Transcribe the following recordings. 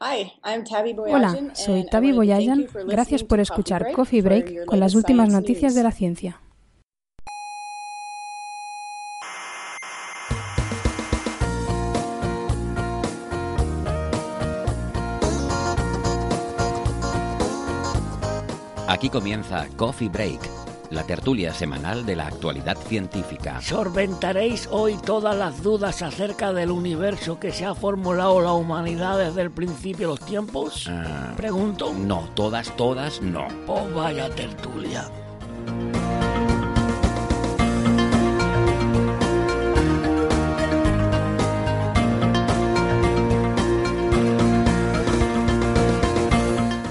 Hola, soy Tavi Boyajan. Gracias por escuchar Coffee Break con las últimas noticias de la ciencia. Aquí comienza Coffee Break, la tertulia semanal de la actualidad científica. ¿Sorventaréis hoy todas las dudas acerca del universo que se ha formulado la humanidad desde el principio de los tiempos? Ah, Pregunto. no, todas, todas, no. Oh, vaya tertulia.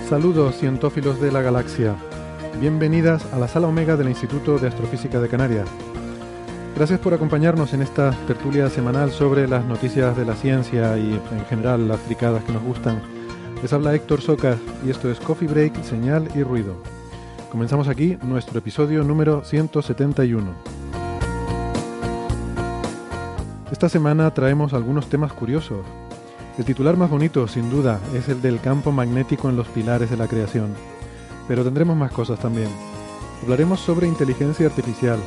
Saludos cientófilos de la galaxia. Bienvenidas a la sala Omega del Instituto de Astrofísica de Canarias. Gracias por acompañarnos en esta tertulia semanal sobre las noticias de la ciencia y en general las fricadas que nos gustan. Les habla Héctor Socas y esto es Coffee Break, Señal y Ruido. Comenzamos aquí nuestro episodio número 171. Esta semana traemos algunos temas curiosos. El titular más bonito, sin duda, es el del campo magnético en los pilares de la creación. Pero tendremos más cosas también. Hablaremos sobre inteligencia artificial,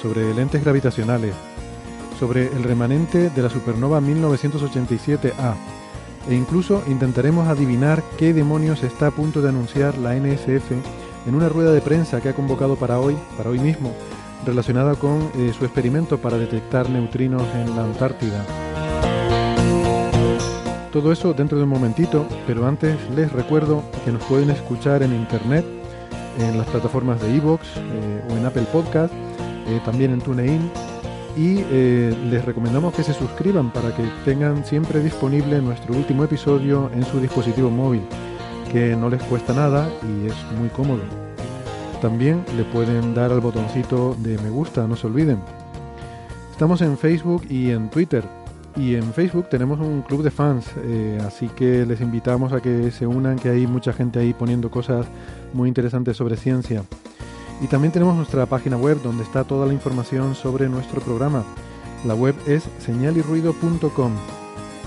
sobre lentes gravitacionales, sobre el remanente de la supernova 1987A, e incluso intentaremos adivinar qué demonios está a punto de anunciar la NSF en una rueda de prensa que ha convocado para hoy, para hoy mismo, relacionada con eh, su experimento para detectar neutrinos en la Antártida. Todo eso dentro de un momentito, pero antes les recuerdo que nos pueden escuchar en internet, en las plataformas de iVoox eh, o en Apple Podcast, eh, también en TuneIn, y eh, les recomendamos que se suscriban para que tengan siempre disponible nuestro último episodio en su dispositivo móvil, que no les cuesta nada y es muy cómodo. También le pueden dar al botoncito de me gusta, no se olviden. Estamos en Facebook y en Twitter. Y en Facebook tenemos un club de fans, eh, así que les invitamos a que se unan, que hay mucha gente ahí poniendo cosas muy interesantes sobre ciencia. Y también tenemos nuestra página web donde está toda la información sobre nuestro programa. La web es señalirruido.com.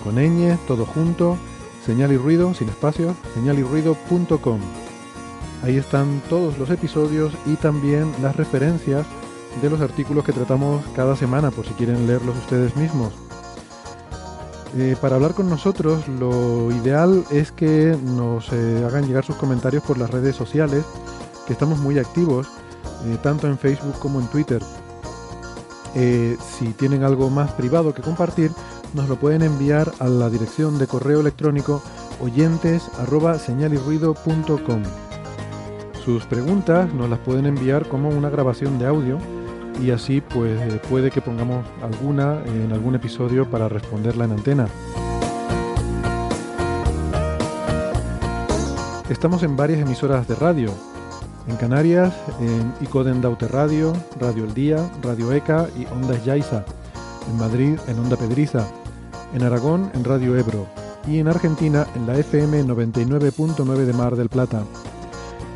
Con ñ, todo junto, señal y ruido, sin espacios, señalirruido.com. Ahí están todos los episodios y también las referencias de los artículos que tratamos cada semana, por si quieren leerlos ustedes mismos. Eh, para hablar con nosotros, lo ideal es que nos eh, hagan llegar sus comentarios por las redes sociales, que estamos muy activos, eh, tanto en Facebook como en Twitter. Si tienen algo más privado que compartir, nos lo pueden enviar a la dirección de correo electrónico oyentes. Sus preguntas nos las pueden enviar como una grabación de audio y así pues eh, puede que pongamos alguna en algún episodio para responderla en antena. Estamos en varias emisoras de radio. En Canarias, en Icoden Daute Radio, Radio El Día, Radio ECA y Ondas Yaiza. En Madrid, en Onda Pedriza. En Aragón, en Radio Ebro. Y en Argentina, en la FM 99.9 de Mar del Plata.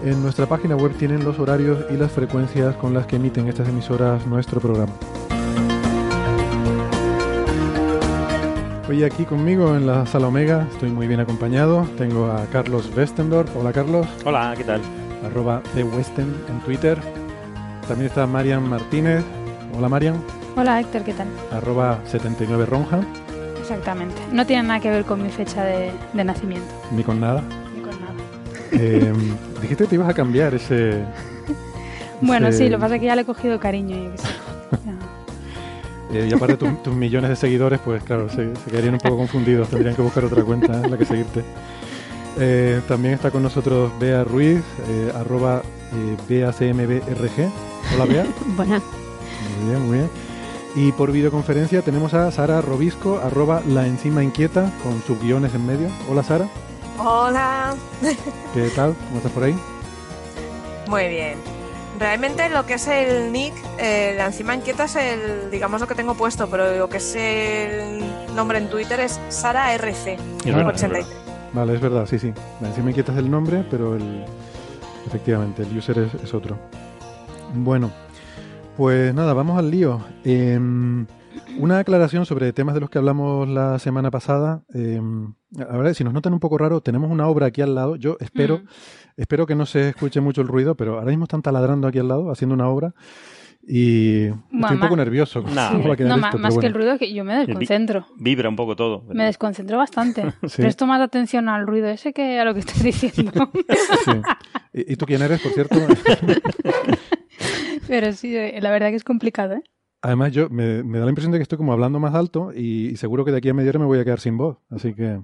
En nuestra página web tienen los horarios y las frecuencias con las que emiten estas emisoras nuestro programa. Hoy aquí conmigo en la sala Omega estoy muy bien acompañado. Tengo a Carlos Westendorf. Hola Carlos, Hola, ¿qué tal? arroba cwesten en Twitter. También está Marian Martínez. Hola Marian, Hola Héctor, ¿qué tal? arroba 79ronja. Exactamente. No tiene nada que ver con mi fecha de, de nacimiento, Ni con nada. Eh, dijiste que te ibas a cambiar ese... Bueno, ese- sí, lo que pasa es que ya le he cogido cariño, yo qué sé. Ya. Eh, y aparte tus, tus millones de seguidores, pues claro, se, se quedarían un poco confundidos, tendrían que buscar otra cuenta en la que seguirte. Eh, también está con nosotros Bea Ruiz, eh, arroba eh, BeaCMBRG. Hola Bea. Bueno, Muy bien, muy bien. Y por videoconferencia tenemos a Sara Robisco, arroba la encima inquieta, con sus guiones en medio. Hola Sara. Hola. ¿Qué tal? ¿Cómo estás por ahí? Muy bien. Realmente lo que es el nick, eh, la encima inquieta es el, digamos lo que tengo puesto, pero lo que es el nombre en Twitter es Sara RC. Vale, es verdad, sí, sí. La encima inquieta es el nombre, pero el, efectivamente el user es otro. Bueno, pues nada, vamos al lío. Em, una aclaración sobre temas de los que hablamos la semana pasada. Eh, a ver, si nos notan un poco raro, tenemos una obra aquí al lado. Yo espero, mm. espero que no se escuche mucho el ruido, pero ahora mismo están taladrando aquí al lado, haciendo una obra. Y estoy un poco nervioso. No, más que el ruido, que yo me desconcentro. Vibra un poco todo. Me desconcentro bastante. Presto más atención al ruido ese que a lo que estoy diciendo. ¿Y, tú quién eres, por cierto? Pero sí, eh, la verdad que es complicado, ¿eh? Además, yo me, da la impresión de que estoy como hablando más alto y, seguro que de aquí a media hora me voy a quedar sin voz. Así que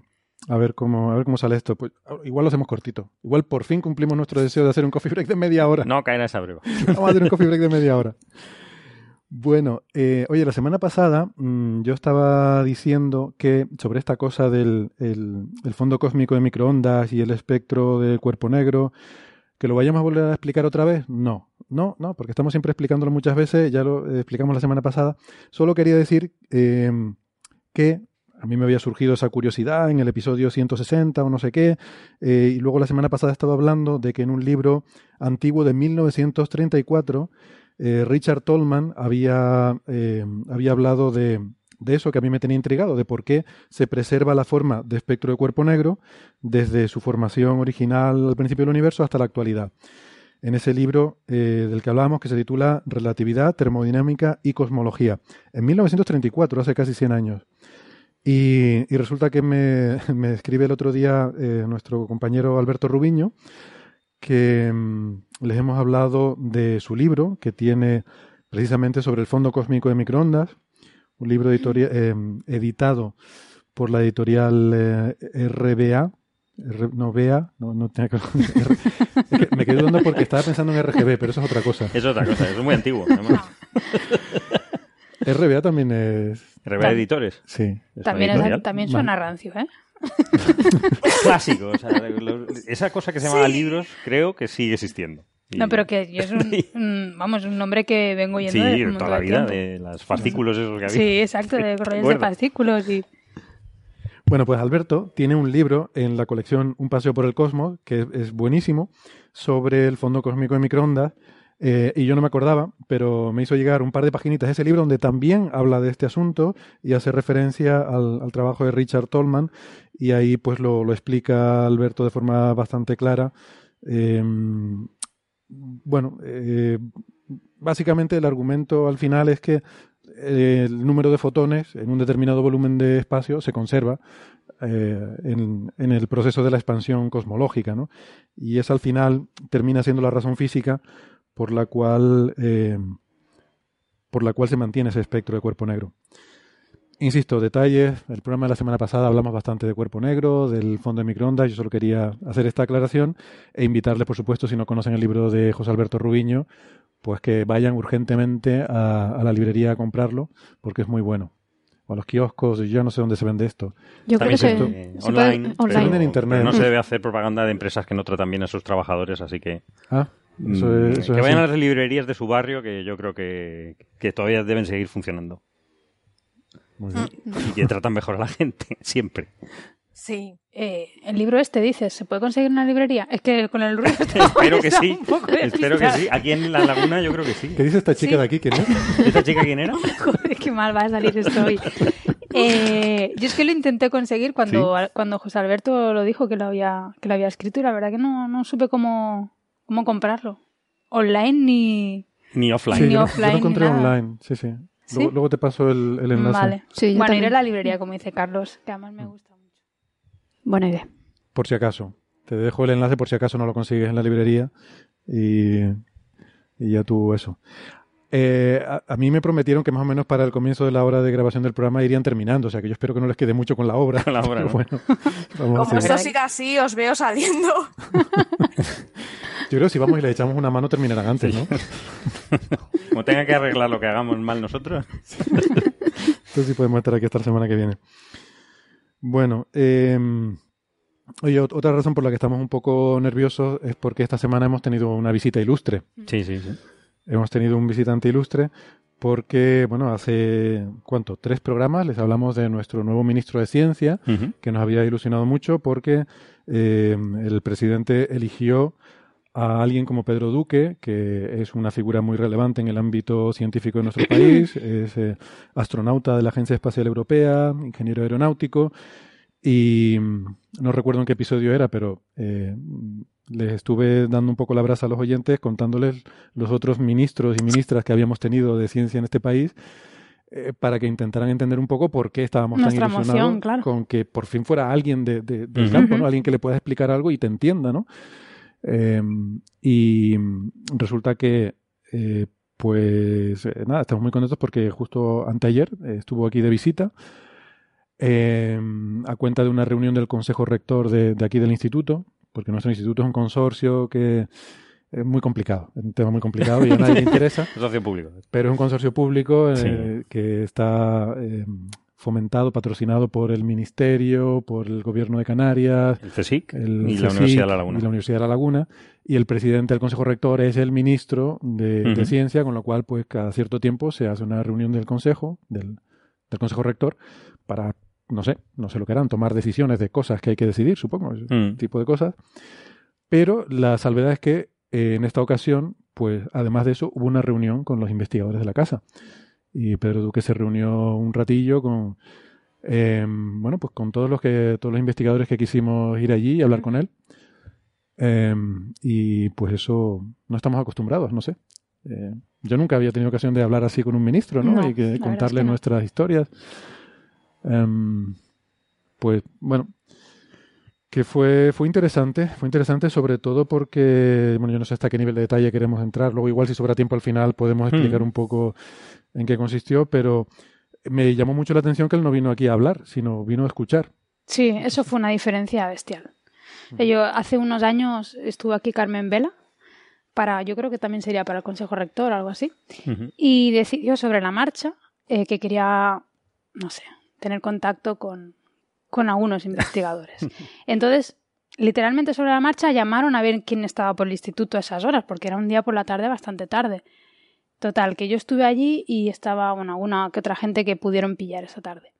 a ver cómo, a ver cómo sale esto. Pues, igual lo hacemos cortito. Igual por fin cumplimos nuestro deseo de hacer un coffee break de media hora. No cae en esa prueba. Vamos a hacer un coffee break de media hora. Bueno, eh, oye, la semana pasada mm, yo estaba diciendo que sobre esta cosa del el, fondo cósmico de microondas y el espectro del cuerpo negro, que lo vayamos a volver a explicar otra vez, no. No, no, porque estamos siempre explicándolo muchas veces, ya lo eh, explicamos la semana pasada. Solo quería decir eh, que a mí me había surgido esa curiosidad en el episodio 160 o no sé qué, eh, y luego la semana pasada estaba hablando de que en un libro antiguo de 1934, Richard Tolman había, había hablado de, de eso que a mí me tenía intrigado, de por qué se preserva la forma de espectro de cuerpo negro desde su formación original al principio del universo hasta la actualidad en ese libro eh, del que hablábamos que se titula Relatividad, Termodinámica y Cosmología, en 1934, hace casi 100 años. Y, resulta que me, escribe el otro día eh, nuestro compañero Alberto Rubiño, que mm, les hemos hablado de su libro, que tiene precisamente sobre el fondo cósmico de microondas, un libro eh, editado por la editorial RBA, no vea, no, no tenía que, me quedé dudando porque estaba pensando en RGB, pero eso es otra cosa. Es otra cosa, es muy antiguo. RBA también es. RBA Editores. Sí. También, también suena rancio, ¿eh? Clásico. O sea, esa cosa que se llamaba libros, creo que sigue existiendo. No, pero que es un, vamos, un nombre que vengo yendo sí, de toda la vida, de los fascículos esos que había. Sí, exacto, de rollos de fascículos y... Bueno, pues Alberto tiene un libro en la colección Un paseo por el cosmos, que es, buenísimo, sobre el fondo cósmico de microondas. Eh, y yo no me acordaba, pero me hizo llegar un par de paginitas de ese libro donde también habla de este asunto y hace referencia al, trabajo de Richard Tolman y ahí pues lo, explica Alberto de forma bastante clara. Em, bueno, eh, básicamente el argumento al final es que el número de fotones en un determinado volumen de espacio se conserva eh, en, el proceso de la expansión cosmológica, ¿no? Y es al final termina siendo la razón física por la cual eh, por la cual se mantiene ese espectro de cuerpo negro. Insisto, detalles. El programa de la semana pasada hablamos bastante de cuerpo negro, del fondo de microondas. Yo solo quería hacer esta aclaración e invitarles, por supuesto, si no conocen el libro de José Alberto Rubiño, pues que vayan urgentemente a, la librería a comprarlo, porque es muy bueno. O a los kioscos, yo no sé dónde se vende esto. Yo creo que se, online, en internet. no se debe hacer propaganda de empresas que no tratan bien a sus trabajadores, así que... Ah, mm, que vayan a las librerías de su barrio, que yo creo que, todavía deben seguir funcionando. Y que tratan mejor a la gente, siempre. Sí. Eh, el libro este, dices, ¿se puede conseguir una librería? Es que con el ruido... Espero que sí. Espero que sí. Aquí en La Laguna yo creo que sí. ¿Qué dice esta chica de aquí? ¿Quién es? ¿Esta chica quién era? Joder, qué mal va a salir esto hoy. Eh, yo es que lo intenté conseguir cuando, cuando José Alberto lo dijo que lo había, que lo había escrito y la verdad que no, no supe cómo, cómo comprarlo. Online ni... Ni offline. ni offline, yo lo encontré online, sí, sí. Luego, te paso el, el enlace. Vale. bueno, iré a la librería, como dice Carlos, que además me gusta. Buena idea. Por si acaso. Te dejo el enlace por si acaso no lo consigues en la librería y, ya tú eso. Eh, a, mí me prometieron que más o menos para el comienzo de la hora de grabación del programa irían terminando, o sea que yo espero que no les quede mucho con la obra. la obra bueno, Como esto siga así, os veo saliendo. Yo creo que si vamos y le echamos una mano terminarán antes, ¿no? Como tenga que arreglar lo que hagamos mal nosotros. Entonces sí podemos estar aquí esta semana que viene. Bueno, eh, oye, otra razón por la que estamos un poco nerviosos es porque esta semana hemos tenido una visita ilustre. Sí, sí, sí. Hemos tenido un visitante ilustre porque, bueno, hace, ¿cuánto? Tres programas les hablamos de nuestro nuevo ministro de Ciencia, que nos había ilusionado mucho porque eh, el presidente eligió a alguien como Pedro Duque, que es una figura muy relevante en el ámbito científico de nuestro país, es eh, astronauta de la Agencia Espacial Europea, ingeniero aeronáutico, y mm, no recuerdo en qué episodio era, pero eh, mm, les estuve dando un poco la brasa a los oyentes contándoles los otros ministros y ministras que habíamos tenido de ciencia en este país eh, para que intentaran entender un poco por qué estábamos Nuestra tan ilusionados emoción, claro. con que por fin fuera alguien de, de- del campo, ¿no? Alguien que le pueda explicar algo y te entienda, ¿no? Eh, y resulta que, eh, pues, eh, nada, estamos muy contentos porque justo anteayer eh, estuvo aquí de visita eh, a cuenta de una reunión del Consejo Rector de, de aquí del instituto, porque nuestro instituto es un consorcio que es muy complicado, es un tema muy complicado y a nadie le interesa, Socio público. pero es un consorcio público eh, Sí. que está eh, fomentado, patrocinado por el Ministerio, por el Gobierno de Canarias, El CSIC el y la Universidad de La Laguna. y la Universidad de La Laguna, y el presidente del Consejo Rector es el ministro de. Ciencia, con lo cual, pues cada cierto tiempo se hace una reunión del Consejo, del, del Consejo Rector, para, no sé, no sé lo que harán, tomar decisiones de cosas que hay que decidir, supongo, ese Mm. tipo de cosas. Pero la salvedad es que eh, en esta ocasión, pues además de eso, hubo una reunión con los investigadores de la casa. Y Pedro Duque se reunió un ratillo con, eh, bueno, pues con todos los que, todos los investigadores que quisimos ir allí y hablar con él. Eh, y pues eso no estamos acostumbrados, no sé. Eh, yo nunca había tenido ocasión de hablar así con un ministro, ¿no? No, y que es contarle que no. nuestras historias. Em, pues bueno, que fue, fue interesante, fue interesante sobre todo porque, bueno, yo no sé hasta qué nivel de detalle queremos entrar, luego igual si sobra tiempo al final podemos explicar Mm. un poco en qué consistió, pero me llamó mucho la atención que él no vino aquí a hablar, sino vino a escuchar. Sí, eso fue una diferencia bestial. Yo hace unos años estuvo aquí Carmen Vela para, yo creo que también sería para el Consejo Rector o algo así, y decidió sobre la marcha eh, que quería, no sé, tener contacto con, con algunos investigadores. Entonces, literalmente sobre la marcha llamaron a ver quién estaba por el instituto a esas horas, porque era un día por la tarde bastante tarde. Total, que yo estuve allí y estaba bueno, alguna que otra gente que pudieron pillar esa tarde.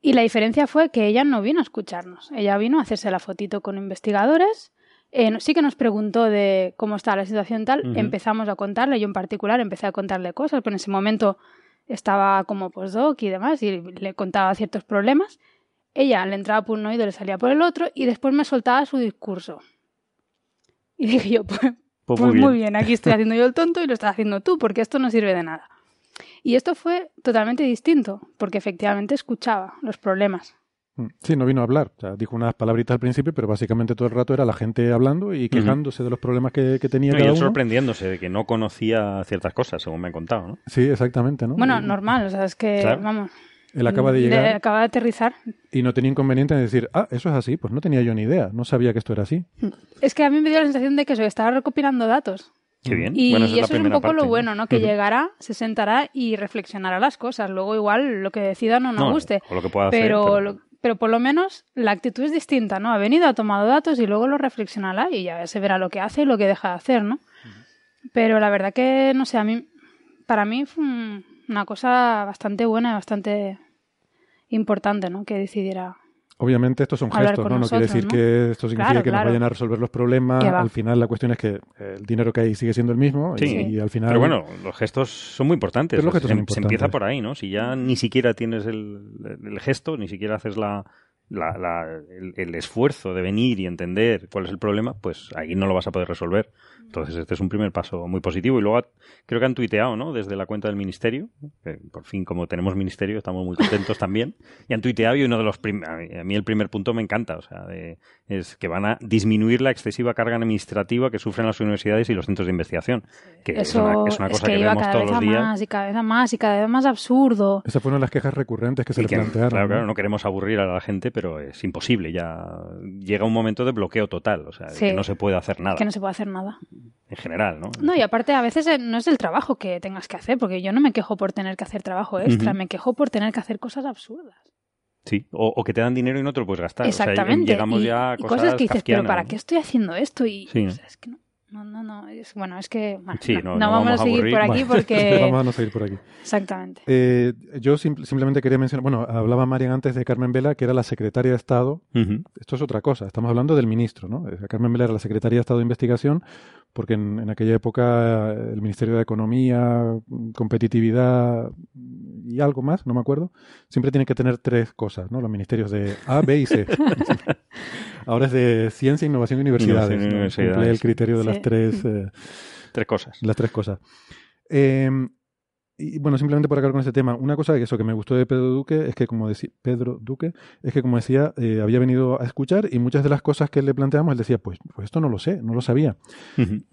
Y la diferencia fue que ella no vino a escucharnos. Ella vino a hacerse la fotito con investigadores. Eh, sí que nos preguntó de cómo estaba la situación tal. Empezamos a contarle, yo en particular empecé a contarle cosas, pero en ese momento estaba como postdoc y demás y le contaba ciertos problemas. Ella le entraba por un oído y le salía por el otro y después me soltaba su discurso. Y dije yo, pues, Pues pues muy muy bien. bien, aquí estoy haciendo yo el tonto y lo estás haciendo tú, porque esto no sirve de nada. Y esto fue totalmente distinto, porque efectivamente escuchaba los problemas. Mm, Sí, no vino a hablar, o sea, dijo unas palabritas al principio, pero básicamente todo el rato era la gente hablando y quejándose de los problemas que, que tenía No, y cada él uno. sorprendiéndose de que no conocía ciertas cosas, según me han contado, ¿no? Sí, exactamente, ¿no? Bueno, Y normal, o sea, es que, Claro. vamos, Él acaba de le llegar acaba de aterrizar. y no tenía inconveniente en decir, ah, eso es así, pues no tenía yo ni idea, no sabía que esto era así. Es que a mí me dio la sensación de que eso, estaba recopilando datos. Qué bien. Y Bueno, eso es un poco lo bueno, ¿no? Que llegará, se sentará y reflexionará las cosas. Luego igual lo que decida no nos No, guste. o lo que pueda hacer, pero, pero- lo- pero por lo menos la actitud es distinta, ¿no? Ha venido, ha tomado datos y luego lo reflexionará y ya se verá lo que hace y lo que deja de hacer, ¿no? Pero la verdad que, no sé, a mí, para mí fue un- una cosa bastante buena y bastante importante, ¿no? Que decidiera. Obviamente estos son gestos, ¿no? No quiere decir ¿no? que esto significa Claro, que nos claro. vayan a resolver los problemas. Al final la cuestión es que eh, el dinero que hay sigue siendo el mismo y- Sí. y, al final... Pero bueno, los gestos son muy importantes. Pero los Se- gestos se, son se importantes. empieza por ahí, ¿no? Si ya ni siquiera tienes el, el gesto, ni siquiera haces la, la- la- el, el esfuerzo de venir y entender cuál es el problema, pues ahí no lo vas a poder resolver. Entonces, este es un primer paso muy positivo. Y luego ha- creo que han tuiteado, ¿no? Desde la cuenta del ministerio, que por fin, como tenemos ministerio, estamos muy contentos también. Y han tuiteado y uno de los a mí- el primer punto me encanta, o sea, de- es que van a disminuir la excesiva carga administrativa que sufren las universidades y los centros de investigación, que es Eso una, es una cosa que, iba vemos cada todos vez los días. más y cada vez más y cada vez más absurdo. Esa fue una de las quejas recurrentes que se Y le que, plantearon. claro, ¿no? claro, no queremos aburrir a la gente, pero es imposible. Ya llega un momento de bloqueo total, o sea, Sí. que no se puede hacer nada. Que no se puede hacer nada. En general, ¿no? No, y aparte a veces eh, no es el trabajo que tengas que hacer, porque yo no me quejo por tener que hacer trabajo extra, me quejo por tener que hacer cosas absurdas. Sí, o, o que te dan dinero y no te lo puedes gastar. O sea, Exactamente. llegamos y, ya a y cosas, que dices, pero ¿para ¿no? qué estoy haciendo esto? Y Sí. o sea, es que no, no, no, no, es- bueno, es que bueno, Sí, no, no, no no vamos, vamos a seguir aburrir. por aquí Bueno, porque Vamos a no seguir por aquí. exactamente. Eh, yo sim- simplemente quería mencionar, bueno, hablaba Marian antes de Carmen Vela, que era la secretaria de Estado. Esto es otra cosa, estamos hablando del ministro, ¿no? Eh, Carmen Vela era la secretaria de Estado de Investigación, porque en, en aquella época eh, el Ministerio de Economía, Competitividad y algo más, no me acuerdo, siempre tiene que tener tres cosas, ¿no? Los ministerios de A, B y C. Ahora es de Ciencia, Innovación y Universidades. Innovación y ¿no? universidades, Cumple el criterio de las tres. eh, Tres cosas. las tres cosas. Eh, y bueno, simplemente por acabar con este tema, una cosa que eso que me gustó de Pedro Duque es que como decía Pedro Duque es que como decía eh, había venido a escuchar y muchas de las cosas que le planteamos él decía pues pues esto no lo sé, no lo sabía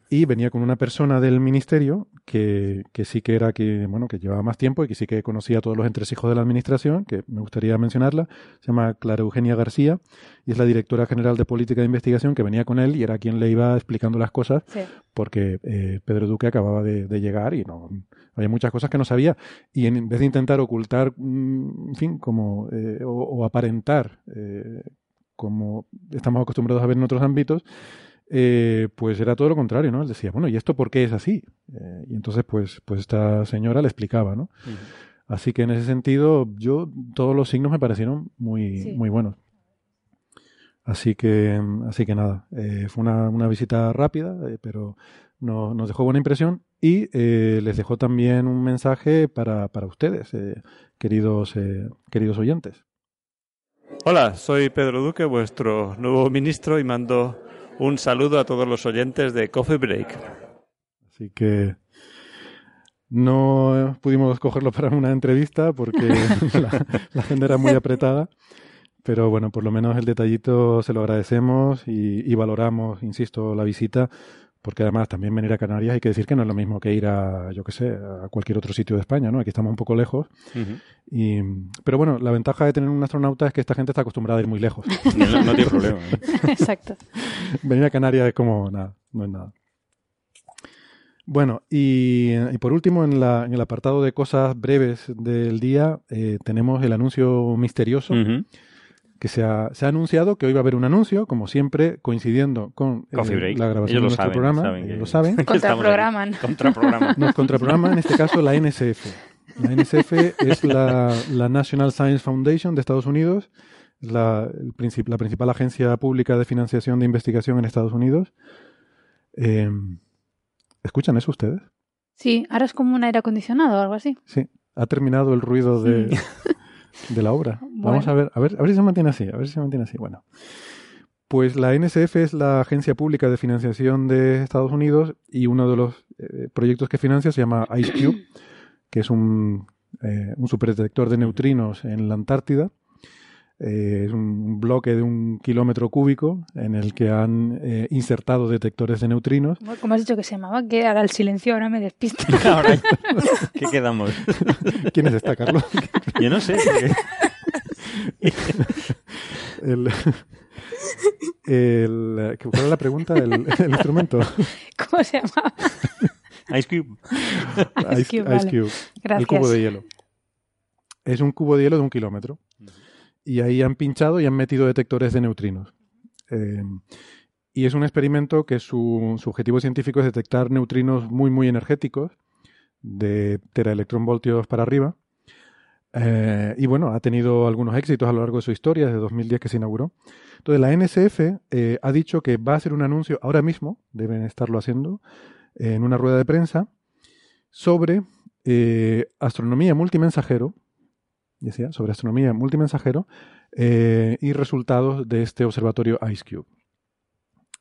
y venía con una persona del ministerio que, que sí que era que bueno que llevaba más tiempo y que sí que conocía a todos los entresijos de la administración que me gustaría mencionarla. Se llama Clara Eugenia García y es la directora general de política de investigación que venía con él y era quien le iba explicando las cosas Sí. Porque eh, Pedro Duque acababa de, de llegar y no había muchas cosas que no sabía. Y en vez de intentar ocultar mm, en fin como eh, o, o aparentar eh, como estamos acostumbrados a ver en otros ámbitos eh, pues era todo lo contrario no él decía bueno y esto por qué es así Eh, y entonces pues pues esta señora le explicaba no así que en ese sentido yo todos los signos me parecieron muy Sí. muy buenos Así que, así que nada, eh, fue una, una visita rápida, eh, pero no- nos dejó buena impresión y eh, les dejó también un mensaje para, para ustedes, eh, queridos, eh, queridos oyentes. Hola, soy Pedro Duque, vuestro nuevo ministro, y mando un saludo a todos los oyentes de Coffee Break. Así que no pudimos cogerlo para una entrevista porque la, la agenda era muy apretada, pero bueno, por lo menos el detallito se lo agradecemos y, y valoramos, insisto, la visita, porque además también venir a Canarias hay que decir que no es lo mismo que ir a, yo qué sé, a cualquier otro sitio de España, ¿no? Aquí estamos un poco lejos. Y, pero bueno, la ventaja de tener un astronauta es que esta gente está acostumbrada a ir muy lejos. No, no tiene problema. ¿eh? Exacto. Venir a Canarias es como nada, no es nada. Bueno, y, y por último, en, la, en el apartado de cosas breves del día, eh, tenemos el anuncio misterioso. Que se ha, se ha anunciado que hoy va a haber un anuncio, como siempre, coincidiendo con eh, la grabación Ellos de nuestro saben, programa. saben ellos que- lo saben. Contraprograman. Contraprograma. Nos contraprograma, en este caso, la NSF. La NSF es la, la National Science Foundation de Estados Unidos, la, el princip- la principal agencia pública de financiación de investigación en Estados Unidos. Eh, ¿Escuchan eso ustedes? Sí, ahora es como un aire acondicionado o algo así. Sí. Ha terminado el ruido de, de la obra. Vamos a ver, a ver, a ver si se mantiene así, a ver si se mantiene así. Bueno. Pues la NSF es la agencia pública de financiación de Estados Unidos y uno de los eh, proyectos que financia se llama IceCube, que es un, eh, un superdetector de neutrinos en la Antártida. Eh, es un bloque de un kilómetro cúbico en el que han eh, insertado detectores de neutrinos. ¿Cómo- ¿Cómo has dicho que se llamaba? Que ahora el silencio ahora me despista. Ahora, ¿qué quedamos? ¿Quién es esta, Carlos? Yo no sé. porque- El, el, ¿Cuál era la pregunta? El, el instrumento. ¿Cómo se llamaba? Ice Cube. Ice Ice, Cube, vale. Ice Cube. El Gracias. cubo de hielo. Es un cubo de hielo de un kilómetro. Y ahí han pinchado y han metido detectores de neutrinos. Eh, y es un experimento que su, objetivo científico es detectar neutrinos muy, muy energéticos, de teraelectronvoltios para arriba. Eh, y bueno, ha tenido algunos éxitos a lo largo de su historia, desde 2010 que se inauguró. Entonces, la NSF eh, ha dicho que va a hacer un anuncio ahora mismo, deben estarlo haciendo, en una rueda de prensa, sobre astronomía multimensajero, decía, sobre astronomía multimensajero eh, y resultados de este observatorio IceCube.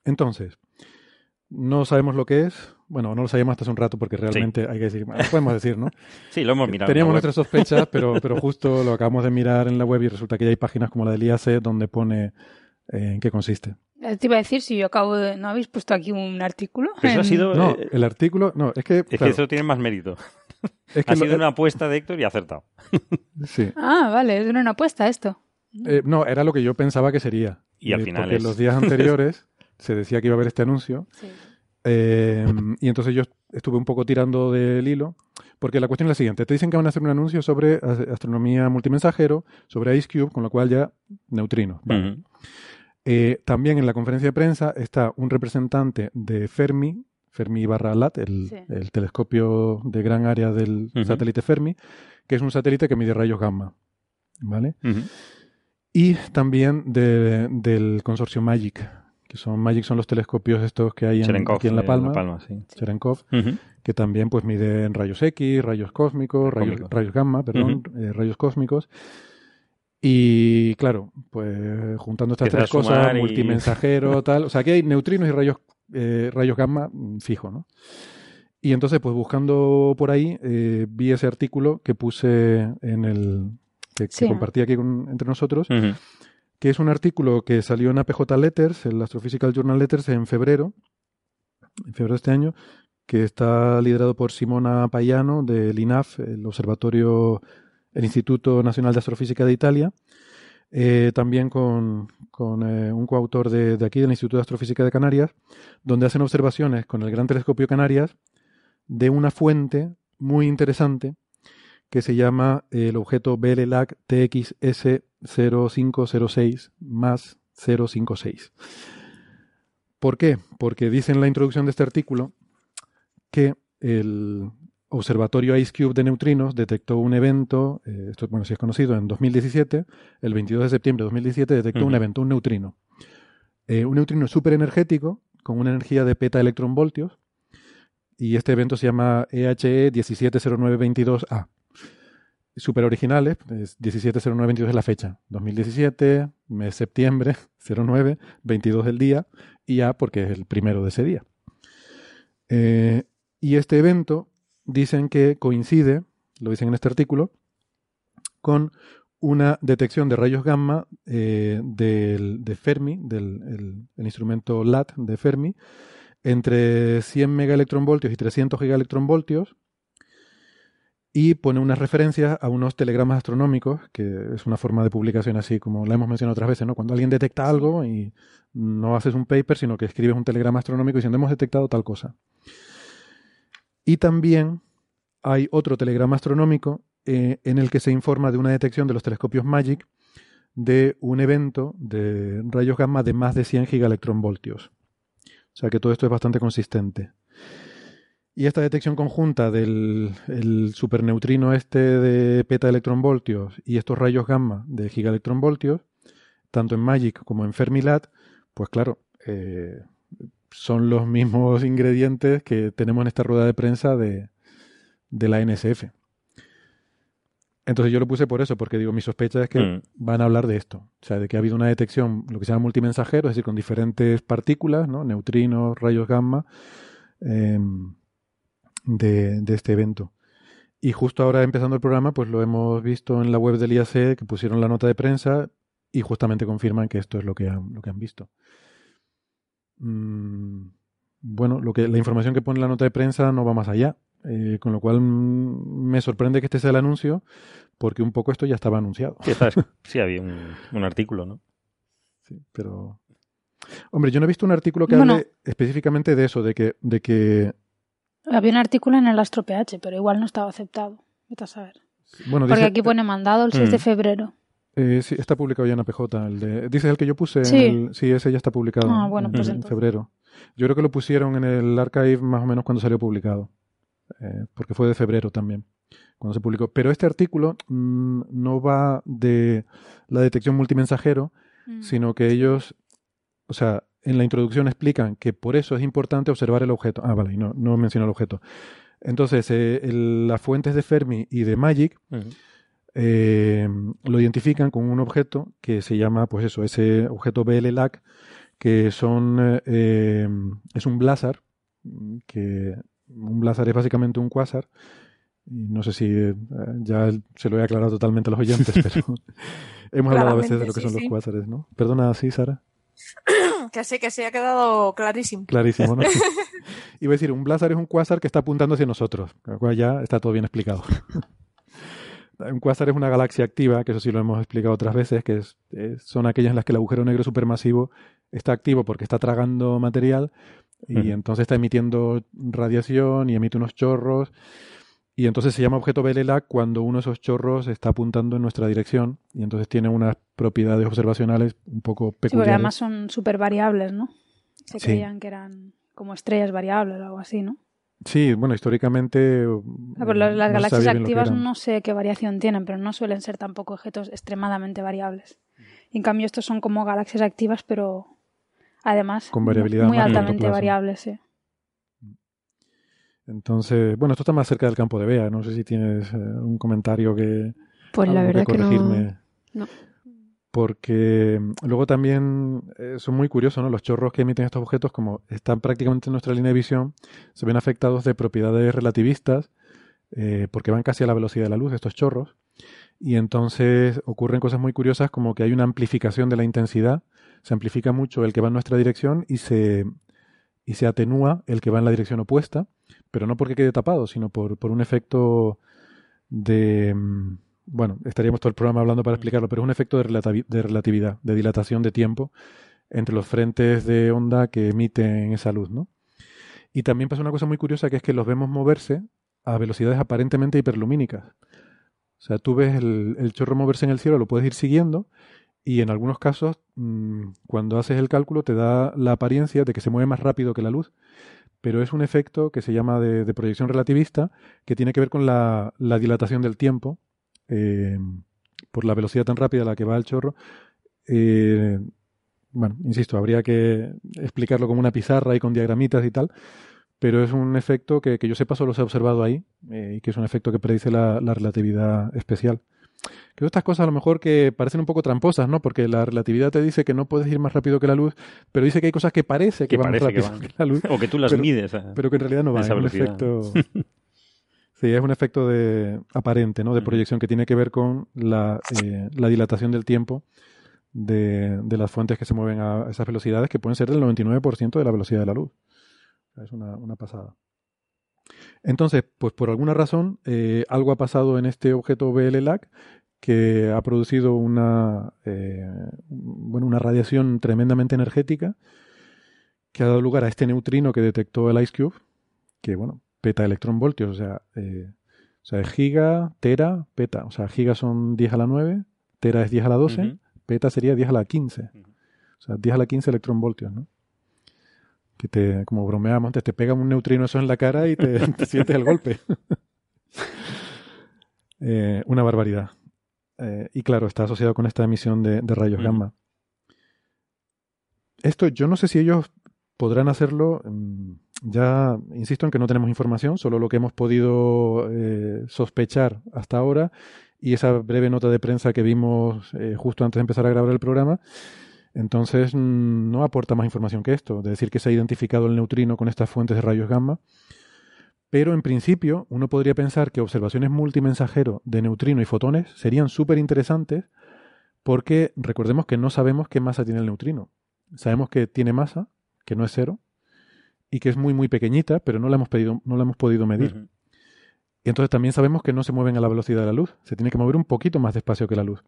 Entonces, no sabemos lo que es. Bueno, no lo sabíamos hasta hace un rato porque realmente hay que decir, bueno, podemos decir, ¿no? Sí, lo hemos mirado. Teníamos nuestras sospechas, pero, pero justo lo acabamos de mirar en la web y resulta que ya hay páginas como la del IAC donde pone eh, en qué consiste. Eh, Te iba a decir si yo acabo de... ¿No habéis puesto aquí un artículo? Ha sido. No, eh, el artículo, no, es que, es que eso tiene más mérito. es que Ha lo- sido una apuesta de Héctor y ha acertado. sí, Ah, vale, es una apuesta esto. Eh, no, era lo que yo pensaba que sería. Y al Eh, final Porque es- los días anteriores se decía que iba a haber este anuncio. Sí. eh, y entonces yo estuve un poco tirando del hilo. Porque la cuestión es la siguiente. Te dicen que van a hacer un anuncio sobre as- astronomía multimensajero, sobre IceCube, con lo cual ya. Eh, también en la conferencia de prensa está un representante de Fermi, Fermi barra LAT, el, Sí. el telescopio de gran área del satélite Fermi, que es un satélite que mide rayos gamma. ¿Vale? Y también de- del consorcio MAGIC, que son MAGIC son los telescopios estos que hay en, Cherenkov aquí en La de Palma, sí. Cherenkov, que también pues miden rayos X, rayos cósmicos, rayos, Cósmicos. rayos gamma, perdón, eh, rayos cósmicos. Y claro, pues juntando estas Empieza tres cosas, y- multimensajero, tal, o sea, aquí hay neutrinos y rayos, eh, rayos gamma mm, fijo, ¿no? Y entonces, pues buscando por ahí, eh, vi ese artículo que puse en el que, que Sí. compartí aquí con- entre nosotros, que es un artículo que salió en APJ Letters, el Astrophysical Journal Letters, en febrero, en febrero de este año, que está liderado por Simona Payano del INAF, el Observatorio, el Instituto Nacional de Astrofísica de Italia, eh, también con, eh, un coautor de, aquí, del Instituto de Astrofísica de Canarias, donde hacen observaciones con el Gran Telescopio Canarias de una fuente muy interesante que se llama el objeto BLLAC TXS 0506 más 056. ¿Por qué? Porque dice en la introducción de este artículo que el Observatorio IceCube de neutrinos detectó un evento, eh, esto bueno, si es conocido, en 2017, el 22 de septiembre de 2017 detectó un evento, un neutrino. Eh, un neutrino súper energético, con una energía de peta electronvoltios, y este evento se llama EHE 170922A. Súper originales, es 170922 es la fecha, 2017, mes de septiembre, 09, 22 del día, y A porque es el primero de ese día. Eh, y este evento dicen que coincide, lo dicen en este artículo, con una detección de rayos gamma eh, del, de Fermi, del el- instrumento LAT de Fermi, entre 100 megaelectronvoltios y 300 gigaelectronvoltios, y pone unas referencias a unos telegramas astronómicos, que es una forma de publicación así como la hemos mencionado otras veces, ¿no? Cuando alguien detecta algo y no haces un paper, sino que escribes un telegrama astronómico diciendo hemos detectado tal cosa. Y también hay otro telegrama astronómico eh, en el que se informa de una detección de los telescopios MAGIC de un evento de rayos gamma de más de 100 gigaelectronvoltios. O sea que todo esto es bastante consistente. Y esta detección conjunta del el superneutrino este de peta electronvoltios y estos rayos gamma de gigaelectronvoltios, tanto en MAGIC como en Fermilat, pues claro, eh, son los mismos ingredientes que tenemos en esta rueda de prensa de, de la NSF. Entonces yo lo puse por eso, porque digo, mi sospecha es que Mm. van a hablar de esto. O sea, de que ha habido una detección, lo que se llama multimensajero, es decir, con diferentes partículas, ¿no? neutrinos, rayos gamma, em, de, de este evento. Y justo ahora empezando el programa, pues lo hemos visto en la web del IAC, que pusieron la nota de prensa y justamente confirman que esto es lo que han, lo que han visto. Mm, bueno, lo que, la información que pone la nota de prensa no va más allá, eh, con lo cual mm, me sorprende que este sea el anuncio, porque un poco esto ya estaba anunciado. Sí, está- sí, había un, un artículo, ¿no? Sí, pero. Hombre, yo no he visto un artículo que Bueno. hable específicamente de eso, de que, de que. Había un artículo en el Astro PH, pero igual no estaba aceptado. Vete a saber. Bueno, Porque dice- aquí pone mandado el 6 de Mm. febrero. Eh, sí, está publicado ya en APJ. El de, dice el que yo puse. en Sí. el- sí, ese ya está publicado. Ah, bueno, en, pues en entonces. febrero. Yo creo que lo pusieron en el archive más o menos cuando salió publicado. eh, porque fue de febrero también, cuando se publicó. Pero este artículo mm, no va de la detección multimensajero, Mm. sino que ellos, o sea, en la introducción explican que por eso es importante observar el objeto. Ah, vale, y no, no menciona el objeto. Entonces, eh, el- las fuentes de Fermi y de Magic. Eh, lo identifican con un objeto que se llama, pues eso, ese objeto BLLAC, que son, eh, es un blazar, que un blazar es básicamente un quasar, y no sé si eh, ya se lo he aclarado totalmente a los oyentes, pero hemos hablado a veces de lo que son sí, los sí. cuásares, ¿no? Perdona, sí, Sara. Que sí, que sí, ha quedado clarísimo. Clarísimo, ¿no? Iba a decir, un blazar es un cuásar que está apuntando hacia nosotros, con lo cual ya está todo bien explicado. Un quasar es una galaxia activa, que eso sí lo hemos explicado otras veces, que es, son aquellas en las que el agujero negro supermasivo está activo porque está tragando material y entonces está emitiendo radiación y emite unos chorros. Y entonces se llama objeto BLLAC cuando uno de esos chorros está apuntando en nuestra dirección y entonces tiene unas propiedades observacionales un poco peculiares. Sí, porque además son súper variables, ¿no? Se creían que eran como estrellas variables o algo así, ¿no? Sí, bueno, históricamente. Ah, las, galaxias activas no sé qué variación tienen, pero no suelen ser tampoco objetos extremadamente variables. en cambio, estos son como galaxias activas, pero además Con variabilidad muy altamente variables. Sí. Entonces, bueno, esto está más cerca del campo de Bea. No sé si tienes eh, un comentario que. Pues la verdad que, no. no porque mm, luego también eh, son muy curiosos, ¿no? Los chorros que emiten estos objetos, como están prácticamente en nuestra línea de visión, se ven afectados de propiedades relativistas, eh, porque van casi a la velocidad de la luz estos chorros, y entonces ocurren cosas muy curiosas como que hay una amplificación de la intensidad, se amplifica mucho el que va en nuestra dirección y se, y se atenúa el que va en la dirección opuesta, pero no porque quede tapado, sino por, por un efecto de mm, bueno, estaríamos todo el programa hablando para explicarlo, pero es un efecto de, relatividad, de dilatación de tiempo entre los frentes de onda que emiten esa luz, ¿no? Y también pasa una cosa muy curiosa que es que los vemos moverse a velocidades aparentemente hiperlumínicas. O sea, tú ves el, chorro moverse en el cielo, lo puedes ir siguiendo y en algunos casos, mm, cuando haces el cálculo, te da la apariencia de que se mueve más rápido que la luz. Pero es un efecto que se llama de, proyección relativista que tiene que ver con la dilatación del tiempo eh, por la velocidad tan rápida a la que va el chorro. Eh, bueno, insisto, habría que explicarlo con una pizarra y con diagramitas y tal, pero es un efecto que, yo sepa solo se ha observado ahí eh, y que es un efecto que predice la, relatividad especial. Creo estas cosas a lo mejor que parecen un poco tramposas, ¿no? Porque la relatividad te dice que no puedes ir más rápido que la luz, pero dice que hay cosas que parece que, van más rápido que, la luz. O que tú las mides. Pero que en realidad no van. Es un efecto... Sí, es un efecto de, aparente, ¿no? De proyección que tiene que ver con la, eh, dilatación del tiempo de, las fuentes que se mueven a esas velocidades, que pueden ser del 99% de la velocidad de la luz. Es una, pasada. Entonces, pues por alguna razón, eh, algo ha pasado en este objeto BLLAC que ha producido una, eh, bueno, una radiación tremendamente energética que ha dado lugar a este neutrino que detectó el Ice Cube, que bueno, peta electronvoltios, o sea, eh, o sea, giga, tera, peta. O sea, giga son 10 a la 9, tera es 10 a la 12, peta sería 10 a la 15. O sea, 10 a la 15 electronvoltios, ¿no? Que te, como bromeamos antes, te pega un neutrino eso en la cara y te, sientes el golpe. Eh, una barbaridad. Eh, y claro, está asociado con esta emisión de, rayos gamma. Esto, yo no sé si ellos podrán hacerlo. Mm, ya insisto en que no tenemos información, solo lo que hemos podido eh, sospechar hasta ahora y esa breve nota de prensa que vimos eh, justo antes de empezar a grabar el programa. Entonces mm, no aporta más información que esto, de decir que se ha identificado el neutrino con estas fuentes de rayos gamma. Pero en principio uno podría pensar que observaciones multimensajero de neutrino y fotones serían súper interesantes porque recordemos que no sabemos qué masa tiene el neutrino. Sabemos que tiene masa, que no es cero, y que es muy, muy pequeñita, pero no la hemos, pedido, no la hemos podido medir. Y entonces también sabemos que no se mueven a la velocidad de la luz, se tiene que mover un poquito más despacio que la luz.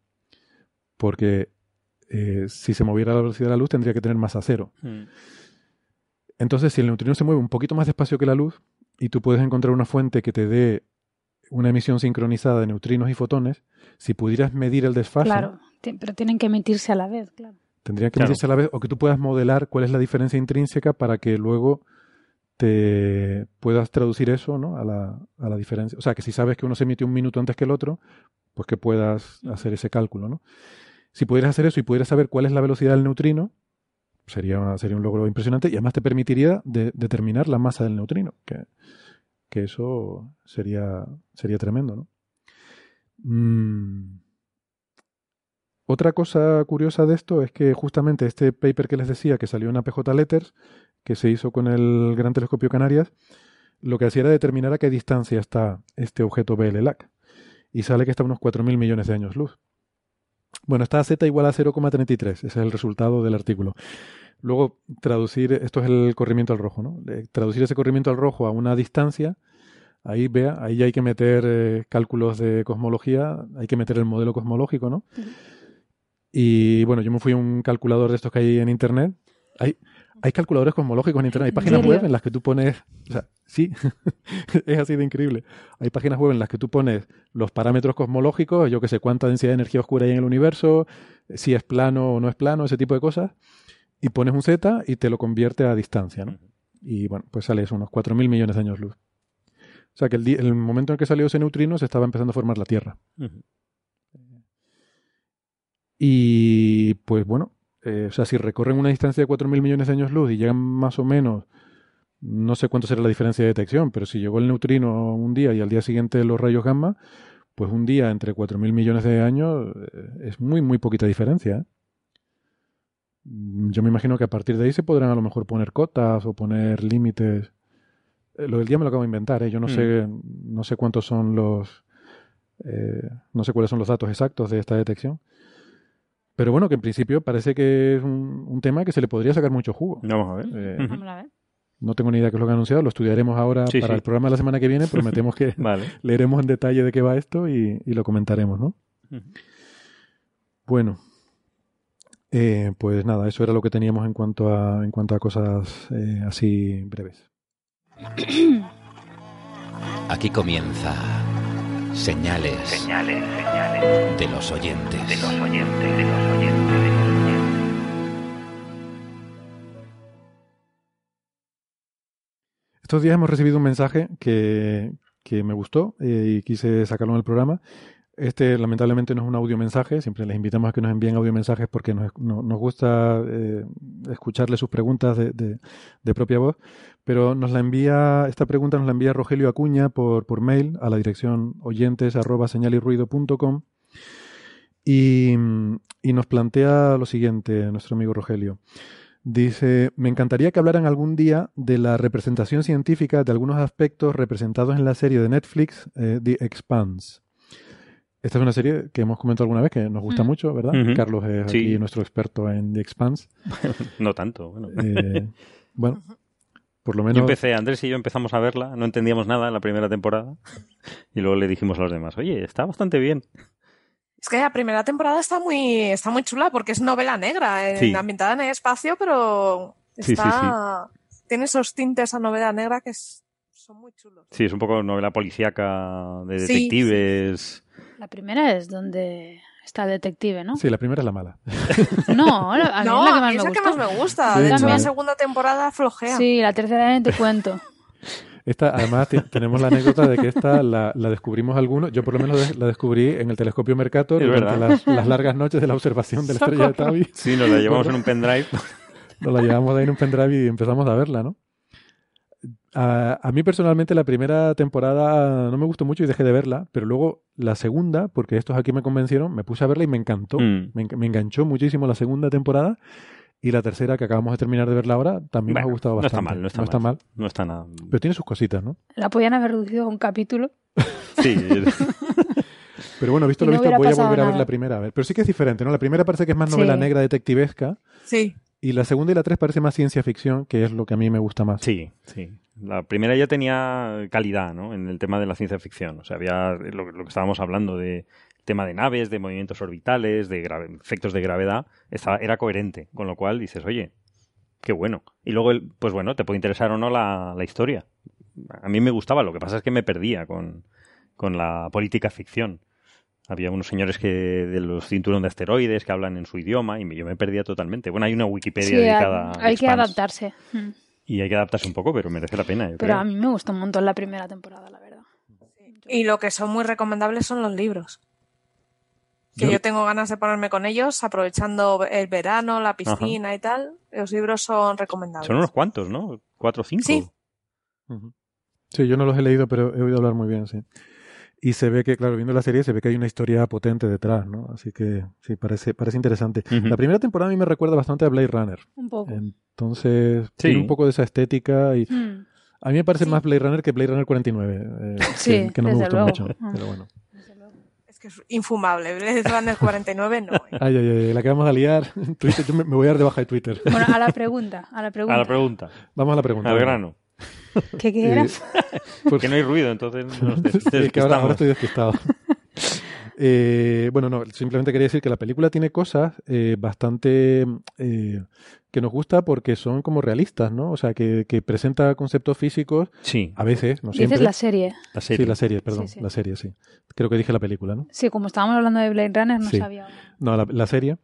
Porque eh, si se moviera a la velocidad de la luz tendría que tener masa cero. Mm. Entonces, si el neutrino se mueve un poquito más despacio que la luz y tú puedes encontrar una fuente que te dé una emisión sincronizada de neutrinos y fotones, si pudieras medir el desfase. Claro, pero tienen que emitirse a la vez, claro. Tendrían que emitirse a la vez o que tú puedas modelar cuál es la diferencia intrínseca para que luego te puedas traducir eso ¿no? a, la, a la diferencia. O sea, que si sabes que uno se emite un minuto antes que el otro, pues que puedas hacer ese cálculo. ¿no? Si pudieras hacer eso y pudieras saber cuál es la velocidad del neutrino, sería, sería un logro impresionante y además te permitiría determinar la masa del neutrino, que, que eso sería, sería tremendo. ¿no? Mm. Otra cosa curiosa de esto es que justamente este paper que les decía que salió en APJ Letters que se hizo con el Gran Telescopio Canarias, lo que hacía era determinar a qué distancia está este objeto BLLAC. Y sale que está a unos 4.000 millones de años luz. Bueno, está a z igual a 0,33, ese es el resultado del artículo. Luego, traducir, esto es el corrimiento al rojo, ¿no? Traducir ese corrimiento al rojo a una distancia Ahí vea, ahí hay que meter eh, cálculos de cosmología, hay que meter el modelo cosmológico, ¿no? Y bueno, yo me fui a un calculador de estos que hay en internet. Hay, hay calculadores cosmológicos en internet, hay páginas web en las que tú pones, o sea, sí, es así de increíble. Hay páginas web en las que tú pones los parámetros cosmológicos, yo que sé, cuánta densidad de energía oscura hay en el universo, si es plano o no es plano, ese tipo de cosas, y pones un z y te lo convierte a distancia, ¿no? Y bueno, pues sale eso, unos 4.000 millones de años luz. O sea que el, el, momento en que salió ese neutrino se estaba empezando a formar la Tierra. Y pues bueno, eh, o sea, si recorren una distancia de 4.000 millones de años luz y llegan más o menos, no sé cuánto será la diferencia de detección, pero si llegó el neutrino un día y al día siguiente los rayos gamma, pues un día entre 4.000 millones de años eh, es muy, muy poquita diferencia. ¿eh? Yo me imagino que a partir de ahí se podrán a lo mejor poner cotas o poner límites lo del día me lo acabo de inventar, ¿eh? yo no, mm. sé, no sé cuántos son los. Eh, no sé cuáles son los datos exactos de esta detección. Pero bueno, que en principio parece que es un, tema que se le podría sacar mucho jugo. Vamos a ver. Vamos a ver. No tengo ni idea qué es lo que ha anunciado, lo estudiaremos ahora para el programa de la semana que viene. Prometemos que leeremos en detalle de qué va esto y, lo comentaremos, ¿no? Bueno, pues nada, eso era lo que teníamos en cuanto a, en cuanto a cosas así breves. Aquí comienza señales, señales, señales de los oyentes. De los oyentes, de los oyentes, Estos días hemos recibido un mensaje que, que me gustó eh, y quise sacarlo en el programa este lamentablemente no es un audio mensaje, siempre les invitamos a que nos envíen audio mensajes porque nos, nos gusta eh, escucharle sus preguntas de, de, propia voz, pero nos la envía, esta pregunta nos la envía Rogelio Acuña por, por mail a la dirección oyentes arroba y, y nos plantea lo siguiente, nuestro amigo Rogelio. Dice, me encantaría que hablaran algún día de la representación científica de algunos aspectos representados en la serie de Netflix eh, The Expanse. Esta es una serie que hemos comentado alguna vez que nos gusta mm. mucho, ¿verdad? Carlos es aquí nuestro experto en The Expanse. no tanto, bueno. Eh, bueno, por lo menos. Yo empecé, Andrés y yo empezamos a verla, no entendíamos nada en la primera temporada. Y luego le dijimos a los demás, oye, está bastante bien. Es que la primera temporada está muy, está muy chula porque es novela negra, eh, ambientada en el espacio, pero está, tiene esos tintes a novela negra que son muy chulos. Sí, es un poco novela policíaca de detectives. La primera es donde está el detective, ¿no? Sí, la primera es la mala. No, a mí es la que más, me, gusta. que más me gusta. de hecho, la segunda temporada flojea. Sí, la tercera te cuento. Esta, además, tenemos la anécdota de que esta la, descubrimos algunos. Yo, por lo menos, la descubrí en el telescopio Mercator durante las, las, largas noches de la observación de la estrella de Tabi. Sí, nos la llevamos en un pendrive. Nos la llevamos ahí en un pendrive y empezamos a verla, ¿no? A, mí personalmente la primera temporada no me gustó mucho y dejé de verla, pero luego la segunda, porque estos aquí me convencieron, me puse a verla y me encantó. Mm. Me, enganchó muchísimo la segunda temporada y la tercera que acabamos de terminar de verla ahora también me ha gustado bastante. No está mal, no está, mal, No está nada. Pero tiene sus cositas, ¿no? La podían haber reducido a un capítulo. sí. pero bueno, visto lo visto, voy a volver a ver la primera. A ver. Pero sí que es diferente, ¿no? La primera parece que es más novela negra detectivesca. Sí. Y la segunda y la tres parece más ciencia ficción, que es lo que a mí me gusta más. Sí, sí. La primera ya tenía calidad, ¿no? En el tema de la ciencia ficción. O sea, había lo, que estábamos hablando de tema de naves, de movimientos orbitales, de efectos de gravedad, estaba, era coherente. Con lo cual dices, oye, qué bueno. Y luego, pues bueno, te puede interesar o no la, la historia. A mí me gustaba, lo que pasa es que me perdía con, con la política ficción. Había unos señores que de los cinturones de asteroides que hablan en su idioma y yo me perdía totalmente. Bueno, hay una Wikipedia dedicada hay, hay que adaptarse. Hmm. Y hay que adaptarse un poco, pero merece la pena. pero a mí me gustó un montón la primera temporada, la verdad. Y lo que son muy recomendables son los libros. Que yo, tengo ganas de ponerme con ellos, aprovechando el verano, la piscina y tal. Los libros son recomendables. Son unos cuantos, ¿no? ¿Cuatro o cinco? Sí. Sí, yo no los he leído, pero he oído hablar muy bien, sí. Y se ve que, claro, viendo la serie, se ve que hay una historia potente detrás, ¿no? Así que sí, parece, parece interesante. La primera temporada a mí me recuerda bastante a Blade Runner. Un poco. Entonces, tiene un poco de esa estética y... Hmm. A mí me parece más Blade Runner que Blade Runner 49, eh, sí, que, no me gustó mucho, hmm. pero bueno. Es que es infumable, Blade Runner 49 no. Eh. Ay, ay, ay, la que vamos a liar. Twitter, yo me, voy a dar de baja de Twitter. Bueno, a la pregunta, a la pregunta. A la pregunta. Vamos a la pregunta. Al grano. ¿Qué, qué era? Porque no hay ruido, entonces nos es que ahora, ahora estoy despistado. Eh, bueno, no, simplemente quería decir que la película tiene cosas eh, bastante eh, que nos gusta porque son como realistas, ¿no? O sea, que, que presenta conceptos físicos sí. a veces, no siempre. Dices la serie. La serie. Sí, la serie, perdón, la serie, sí. Creo que dije la película, ¿no? Sí, como estábamos hablando de Blade Runner, no sabía. No, la, la serie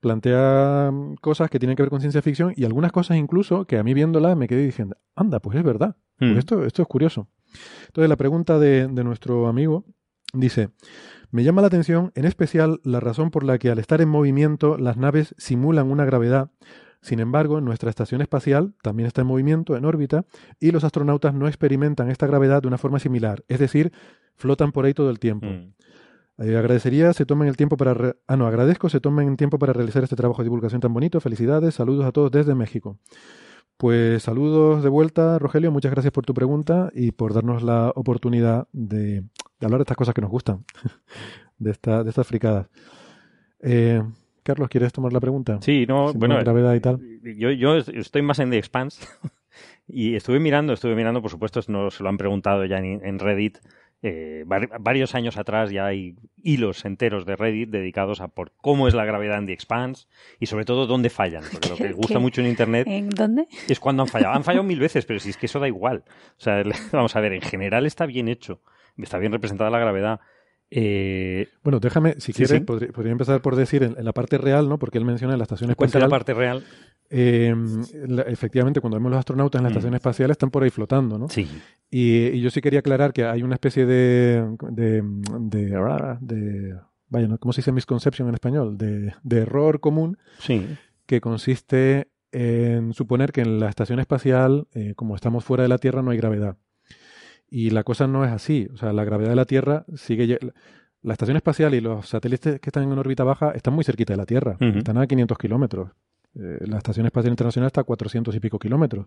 plantea mm, cosas que tienen que ver con ciencia ficción y algunas cosas incluso que a mí viéndola me quedé diciendo, anda, pues es verdad. Pues Mm. esto, esto es curioso. Entonces la pregunta de, de nuestro amigo dice, me llama la atención en especial la razón por la que al estar en movimiento las naves simulan una gravedad. Sin embargo, nuestra estación espacial también está en movimiento, en órbita, y los astronautas no experimentan esta gravedad de una forma similar, es decir, flotan por ahí todo el tiempo. Mm. Eh, agradecería se tomen el tiempo para... re- Ah, no, agradezco se tomen el tiempo para realizar este trabajo de divulgación tan bonito. Felicidades, saludos a todos desde México. Pues saludos de vuelta, Rogelio. Muchas gracias por tu pregunta y por darnos la oportunidad de, de hablar de estas cosas que nos gustan, de, esta, de estas fricadas. Eh, Carlos, ¿quieres tomar la pregunta? Sí, no, bueno, gravedad y tal. Yo, yo estoy más en The Expanse y estuve mirando, estuve mirando, por supuesto, no se lo han preguntado ya en, en Reddit. Eh, vari- varios años atrás ya hay hilos enteros de Reddit dedicados a por cómo es la gravedad en The Expanse y sobre todo dónde fallan. Porque lo que gusta ¿Qué? mucho en Internet ¿En dónde? es cuando han fallado. Han fallado mil veces, pero si es que eso da igual. O sea, vamos a ver, en general está bien hecho, está bien representada la gravedad. Eh, Bueno, déjame, si Sí, quieres, sí. podría, podría empezar por decir en, en la parte real, ¿no? Porque él menciona la estación cuenta espacial. la parte real. Eh, la- efectivamente, cuando vemos los astronautas en la Mm. estación espacial están por ahí flotando, ¿no? Sí. Y, y yo sí quería aclarar que hay una especie de. de, de, de- vaya, ¿no? ¿cómo se dice misconception en español? De, de error común Sí. que consiste en suponer que en la estación espacial, eh, como estamos fuera de la Tierra, no hay gravedad. Y la cosa no es así. O sea, la gravedad de la Tierra sigue. La estación espacial y los satélites que están en órbita baja están muy cerquita de la Tierra. Están a 500 kilómetros. Eh, la Estación Espacial Internacional está a 400 y pico kilómetros.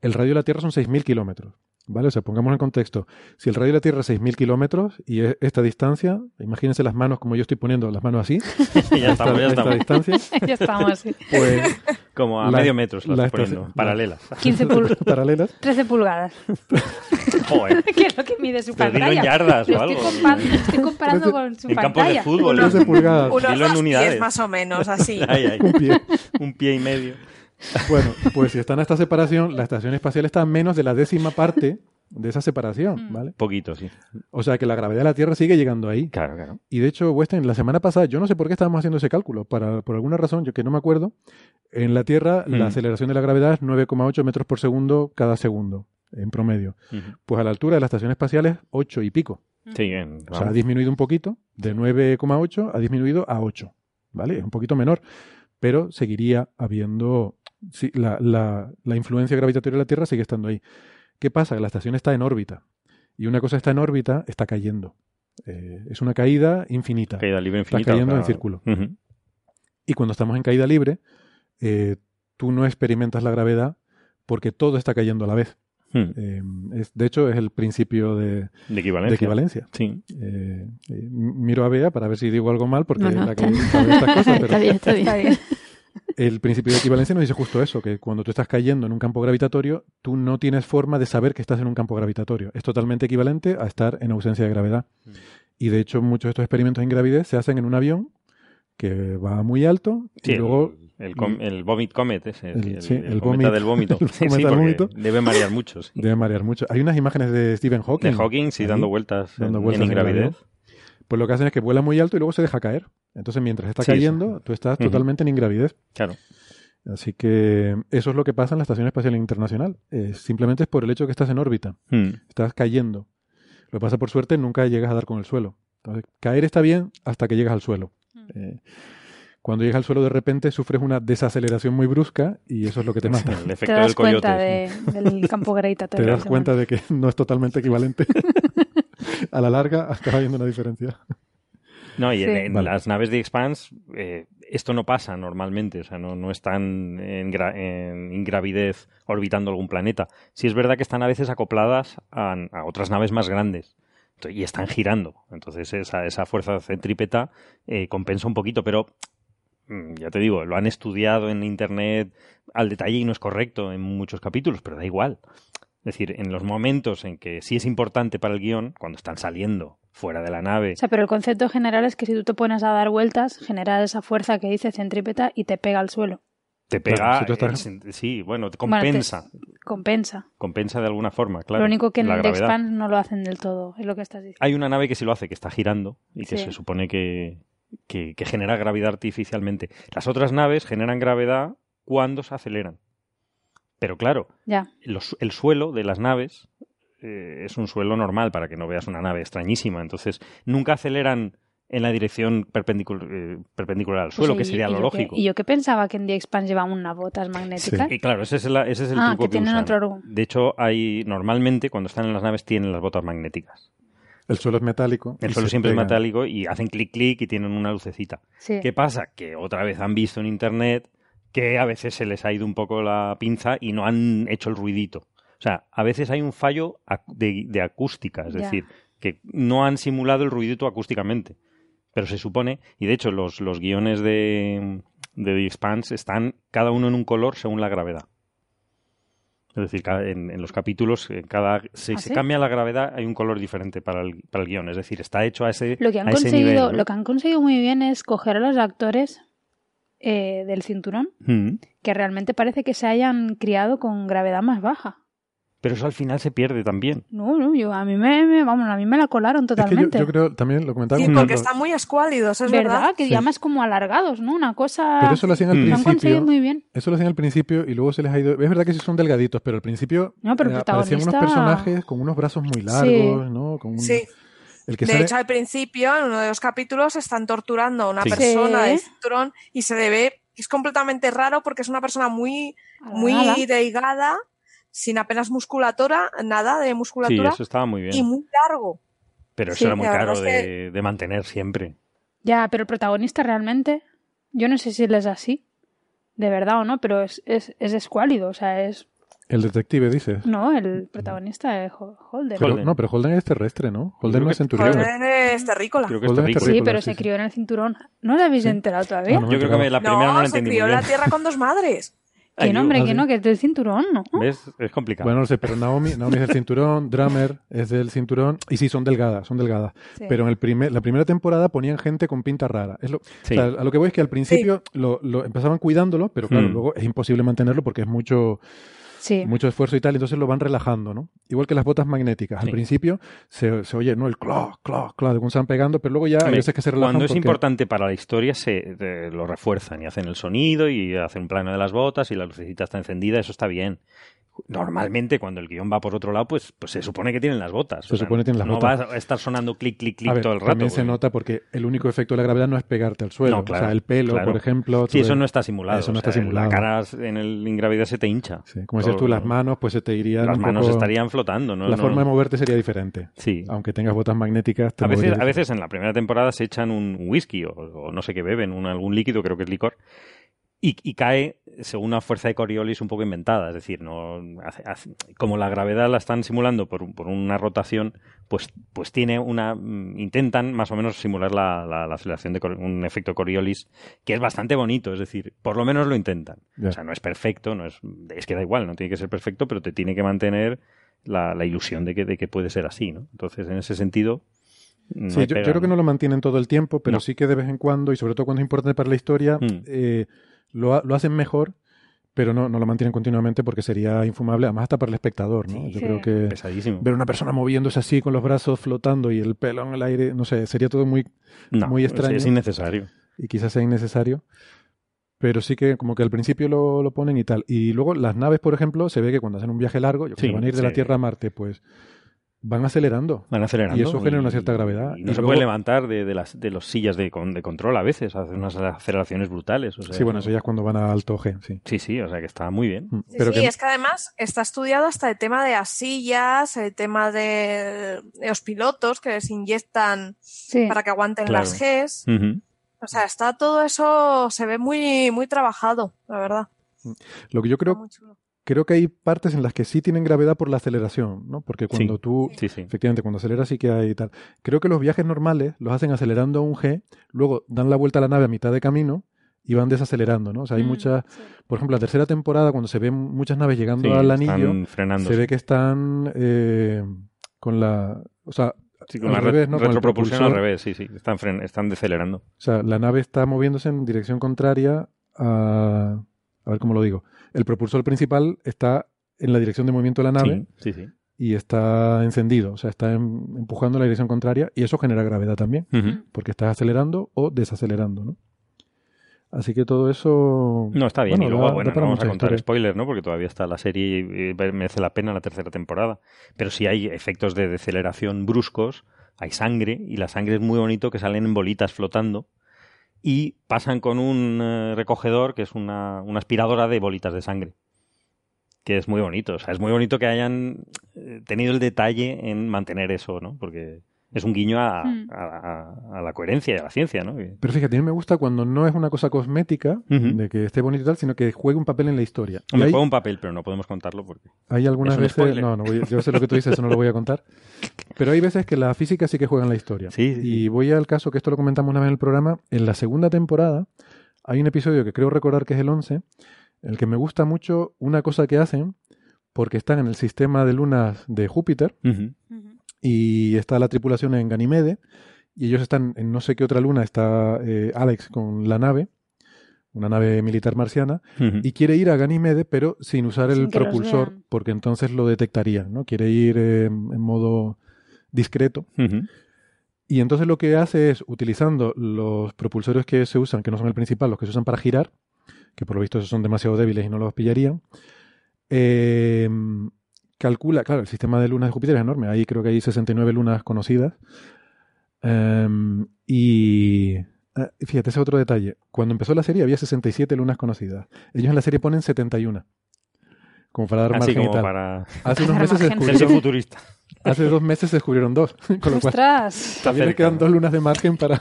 El radio de la Tierra son 6.000 kilómetros. ¿Vale? O sea, pongamos en contexto. Si el radio de la Tierra es 6.000 kilómetros y es esta distancia, imagínense las manos como yo estoy poniendo las manos así. ya estamos, ya esta estamos. distancia. ya estamos, sí. Pues Como a La- medio metro las la estoy poniendo, paralelas. 15 pul- paralelas. 13 pulgadas. Joder. que es lo que mide su Pero dilo pantalla. en yardas o estoy algo. compa- estoy comparando Trece- con su En campos de pantalla. fútbol. 13 pulgadas. Unos Dilo en unidades. pies más o menos, así. Ay, ay. Un pie. Un pie y medio. Bueno, pues si está en esta separación, la estación espacial está a menos de la décima parte de esa separación, Mm. ¿vale? Poquito, sí. O sea que la gravedad de la Tierra sigue llegando ahí. Claro, claro. Y de hecho, Weston, la semana pasada, yo no sé por qué estábamos haciendo ese cálculo, para, por alguna razón, yo que no me acuerdo, en la Tierra la Mm. aceleración de la gravedad es 9,8 metros por segundo cada segundo, en promedio. Pues a la altura de la estación espacial es 8 y pico. Sí, bien. O sea, ha disminuido un poquito, de 9,8 ha disminuido a 8, ¿vale? Es un poquito menor, pero seguiría habiendo, sí, la, la, la influencia gravitatoria de la Tierra sigue estando ahí. ¿Qué pasa? Que la estación está en órbita, y una cosa está en órbita, está cayendo. Eh, es una caída infinita. Caída libre Está infinita. cayendo o en círculo. Y cuando estamos en caída libre, eh, tú no experimentas la gravedad porque todo está cayendo a la vez. Hmm. Eh, es, de hecho, es el principio de, De equivalencia. de equivalencia. Sí. Eh, eh, miro a Bea para ver si digo algo mal, porque No, la que está- sabe estas cosas, pero Está bien, está bien. Está bien. el principio de equivalencia nos dice justo eso, que cuando tú estás cayendo en un campo gravitatorio, tú no tienes forma de saber que estás en un campo gravitatorio. Es totalmente equivalente a estar en ausencia de gravedad. Mm. Y de hecho, muchos de estos experimentos en gravidez se hacen en un avión que va muy alto Sí, y luego el, el, com- el Vomit Comet ese. El- el, sí, el el cometa vomit- del vómito. Sí, sí, del. Debe marear mucho. sí. debe marear mucho. Hay unas imágenes de Stephen Hawking. De Hawking, sí, ahí, dando vueltas dando en, vueltas en ingravidez. Pues lo que hacen es que vuela muy alto y luego se deja caer. Entonces, mientras está cayendo, tú estás totalmente en ingravidez. Claro. Así que eso es lo que pasa en la Estación Espacial Internacional. Eh, simplemente es por el hecho de que estás en órbita. Hmm. Estás cayendo. Lo que pasa por suerte, nunca llegas a dar con el suelo. Entonces, caer está bien hasta que llegas al suelo. Eh, cuando llegas al suelo, de repente sufres una desaceleración muy brusca y eso es lo que te mata. El Te efecto das del coyote. cuenta de- del campo Te gravitatorio. das cuenta de que no es totalmente equivalente. a la larga acaba habiendo una diferencia. No, y en, Sí. en Vale. las naves de Expanse eh, esto no pasa normalmente, o sea, no, no están en, gra- en ingravidez orbitando algún planeta. Sí es verdad que están a veces acopladas a, a otras naves más grandes y están girando. Entonces esa, esa fuerza centrípeta eh, compensa un poquito, pero mm, ya te digo, lo han estudiado en internet al detalle y no es correcto en muchos capítulos, pero da igual. Es decir, en los momentos en que sí es importante para el guion, cuando están saliendo fuera de la nave. O sea, pero el concepto general es que si tú te pones a dar vueltas, genera esa fuerza que dice centrípeta y te pega al suelo. Te pega, sí, bueno, compensa. compensa. Compensa de alguna forma, claro. Lo único que en el Expand no lo hacen del todo, es lo que estás diciendo. Hay una nave que sí lo hace, que está girando y que se supone que, que, genera gravedad artificialmente. Las otras naves generan gravedad cuando se aceleran. Pero claro, ya. el suelo de las naves eh, es un suelo normal para que no veas una nave extrañísima. Entonces, nunca aceleran en la dirección perpendicular, eh, perpendicular al pues suelo, que sería lo lógico. y yo que pensaba que en The Expanse llevaban unas botas magnéticas. Y claro, ese es, el ah, truco que, tienen Otro... De hecho, hay normalmente cuando están en las naves tienen las botas magnéticas. El suelo es metálico. El suelo siempre es metálico y hacen clic clic y tienen una lucecita. ¿Qué pasa? Que otra vez han visto en internet que a veces se les ha ido un poco la pinza y no han hecho el ruidito. O sea, a veces hay un fallo de, acústica, es decir, que no han simulado el ruidito acústicamente. Pero se supone, y de hecho los, los guiones de, de The Expanse están cada uno en un color según la gravedad. Es decir, en, los capítulos, en cada, si ¿Ah, se cambia la gravedad, hay un color diferente para el, para el guion. Es decir, está hecho a ese, lo que han conseguido, Lo que han conseguido muy bien es coger a los actores eh, del cinturón, mm. que realmente parece que se hayan criado con gravedad más baja pero eso al final se pierde también. No, no, yo, a mí me, vamos, a mí me la colaron totalmente. yo, creo, también lo comentaba Sí, porque están muy escuálidos, es verdad. ¿Verdad? Que llamas como alargados, ¿no? Una cosa... Pero eso lo hacían al principio. Lo han conseguido muy bien. Eso lo hacían al principio y luego se les ha ido... Es verdad que sí son delgaditos, pero al principio no, pero eh, aparecían unos personajes con unos brazos muy largos, ¿no? Con Sí. El que de hecho, al principio, en uno de los capítulos, están torturando a una persona de cinturón y se debe... Es completamente raro porque es una persona muy, muy delgada sin apenas musculatura, nada de musculatura. Sí, eso estaba muy bien. Y muy largo. Pero eso era muy caro de, mantener siempre. Ya, pero el protagonista realmente, yo no sé si él es así, de verdad o no, pero es, es, es escuálido, o sea, es... El detective, dices. No, el protagonista es Holden. no, pero Holden es terrestre, ¿no? Holden no es centurión. Holden es terrícola. sí, pero se crió en el cinturón. ¿No lo habéis enterado todavía? yo creo que la primera no, no la entendí se crió en la tierra con dos madres. Que no, hombre, que no, que es del cinturón, ¿no? ¿Ves? Es complicado. Bueno, no sé, pero Naomi, Naomi es del cinturón, Drummer es del cinturón, y sí, son delgadas, son delgadas. Pero en el primer, la primera temporada ponían gente con pinta rara. Es lo, a lo que voy es que al principio lo, lo, empezaban cuidándolo, pero claro, hmm. luego es imposible mantenerlo porque es mucho mucho esfuerzo y tal, entonces lo van relajando, ¿no? Igual que las botas magnéticas. Al principio se, oye, ¿no? El clock, clock, clock, de se van pegando, pero luego ya a veces que se relajan. Cuando es importante para la historia, se lo refuerzan y hacen el sonido y hacen un plano de las botas y la lucecita está encendida, eso está bien normalmente cuando el guion va por otro lado, pues, pues se supone que tienen las botas. Se supone que tienen las no botas. No va a estar sonando clic, clic, clic todo el rato. También se nota porque el único efecto de la gravedad no es pegarte al suelo. o sea, el pelo, por ejemplo. Sí, eso no está simulado. Eso no está simulado. La cara en el ingravidez se te hincha. Sí, como decías tú, las manos, pues se te irían. Las manos estarían flotando, ¿no? La forma de moverte sería diferente. Sí. Aunque tengas botas magnéticas. a, veces, a veces en la primera temporada se echan un whisky o, no sé qué beben, un, algún líquido, creo que es licor y, cae según una fuerza de Coriolis un poco inventada, es decir, no como la gravedad la están simulando por, por, una rotación, pues, pues tiene una mm, intentan más o menos simular la, la, aceleración de un efecto Coriolis que es bastante bonito, es decir, por lo menos lo intentan. O sea, no es perfecto, no es es que da igual, no tiene que ser perfecto, pero te tiene que mantener la, la ilusión de que, de que puede ser así, ¿no? Entonces, en ese sentido, sí, yo, creo que no lo mantienen todo el tiempo, pero sí que de vez en cuando, y sobre todo cuando es importante para la historia, mm. eh, lo, lo hacen mejor, pero no, no lo mantienen continuamente porque sería infumable, además hasta para el espectador, ¿no? Yo creo que Pesadísimo. ver una persona moviéndose así con los brazos flotando y el pelo en el aire, no sé, sería todo muy, muy extraño. Es innecesario. Y quizás sea innecesario. Pero sí que como que al principio lo, lo ponen y tal. Y luego las naves, por ejemplo, se ve que cuando hacen un viaje largo, yo que van a ir de la Tierra a Marte, pues van acelerando. Van acelerando. Y eso genera una cierta gravedad. Y no se puede levantar de, de, las de los sillas de, de, control a veces, hacen unas aceleraciones brutales. O sea, sí, bueno, eso ya es cuando van a alto G, sí. Sí, sí, o sea que está muy bien. Mm, sí, Pero es que además está estudiado hasta el tema de las sillas, el tema de, los pilotos que les inyectan para que aguanten las Gs. O sea, está todo eso, se ve muy, muy trabajado, la verdad. Lo que yo creo creo que hay partes en las que sí tienen gravedad por la aceleración, ¿no? Porque cuando tú, efectivamente, cuando aceleras sí que hay tal. Creo que los viajes normales los hacen acelerando a un G, luego dan la vuelta a la nave a mitad de camino y van desacelerando, ¿no? O sea, hay mm, muchas, por ejemplo, la tercera temporada cuando se ven muchas naves llegando al anillo, se ve que están eh, con la, o sea, con la revés, ¿no? retropropulsión al revés, sí, sí, están, están decelerando. O sea, la nave está moviéndose en dirección contraria a, a ver cómo lo digo. El propulsor principal está en la dirección de movimiento de la nave. Sí, sí, y está encendido, o sea, está em, empujando en la dirección contraria y eso genera gravedad también, porque estás acelerando o desacelerando, ¿no? Así que todo eso... No, está bien. y luego, bueno, no vamos a contar spoilers, ¿no? Porque todavía está la serie y merece la pena la tercera temporada. Pero sí hay efectos de deceleración bruscos, hay sangre, y la sangre es muy bonito que salen en bolitas flotando y pasan con un eh, recogedor que es una, una aspiradora de bolitas de sangre que es muy bonito. O sea, es muy bonito que hayan eh, tenido el detalle en mantener eso, ¿no? Porque es un guiño a, mm. la coherencia y a la ciencia, ¿no? Pero fíjate, a mí me gusta cuando no es una cosa cosmética, de que esté bonito y tal, sino que juegue un papel en la historia. Me juega un papel, pero no podemos contarlo porque... Hay algunas veces... No, no, yo sé lo que tú dices, eso no lo voy a contar. Pero hay veces que la física sí que juega en la historia. Sí, Y voy al caso, que esto lo comentamos una vez en el programa, en la segunda temporada hay un episodio que creo recordar que es el 11, el que me gusta mucho una cosa que hacen, porque están en el sistema de lunas de Júpiter, y está la tripulación en Ganymede, y ellos están en no sé qué otra luna, está eh, Alex con la nave, una nave militar marciana, y quiere ir a Ganymede, pero sin usar el propulsor, porque entonces lo detectaría, ¿no? Quiere ir en modo discreto. Y entonces lo que hace es, utilizando los propulsores que se usan, que no son el principal, los que se usan para girar, que por lo visto son demasiado débiles y no los pillarían, eh, calcula, claro, el sistema de lunas de Júpiter es enorme, ahí creo que hay 69 lunas conocidas. Em, y ah, fíjate, ese otro detalle. Cuando empezó la serie había 67 lunas conocidas. Ellos en la serie ponen 71. Como para dar Así margen como para... Hace unos meses se descubrieron... futurista. Hace dos meses se descubrieron dos. Con lo cual, también le quedan dos lunas de margen para...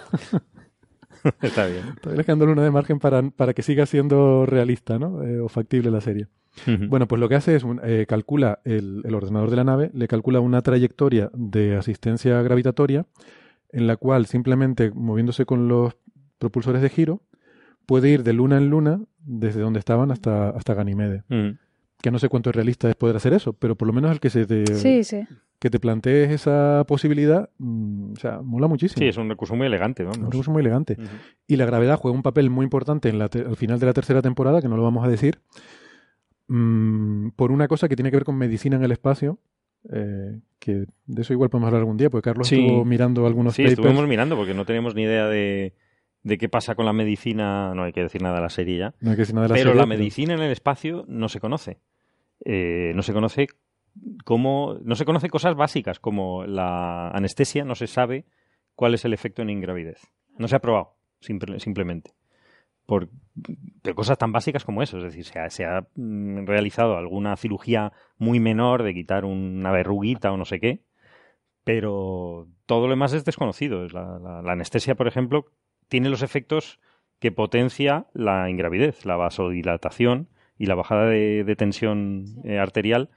Está bien. Todavía le quedan dos lunas de margen para, para que siga siendo realista, ¿no? Eh, o factible la serie. Bueno, pues lo que hace es eh, calcula el, ordenador de la nave, le calcula una trayectoria de asistencia gravitatoria en la cual simplemente moviéndose con los propulsores de giro puede ir de luna en luna desde donde estaban hasta, hasta Ganymede. Que no sé cuánto es realista es poder hacer eso, pero por lo menos el que se te, que te plantees esa posibilidad, mm, o sea, mola muchísimo. Sí, es un recurso muy elegante, ¿no? Un recurso muy elegante. Y la gravedad juega un papel muy importante en la al final de la tercera temporada, que no lo vamos a decir, Mm, por una cosa que tiene que ver con medicina en el espacio, eh, que de eso igual podemos hablar algún día, porque Carlos estuvo mirando algunos sí, estuvimos mirando porque no teníamos ni idea de, qué pasa con la medicina, no hay que decir nada de la serie ya. No hay que decir nada de la pero la medicina en el espacio no se conoce. Eh, no se conoce cómo, no se conoce cosas básicas como la anestesia, no se sabe cuál es el efecto en ingravidez. No se ha probado, simplemente por de cosas tan básicas como eso. Es decir, se ha, se ha, mm, realizado alguna cirugía muy menor de quitar una verruguita o no sé qué, pero todo lo demás es desconocido. La, anestesia, por ejemplo, tiene los efectos que potencia la ingravidez, la vasodilatación y la bajada de, tensión eh, arterial.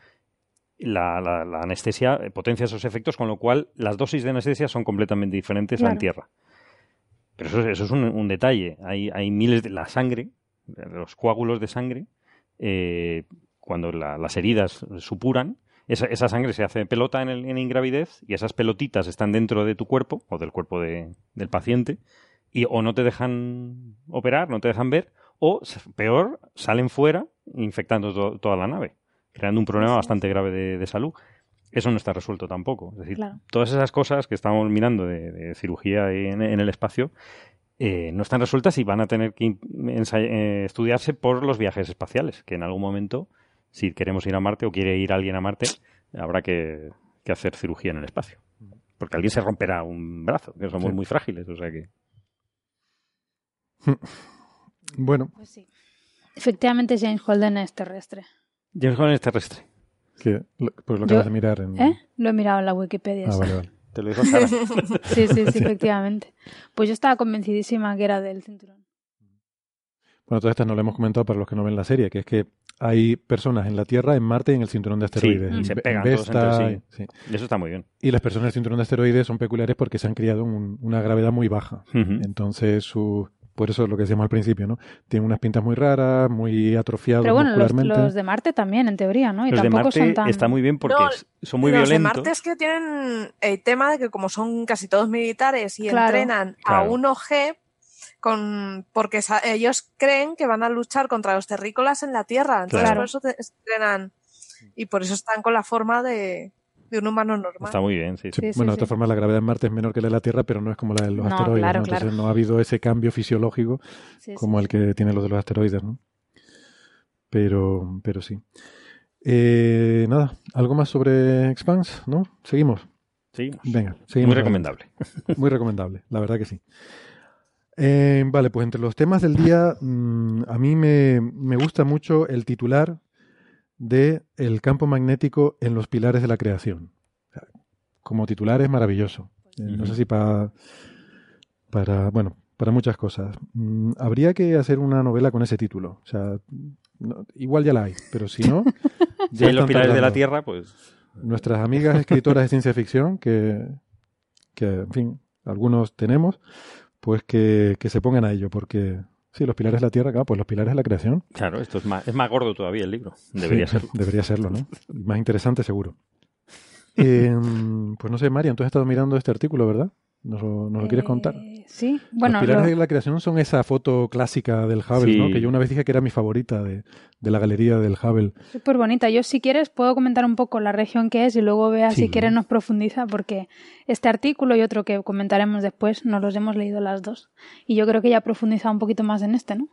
La, anestesia potencia esos efectos, con lo cual las dosis de anestesia son completamente diferentes a en tierra. Pero eso, eso es un, detalle. Hay, hay, miles de... La sangre, los coágulos de sangre, eh, cuando las heridas supuran, esa, esa, sangre se hace pelota en, el, en ingravidez y esas pelotitas están dentro de tu cuerpo o del cuerpo de, del paciente y o no te dejan operar, no te dejan ver, o peor, salen fuera infectando toda la nave, creando un problema bastante grave de, de salud eso no está resuelto tampoco. Es decir, todas esas cosas que estamos mirando de, cirugía en, el espacio eh, no están resueltas y van a tener que eh, estudiarse por los viajes espaciales, que en algún momento, si queremos ir a Marte o quiere ir alguien a Marte, habrá que, hacer cirugía en el espacio. Porque alguien se romperá un brazo, que somos muy frágiles, o sea que... Bueno. Pues sí. Efectivamente, James Holden es terrestre. James Holden es terrestre. Que, pues lo acabas de mirar en... ¿Eh? Lo he mirado en la Wikipedia. Ah, vale, vale. Te lo dijo Sara. sí, sí, sí, efectivamente. Pues yo estaba convencidísima que era del cinturón. Bueno, todas estas no lo hemos comentado para los que no ven la serie, que es que hay personas en la Tierra, en Marte y en el cinturón de asteroides. y se pegan todos entre sí. Y eso está muy bien. Y las personas del cinturón de asteroides son peculiares porque se han criado en una gravedad muy baja. Entonces, su, Por eso es lo que decíamos al principio, ¿no? Tienen unas pintas muy raras, muy atrofiados Pero bueno, los, muscularmente. los de Marte también, en teoría, ¿no? Y Los de tampoco Marte son tan... está muy bien porque No, son muy los de violentos. Marte es que tienen el tema de que como son casi todos militares y Claro. entrenan a Claro. 1G con porque sa- ellos creen que van a luchar contra los terrícolas en la Tierra, entonces Claro. por eso entrenan y por eso están con la forma de, de un humano normal. Está muy bien, sí. Sí, Sí, sí, bueno, de sí. todas formas, la gravedad en Marte es menor que la de la Tierra, pero no es como la de los No, asteroides. claro, ¿no? Entonces claro. no ha habido ese cambio fisiológico como sí. el que tienen los de los asteroides, ¿no? Pero, pero sí. Eh, nada, ¿algo más sobre Expanse? ¿No? Seguimos. Sí, Venga, seguimos. muy recomendable. Muy recomendable, la verdad que sí. Eh, vale, pues entre los temas del día, mm, a mí me, me gusta mucho el titular de El campo magnético en los pilares de la creación. O sea, como titular es maravilloso. No sé si para, para, bueno, para muchas cosas. Mm, habría que hacer una novela con ese título. O sea, no- igual ya la hay, pero si no, Si hay los pilares de la Tierra, pues nuestras amigas escritoras de ciencia ficción, que, que, en fin, algunos tenemos, pues que, que se pongan a ello, porque sí, los pilares de la Tierra, claro, pues los pilares de la creación. claro, esto es más, es más gordo todavía el libro. Debería Sí, serlo. Debería serlo, ¿no? Más interesante, seguro. Eh, pues no sé, María, tú has estado mirando este artículo, ¿verdad? ¿Nos lo, nos lo quieres contar? Eh, sí, bueno, los pilares lo- de la creación son esa foto clásica del Hubble, Sí. ¿no? Que yo una vez dije que era mi favorita de, de la galería del Hubble. súper bonita. Yo, si quieres, puedo comentar un poco la región que es y luego vea Sí. si quieres nos profundiza, porque este artículo y otro que comentaremos después nos los hemos leído las dos. Y yo creo que ya profundiza un poquito más en este, ¿no?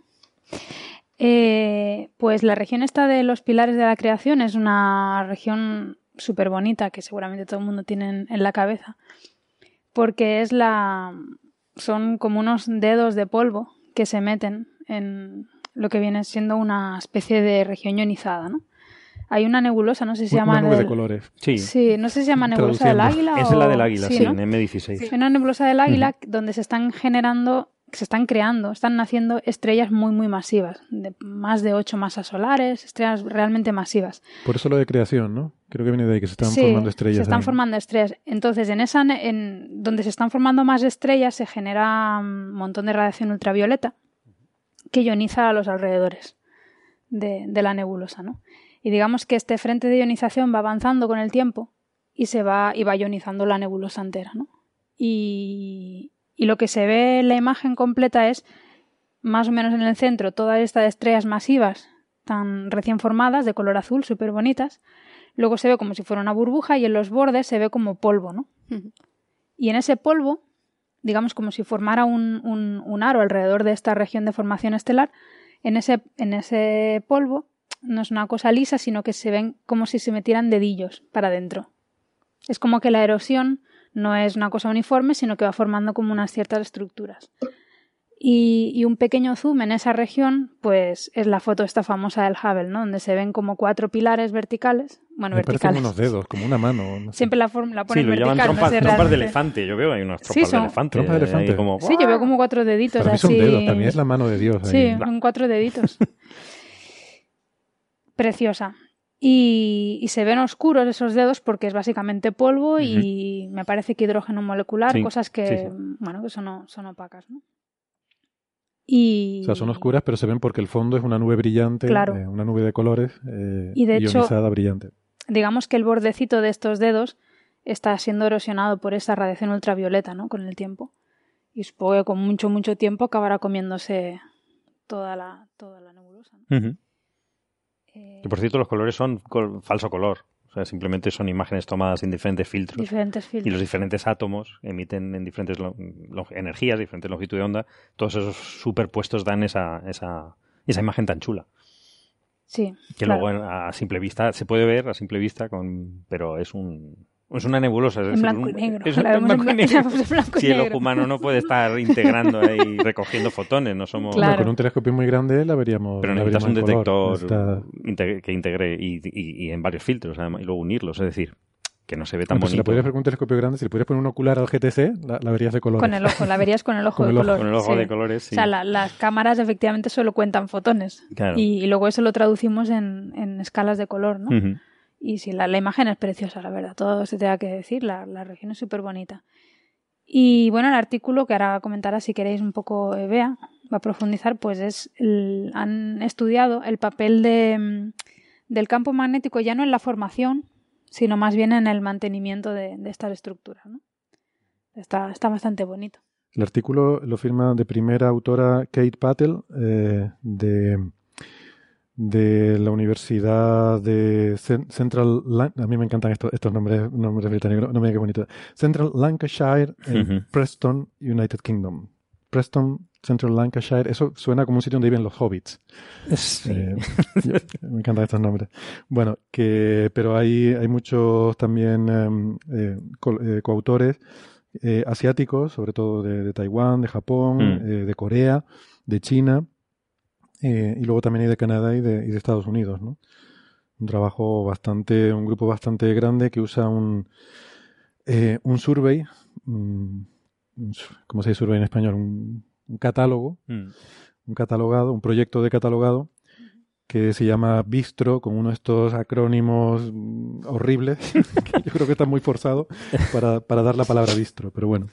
Eh, pues la región esta de los pilares de la creación es una región súper bonita que seguramente todo el mundo tiene en, en la cabeza, porque es la son como unos dedos de polvo que se meten en lo que viene siendo una especie de región ionizada, ¿no? Hay una nebulosa, no sé si se Una llama nube de del- colores. Sí, Sí, no sé si se llama nebulosa del águila es la del águila, sí, ¿no? en M16. Sí. Una nebulosa del águila donde se están generando, se están creando, están naciendo estrellas muy, muy masivas, de más de ocho masas solares, estrellas realmente masivas. Por eso lo de creación, ¿no? Creo que viene de ahí, que se están Sí, formando estrellas. Se están ahí. formando estrellas. Entonces, en esa, en donde se están formando más estrellas, se genera un montón de radiación ultravioleta que ioniza a los alrededores de, de la nebulosa, ¿no? Y digamos que este frente de ionización va avanzando con el tiempo y se va, y va ionizando la nebulosa entera, ¿no? Y, y lo que se ve en la imagen completa es más o menos en el centro todas estas estrellas masivas tan recién formadas de color azul, súper bonitas. Luego se ve como si fuera una burbuja y en los bordes se ve como polvo, ¿no? Y en ese polvo, digamos como si formara un, un- un aro alrededor de esta región de formación estelar, en ese, en ese polvo no es una cosa lisa, sino que se ven como si se metieran dedillos para adentro. Es como que la erosión no es una cosa uniforme, sino que va formando como unas ciertas estructuras. Y, y un pequeño zoom en esa región, pues es la foto esta famosa del Hubble, ¿no? Donde se ven como cuatro pilares verticales. Bueno, Me parecen verticales. unos dedos, como una mano. no sé. Siempre la, form- la Sí, ponen lo llaman vertical, no trompas, sé trompas de elefante. Yo veo hay unas Sí, trompas son- de elefante. Trompas de ahí elefante. como- Sí, yo veo como cuatro deditos Para mí son así. dedos, también es la mano de Dios. Sí, ahí. son cuatro deditos. Preciosa. Y, y se ven oscuros esos dedos porque es básicamente polvo y me parece que hidrógeno molecular, Sí, cosas que, sí, sí. bueno, que son, son opacas, ¿no? Y, O sea, son oscuras, pero se ven porque el fondo es una nube brillante, Claro. eh, una nube de colores eh, Y de hecho- ionizada brillante. digamos que el bordecito de estos dedos está siendo erosionado por esa radiación ultravioleta, ¿no? Con el tiempo. Y supongo que con mucho, mucho tiempo acabará comiéndose toda la, toda la nebulosa. Eh, Que por cierto, los colores son col- falso color. O sea, simplemente son imágenes tomadas en diferentes filtros. diferentes Y filtros. los diferentes átomos emiten en diferentes energías, diferentes longitudes de onda. Todos esos superpuestos dan esa, esa, esa imagen tan chula. Sí. Que claro. luego a simple vista, se puede ver a simple vista, con, pero es un es una nebulosa. Es En blanco y negro. es La blanco y negro. Si el ojo humano no puede estar integrando ahí, recogiendo fotones, no somos... Claro. Bueno, con un telescopio muy grande la veríamos. Pero la necesitas un detector. Está- que integre y, y- y en varios filtros, además, y luego unirlos. Es decir, que no se ve tan Bueno, pues si la bonito. pudieras ver con un telescopio grande, si le pudieras poner un ocular al GTC, la, la verías de color. Con el ojo, la verías con el ojo Con de el ojo. color. Con el ojo sí. de colores, sí. O sea, la- las cámaras efectivamente solo cuentan fotones. Claro. Y, y luego eso lo traducimos en, en escalas de color, ¿no? Ujú. Y sí, la, la imagen es preciosa, la verdad. Todo se te da que decir. La, la región es súper bonita. Y bueno, el artículo que ahora comentará si queréis un poco eh, Bea, va a profundizar, pues es han estudiado el papel de, mm, del campo magnético ya no en la formación, sino más bien en el mantenimiento de, estas estructuras. Está, está bastante bonito. El artículo lo firma de primera autora Kate Patel eh, de, de la Universidad de Central... A mí me encantan estos, estos nombres, nombres británicos. No me qué bonito. Central Lancashire en Preston, United Kingdom. Preston, Central Lancashire, eso suena como un sitio donde viven los hobbits. Eh, me encantan estos nombres. Bueno, que, pero hay, hay muchos también em, eh, eh, coautores asiáticos, sobre todo de, Taiwán, de Japón, mm. de Corea, de China, y luego también hay de Canadá y de, y de Estados Unidos, ¿no? Un trabajo bastante, un grupo bastante grande que usa un, un survey, mm, ¿cómo se dice survey en español? Un, catálogo, mm. un catalogado, un proyecto de catalogado que se llama Bistro, con uno de estos acrónimos mm, horribles, que yo creo que está muy forzado para, para dar la palabra Bistro, pero bueno.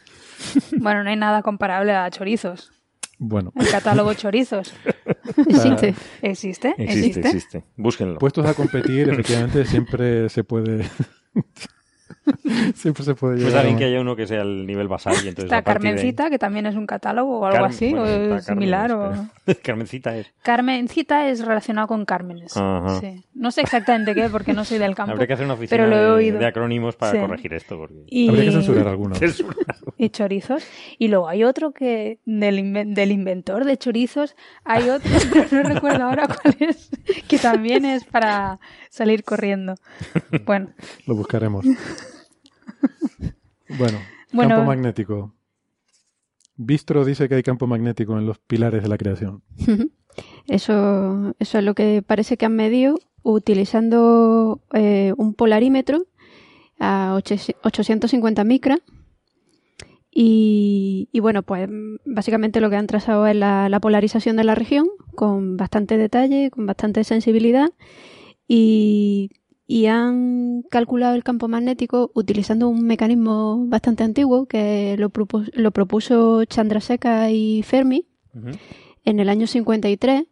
Bueno, no hay nada comparable a chorizos. Bueno. El catálogo chorizos. ¿Existe? ¿Existe? ¿Existe? Existe, Búsquenlo. Puestos a competir, efectivamente, siempre se puede Siempre se puede llegar. Pues alguien que haya uno que sea el nivel basal. Y entonces Está Carmencita, que también es un catálogo o algo así, o similar. o... Carmencita es. Carmencita es relacionado con Cármenes. Sí. No sé exactamente qué, porque no soy del campo. Habría que hacer una oficina pero lo he oído. de, acrónimos para corregir esto. Porque... Y... Habría que censurar algunos. y chorizos. Y luego hay otro que del, del inventor de chorizos, hay otro, pero no recuerdo ahora cuál es, que también es para salir corriendo. Bueno. Lo buscaremos. Bueno, campo magnético. Bistro dice que hay campo magnético en los pilares de la creación. Eso, eso es lo que parece que han medido utilizando eh, un polarímetro a 850 micras. Y, bueno, pues básicamente lo que han trazado es la polarización de la región con bastante detalle, con bastante sensibilidad. Y y han calculado el campo magnético utilizando un mecanismo bastante antiguo que lo, propuso, lo propuso Chandrasekhar y Fermi en el año 53.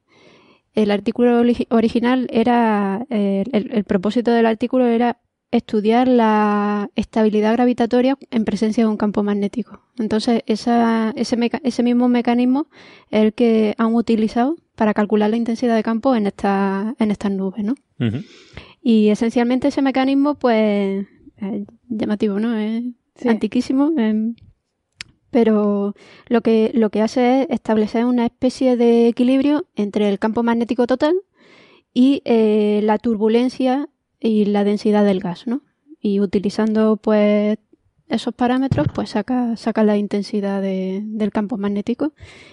El artículo original era, eh, el, propósito del artículo era estudiar la estabilidad gravitatoria en presencia de un campo magnético. Entonces, esa, ese, ese mismo mecanismo es el que han utilizado para calcular la intensidad de campo en, esta, en estas nubes, ¿no? Y esencialmente ese mecanismo, pues, es llamativo, ¿no? Es antiquísimo. Em, pero lo que, lo que hace es establecer una especie de equilibrio entre el campo magnético total y eh, la turbulencia y la densidad del gas, ¿no? Y utilizando, pues, esos parámetros, pues saca, saca la intensidad del campo magnético.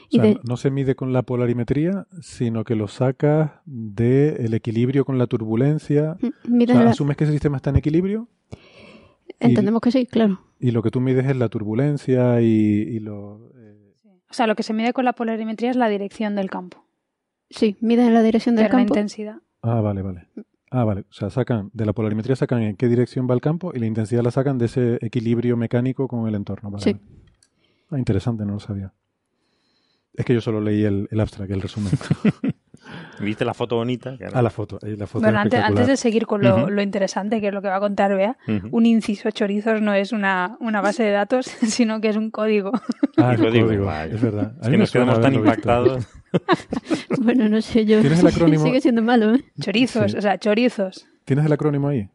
Y no se mide con la polarimetría, sino que lo saca del equilibrio con la turbulencia. Mm, ¿Asumes que ese sistema está en equilibrio? Entendemos que sí, claro. Y lo que tú mides es la turbulencia y, lo... Eh, o sea, lo que se mide con la polarimetría es la dirección del campo. Sí, mides la dirección del campo. La intensidad. Ah, vale, vale. Ah, vale. O sea, sacan de la polarimetría sacan en qué dirección va el campo y la intensidad la sacan de ese equilibrio mecánico con el entorno. Sí. Ah, interesante, no lo sabía. Es que yo solo leí el, el abstract, el resumen. ¿Viste la foto bonita? Ah, la foto. La foto bueno, antes, de seguir con lo, interesante, que es lo que va a contar Bea, un inciso chorizos no es una, una, base de datos, sino que es un código. Ah, es un código, es verdad. Es que nos quedamos tan impactados. bueno, no sé yo. ¿Tienes el acrónimo? Sigue siendo malo, ¿eh? Chorizos, o sea, chorizos. ¿Tienes el acrónimo ahí?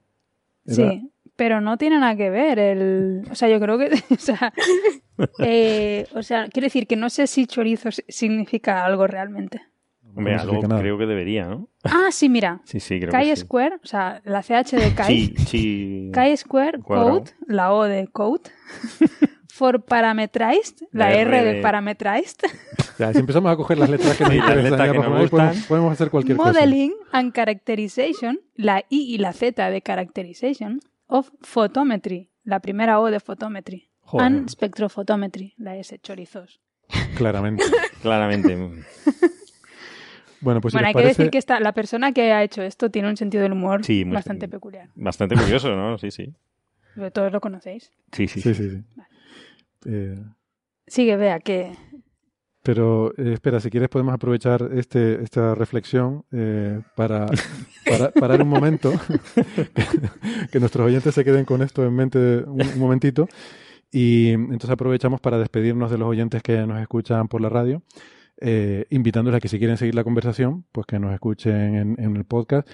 Sí, pero no tiene nada que ver. El... O sea, yo creo que. O sea, eh, o sea, quiero decir que no sé si chorizos significa algo realmente. Hombre, algo creo que debería, ¿no? Ah, sí, mira. Sí, sí, creo Chi Square, o sea, la CH de Square Code, la O de Code. For parametrized, la, R, de, parametrized. Ya, si empezamos a coger las letras que nos interesan, podemos, podemos, hacer cualquier Modeling and characterization, la I y la Z de characterization of photometry, la primera O de photometry. And spectrophotometry, la S, chorizos. Claramente. Claramente. Bueno, pues hay que decir que esta, la persona que ha hecho esto tiene un sentido del humor bastante peculiar. Bastante curioso, ¿no? Sí, sí. Todos lo conocéis. Sí, sí. sí, sí, eh, Sigue, vea que... Pero eh, espera, si quieres podemos aprovechar este, esta reflexión eh, para, para parar un momento, que, nuestros oyentes se queden con esto en mente un, un, momentito. Y entonces aprovechamos para despedirnos de los oyentes que nos escuchan por la radio eh, invitándoles a que si quieren seguir la conversación, pues que nos escuchen en, el podcast.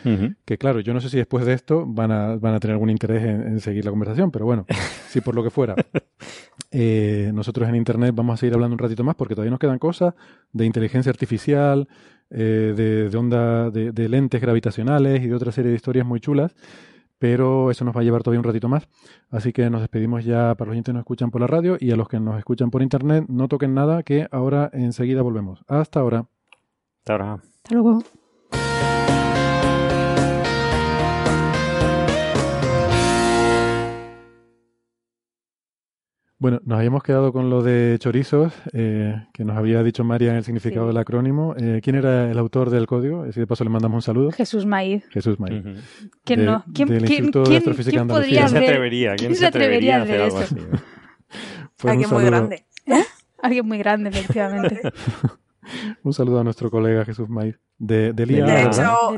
Que claro, yo no sé si después de esto van a, van a tener algún interés en, seguir la conversación, pero bueno, si por lo que fuera. Eh, nosotros en Internet vamos a seguir hablando un ratito más porque todavía nos quedan cosas de inteligencia artificial, eh, de, de, onda, de, de lentes gravitacionales y de otra serie de historias muy chulas pero eso nos va a llevar todavía un ratito más. Así que nos despedimos ya para los que nos escuchan por la radio y a los que nos escuchan por internet, no toquen nada, que ahora enseguida volvemos. Hasta ahora. Hasta ahora. Hasta luego. Bueno, nos habíamos quedado con lo de chorizos, eh, que nos había dicho María en el significado del acrónimo. Eh, ¿Quién era el autor del código? Si de paso le mandamos un saludo. Jesús Maíz. Jesús Maíz. ¿Quién no? ¿Quién, ¿quién, ¿quién, podría se atrevería? ¿Quién, se atrevería, a hacer, algo así? Alguien muy grande. ¿Eh? Alguien muy grande, efectivamente. Un saludo a nuestro colega Jesús Maiz de, de Lía. De hecho,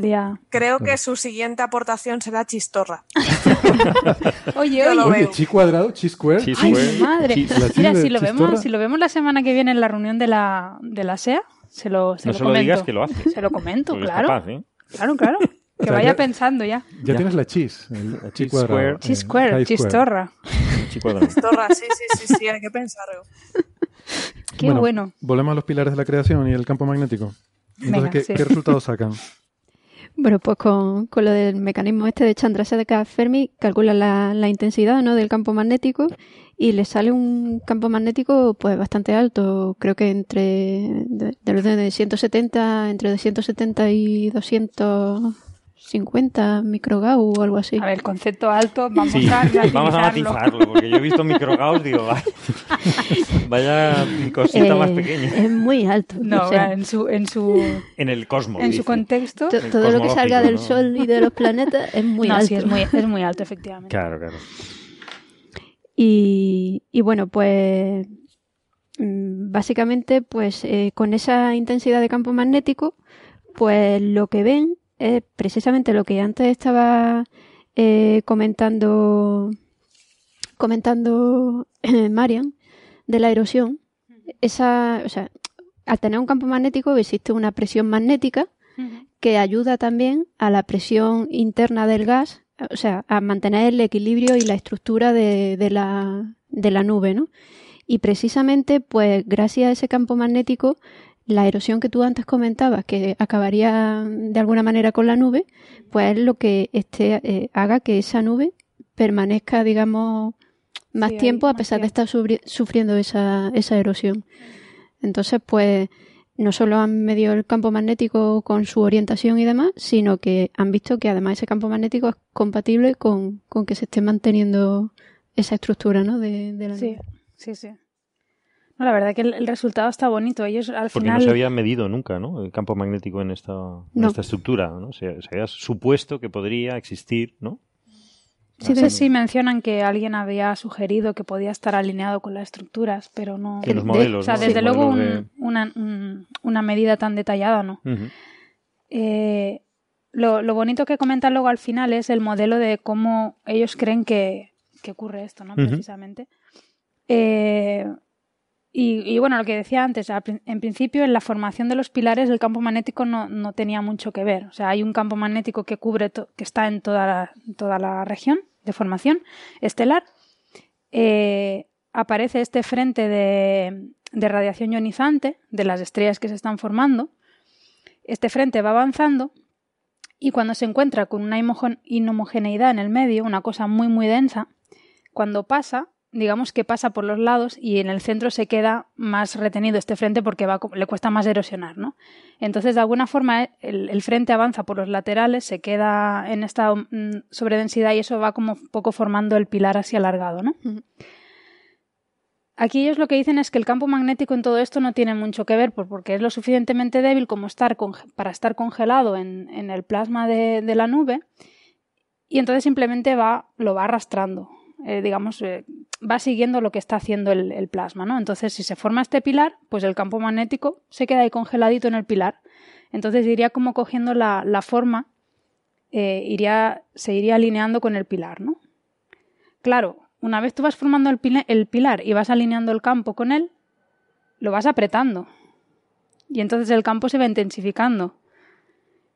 creo que su siguiente aportación será chistorra. oye, oye. Oye, chi cuadrado, chi square. Ay, madre. Mira, si lo, vemos, si lo vemos la semana que viene en la reunión de la, de la SEA, se lo, se no lo se comento. lo digas que lo hace. Se lo comento, Porque claro. capaz, ¿eh? Claro, claro. Que vaya pensando ya. Ya, tienes la chis, el, el chi Chi cuadrado. square. Chi square, chistorra. Chi cuadrado. Chistorra, sí, sí, sí, sí, hay que pensarlo. Qué bueno. Volvemos a los pilares de la creación y el campo magnético. Entonces, Venga, ¿qué, sí. qué resultados sacan? Bueno, pues con, con lo del mecanismo este de Chandrasekhar Fermi, calcula la, la intensidad ¿no? del campo magnético y le sale un campo magnético pues bastante alto, creo que entre de, orden de 170, entre 270 y 250 microgauss o algo así. A ver, el concepto alto, vamos Sí, a vamos a matizarlo, porque yo he visto microgauss, digo, vaya, vaya cosita más Eh, pequeña. Es muy alto. No, o sea, en su, en su, En el cosmos. en su contexto. to- todo lo que salga del. Sol y de los planetas es muy no, alto. sí, es muy, es muy alto, efectivamente. Claro, claro. Y, y bueno, pues mm, básicamente, pues eh, con esa intensidad de campo magnético, pues lo que ven es precisamente lo que antes estaba eh, comentando comentando eh, Marian de la erosión. Esa, o sea, al tener un campo magnético existe una presión magnética que ayuda también a la presión interna del gas, o sea, a mantener el equilibrio y la estructura de, de la, de la nube, ¿no? Y precisamente, pues gracias a ese campo magnético, la erosión que tú antes comentabas, que acabaría de alguna manera con la nube, pues es lo que este, eh, haga que esa nube permanezca, digamos, más Sí, tiempo a pesar de estar sufriendo esa, esa erosión. Entonces, pues no solo han medido el campo magnético con su orientación y demás, sino que han visto que además ese campo magnético es compatible con, con que se esté manteniendo esa estructura ¿no? de, de la Sí, nube. sí, sí. La verdad que el, el resultado está bonito. Ellos al Porque final. no se había medido nunca, ¿no? El campo magnético en esta, en No. esta estructura, ¿no? Se, se había supuesto que podría existir, ¿no? Sí, sé si mencionan que alguien había sugerido que podía estar alineado con las estructuras, pero no. Que los de- modelos, O sea, ¿no? desde luego una, un- una medida tan detallada, ¿no? Eh, lo, lo bonito que comentan luego al final es el modelo de cómo ellos creen que, que ocurre esto, ¿no? Precisamente. Eh, y, y bueno, lo que decía antes, en principio en la formación de los pilares el campo magnético no, no tenía mucho que ver. O sea, hay un campo magnético que cubre, to- que está en toda la, toda la región de formación estelar. Eh, aparece este frente de, de radiación ionizante de las estrellas que se están formando. Este frente va avanzando y cuando se encuentra con una inhomogeneidad en el medio, una cosa muy muy densa, cuando pasa, digamos que pasa por los lados y en el centro se queda más retenido este frente porque va, le cuesta más erosionar, ¿no? Entonces, de alguna forma, el, el frente avanza por los laterales, se queda en esta mm, sobredensidad y eso va como un poco formando el pilar así alargado, ¿no? Aquí ellos lo que dicen es que el campo magnético en todo esto no tiene mucho que ver por- porque es lo suficientemente débil como estar para estar congelado en, en el plasma de, de la nube y entonces simplemente va, lo va arrastrando. Eh, digamos, eh, va siguiendo lo que está haciendo el, plasma, ¿no? Entonces, si se forma este pilar, pues el campo magnético se queda ahí congeladito en el pilar. Entonces iría como cogiendo la, forma, eh, iría, se iría alineando con el pilar, ¿no? Claro, una vez tú vas formando el, pilar y vas alineando el campo con él, lo vas apretando. Y entonces el campo se va intensificando.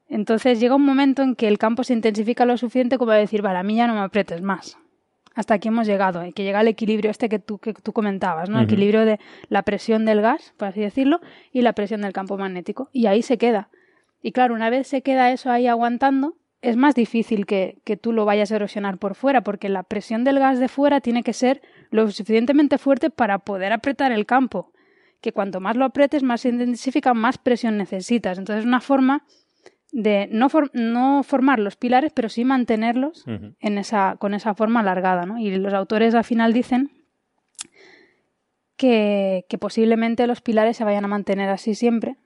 Entonces llega un momento en que el campo se intensifica lo suficiente como decir, vale, a mí ya no me apretes más. Hasta aquí hemos llegado, y que llega el equilibrio este que tú, que tú comentabas, ¿no? Equilibrio de la presión del gas, por así decirlo, y la presión del campo magnético. Y ahí se queda. Y claro, una vez se queda eso ahí aguantando, es más difícil que, que, tú lo vayas a erosionar por fuera, porque la presión del gas de fuera tiene que ser lo suficientemente fuerte para poder apretar el campo. Que cuanto más lo apretes, más se intensifica, más presión necesitas. Entonces, una forma de no, no formar los pilares, pero sí mantenerlos en esa, con esa forma alargada. ¿no? Y los autores al final dicen que, que, posiblemente los pilares se vayan a mantener así siempre.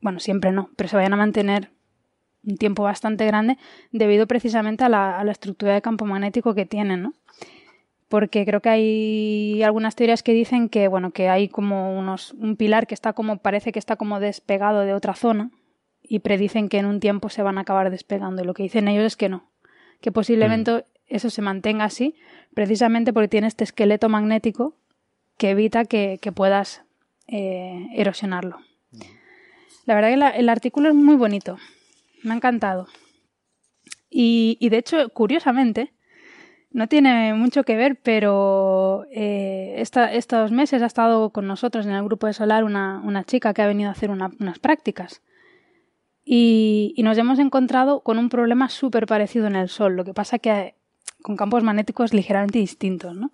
Bueno, siempre no, pero se vayan a mantener un tiempo bastante grande debido precisamente a la, a la estructura de campo magnético que tienen, ¿no? Porque creo que hay algunas teorías que dicen que, bueno, que hay como unos, un pilar que está como, parece que está como despegado de otra zona, y predicen que en un tiempo se van a acabar despegando. Y lo que dicen ellos es que no, que posiblemente mm. eso se mantenga así, precisamente porque tiene este esqueleto magnético que evita que, puedas eh, erosionarlo. La verdad que el artículo es muy bonito, me ha encantado. Y, de hecho, curiosamente, no tiene mucho que ver, pero eh, estos meses ha estado con nosotros en el grupo de Solar una, chica que ha venido a hacer unas prácticas. Y, nos hemos encontrado con un problema súper parecido en el Sol, lo que pasa que con campos magnéticos ligeramente distintos. ¿no?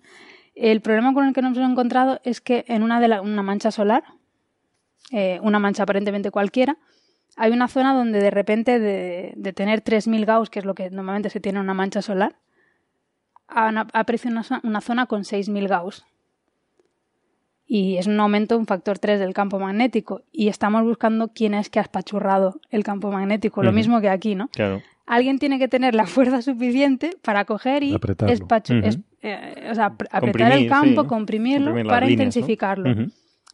El problema con el que nos hemos encontrado es que en una mancha solar, eh, una mancha aparentemente cualquiera, hay una zona donde de repente de, de tener 3.000 Gauss, que es lo que normalmente se tiene en una mancha solar, aparece una, una zona con 6.000 Gauss y es un aumento, un factor 3 del campo magnético. Y estamos buscando quién es que ha espachurrado el campo magnético, lo mismo que aquí, ¿no? Claro. Alguien tiene que tener la fuerza suficiente para coger y eh, o sea, apretar el campo, comprimirlo para intensificarlo.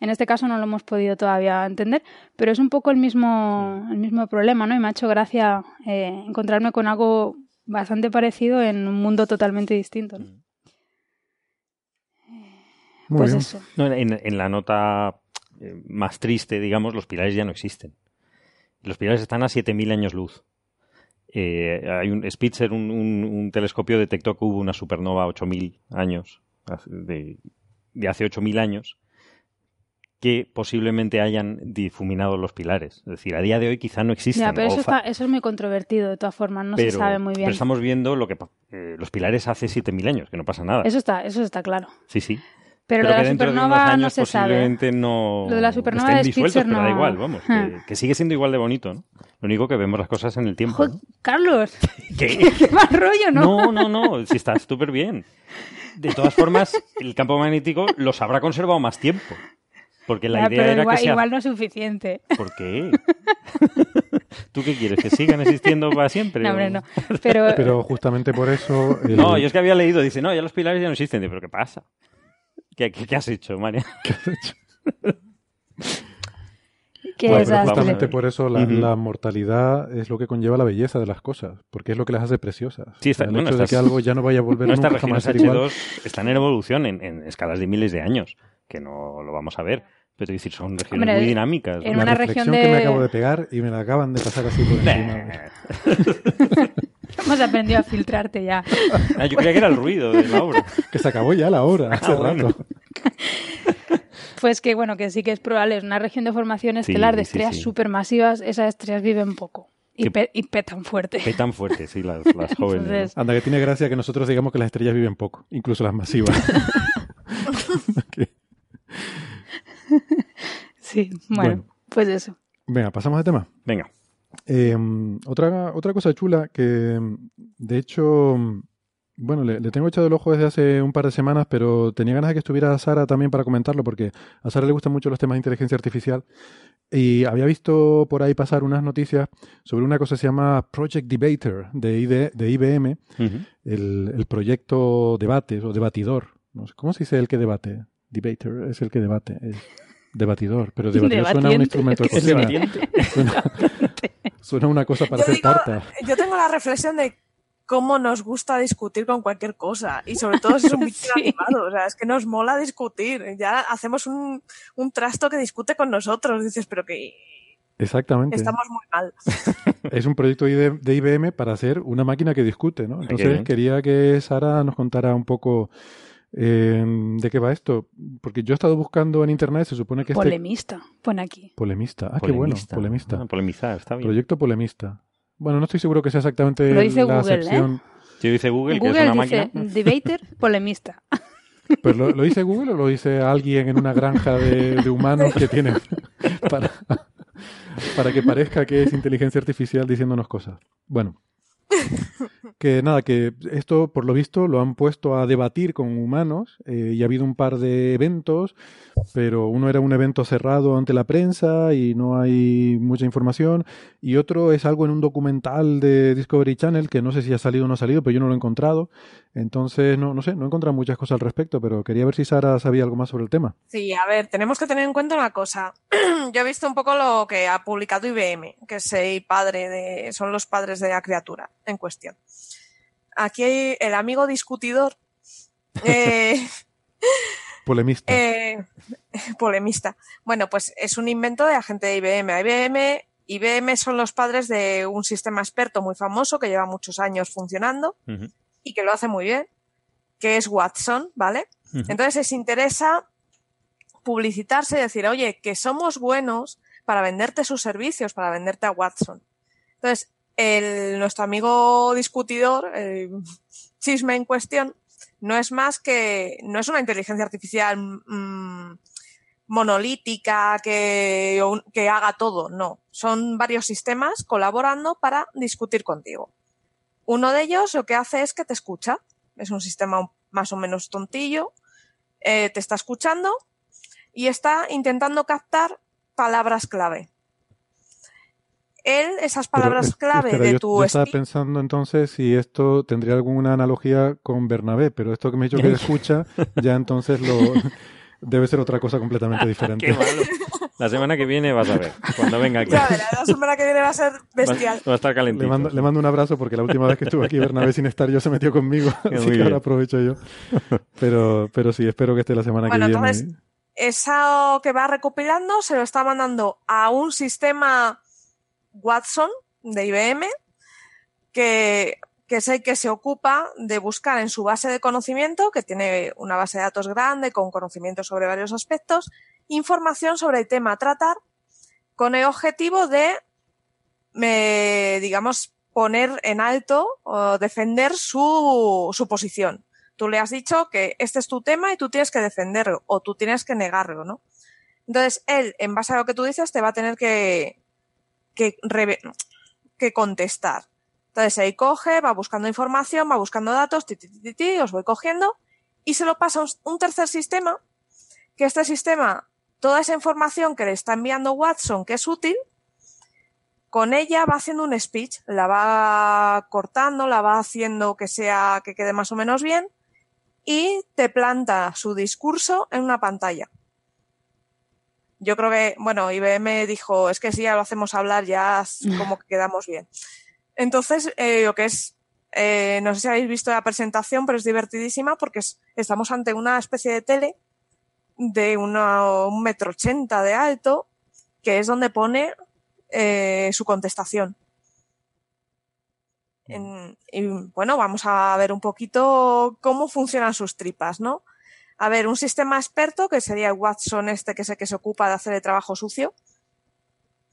En este caso no lo hemos podido todavía entender, pero es un poco el mismo, el mismo problema, ¿no? Y me ha hecho gracia eh, encontrarme con algo bastante parecido en un mundo totalmente distinto. ¿no? Pues eso. en, la nota eh, más triste, digamos, los pilares ya no existen. Los pilares están a 7.000 años luz. Eh, hay un Spitzer, un, telescopio, detectó que hubo una supernova a 8.000 años, de, hace 8.000 años, que posiblemente hayan difuminado los pilares. Es decir, a día de hoy quizá no existen. Ya, pero eso, eso, es muy controvertido, de todas formas, no se sabe muy bien. Pero estamos viendo lo que eh, los pilares hace 7.000 años, que no pasa nada. Eso está, eso está claro. Sí, sí. Pero, lo de la supernova no se sabe. No lo de la supernova de Spitzer no. da igual, vamos. Que, sigue siendo igual de bonito, ¿no? Lo único que vemos las cosas en el tiempo. Carlos. ¿Qué? ¿Qué mal rollo, no? No, no, no. Si está súper bien. De todas formas, el campo magnético los habrá conservado más tiempo. Porque la idea era igual, que igual no es suficiente. ¿Por qué? ¿Tú qué quieres? ¿Que sigan existiendo para siempre? No, hombre, no. Pero... Pero justamente por eso... No, yo es que había leído, dice, no, ya los pilares ya no existen. ¿Pero qué pasa? ¿Qué, qué, has hecho, María? ¿Qué has hecho? ¿Qué pues justamente por eso la, mortalidad es lo que conlleva la belleza de las cosas, porque es lo que las hace preciosas. Sí, está, el hecho de que algo ya no vaya a volver nunca jamás a ser igual. están en evolución en, escalas de miles de años, que no lo vamos a ver. Pero decir, son regiones muy dinámicas. En una reflexión región que me acabo de pegar y me la acaban de pasar así por encima. Hemos aprendido a filtrarte ya. Ah, yo creía que era el ruido de la obra. que se acabó ya la obra, hace ah, rato. Pues que bueno, que sí que es probable, es una región de formación estelar de estrellas supermasivas, esas estrellas viven poco. Y, petan fuerte. Petan fuerte, sí, las, jóvenes. Anda, que tiene gracia que nosotros digamos que las estrellas viven poco, incluso las masivas. sí, bueno, pues eso. Venga, pasamos de tema. Venga. Em, otra, otra cosa chula que, de hecho, bueno, le, tengo echado el ojo desde hace un par de semanas, pero tenía ganas de que estuviera Sara también para comentarlo, porque a Sara le gustan mucho los temas de inteligencia artificial. Y había visto por ahí pasar unas noticias sobre una cosa que se llama Project Debater de, de IBM, el, el, proyecto debates o debatidor no sé, ¿cómo se dice el que debate? Debater es el que debate, es debatidor, pero debatidor suena a un instrumento de cocina. Suena, suena una cosa para Yo hacer digo, tarta. yo tengo la reflexión de cómo nos gusta discutir con cualquier cosa y sobre todo si es un bicho Sí. animado, o sea, es que nos mola discutir, ya hacemos un, un trasto que discute con nosotros, dices, pero que Exactamente. estamos muy mal. Es un proyecto de de IBM para hacer una máquina que discute, ¿no? Entonces bien. quería que Sara nos contara un poco eh, de qué va esto, porque yo he estado buscando en internet, se supone que este Polemista, pone aquí. polemista, ah, qué bueno, Polemista. Ah, polemizar, está bien. proyecto polemista. Bueno, no estoy seguro que sea exactamente Lo dice la Google, ¿eh? acepción. Si dice Google, que es Google una dice máquina. debater, polemista. ¿Pero lo, lo dice Google o lo dice alguien en una granja de, de humanos que tiene para, para que parezca que es inteligencia artificial diciéndonos cosas? Bueno, que nada, que esto por lo visto lo han puesto a debatir con humanos eh, y ha habido un par de eventos, pero uno era un evento cerrado ante la prensa y no hay mucha información y otro es algo en un documental de Discovery Channel que no sé si ha salido o no ha salido, pero yo no lo he encontrado. Entonces, no, no sé, no he encontrado muchas cosas al respecto, pero quería ver si Sara sabía algo más sobre el tema. Sí, a ver, tenemos que tener en cuenta una cosa. Yo he visto un poco lo que ha publicado IBM, que es el padre de, son los padres de la criatura en cuestión. Aquí hay el amigo discutidor, eh, Polemista. eh, polemista. Bueno, pues es un invento de la gente de IBM. IBM, IBM son los padres de un sistema experto muy famoso que lleva muchos años funcionando y que lo hace muy bien, que es Watson, ¿vale? Entonces les interesa publicitarse y decir, oye, que somos buenos para venderte sus servicios, para venderte a Watson. Entonces, el, nuestro amigo discutidor, el chisme en cuestión, no es más que, no es una inteligencia artificial mm, monolítica que, que haga todo, no. Son varios sistemas colaborando para discutir contigo. Uno de ellos lo que hace es que te escucha. Es un sistema más o menos tontillo. eh, te está escuchando y está intentando captar palabras clave. Él, esas palabras clave espera, de yo, tu yo estaba pensando entonces si esto tendría alguna analogía con Bernabé, pero esto que me ha dicho que escucha, ya entonces lo debe ser otra cosa completamente diferente. Qué malo. La semana que viene vas a ver, cuando venga aquí. Ya verás, la semana que viene va a ser bestial. va a estar Le calentito. mando, le mando un abrazo porque la última vez que estuve aquí Bernabé sin estar yo se metió conmigo, Muy así que bien. ahora aprovecho yo. Pero, pero sí, espero que esté la semana Bueno, que viene. entonces, eso que va recopilando se lo está mandando a un sistema Watson de IBM que, que es el que se ocupa de buscar en su base de conocimiento, que tiene una base de datos grande con conocimiento sobre varios aspectos, información sobre el tema a tratar con el objetivo de, eh, digamos, poner en alto o defender su, su posición. Tú le has dicho que este es tu tema y tú tienes que defenderlo o tú tienes que negarlo, ¿no? Entonces, él, en base a lo que tú dices, te va a tener que, que, que contestar. Entonces, ahí coge, va buscando información, va buscando datos, ti, ti, ti, os voy cogiendo y se lo pasa a un- un tercer sistema, que este sistema, toda esa información que le está enviando Watson, que es útil, con ella va haciendo un speech, la va cortando, la va haciendo que sea, que quede más o menos bien, y te planta su discurso en una pantalla. Yo creo que, bueno, IBM dijo, es que si ya lo hacemos hablar, ya como que quedamos bien. Entonces, eh, lo que es, eh, no sé si habéis visto la presentación, pero es divertidísima porque es- estamos ante una especie de tele de una- un metro ochenta de alto, que es donde pone eh, su contestación. En- y bueno, vamos a ver un poquito cómo funcionan sus tripas, ¿no? A ver, un sistema experto, que sería Watson este, que es el que se ocupa de hacer el trabajo sucio.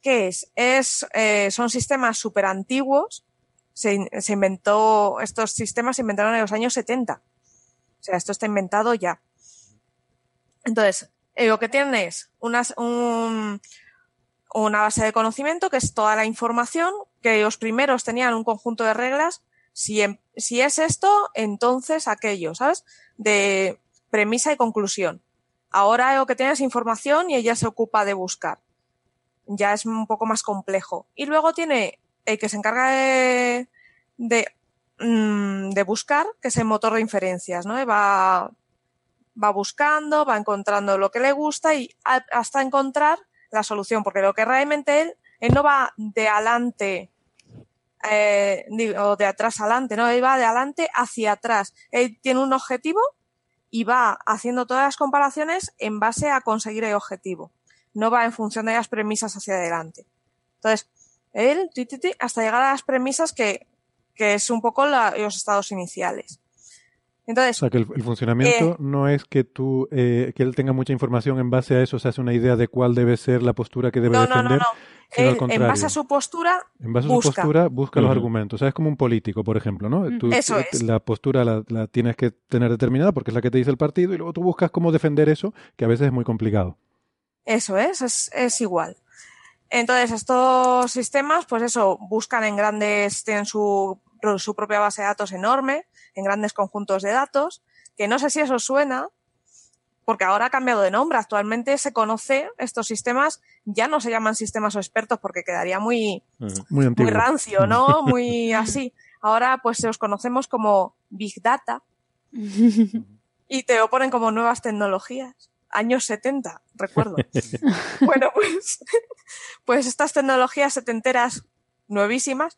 ¿Qué es? es eh, son sistemas súper antiguos. Se, se inventó, estos sistemas se inventaron en los años 70. O sea, esto está inventado ya. Entonces, eh, lo que tienen es unas, un, una base de conocimiento que es toda la información, que los primeros tenían un conjunto de reglas. Si, em- si es esto, entonces aquello, ¿sabes? De premisa y conclusión. Ahora lo que tiene es información y ella se ocupa de buscar. Ya es un poco más complejo. Y luego tiene el que se encarga de, de, mm, de buscar, que es el motor de inferencias, ¿no? Va, va buscando, va encontrando lo que le gusta y hasta encontrar la solución, porque lo que realmente él, él no va de adelante eh, o de atrás adelante, no, él va de adelante hacia atrás. Él tiene un objetivo y va haciendo todas las comparaciones en base a conseguir el objetivo. No va en función de las premisas hacia adelante. Entonces, él, hasta llegar a las premisas que, que es un poco los estados iniciales. Entonces, o sea, que el, funcionamiento eh, no es que tú, eh, que él tenga mucha información en base a eso, se hace una idea de cuál debe ser la postura que debe no, defender. No, no, no. en base a su postura, en base a busca. su postura, busca los argumentos. O sea, es como un político, por ejemplo, ¿no? Tú, eso es. La postura la, la, tienes que tener determinada porque es la que te dice el partido y luego tú buscas cómo defender eso, que a veces es muy complicado. Eso es, es, es igual. Entonces, estos sistemas, pues eso, buscan en grandes, tienen su, su propia base de datos enorme, en grandes conjuntos de datos, que no sé si eso suena, porque ahora ha cambiado de nombre. Actualmente se conoce, estos sistemas ya no se llaman sistemas o expertos porque quedaría muy, muy, muy rancio, ¿no? Muy así. Ahora pues los conocemos como Big Data y te lo ponen como nuevas tecnologías. Años 70, recuerdo. bueno, pues, pues estas tecnologías setenteras nuevísimas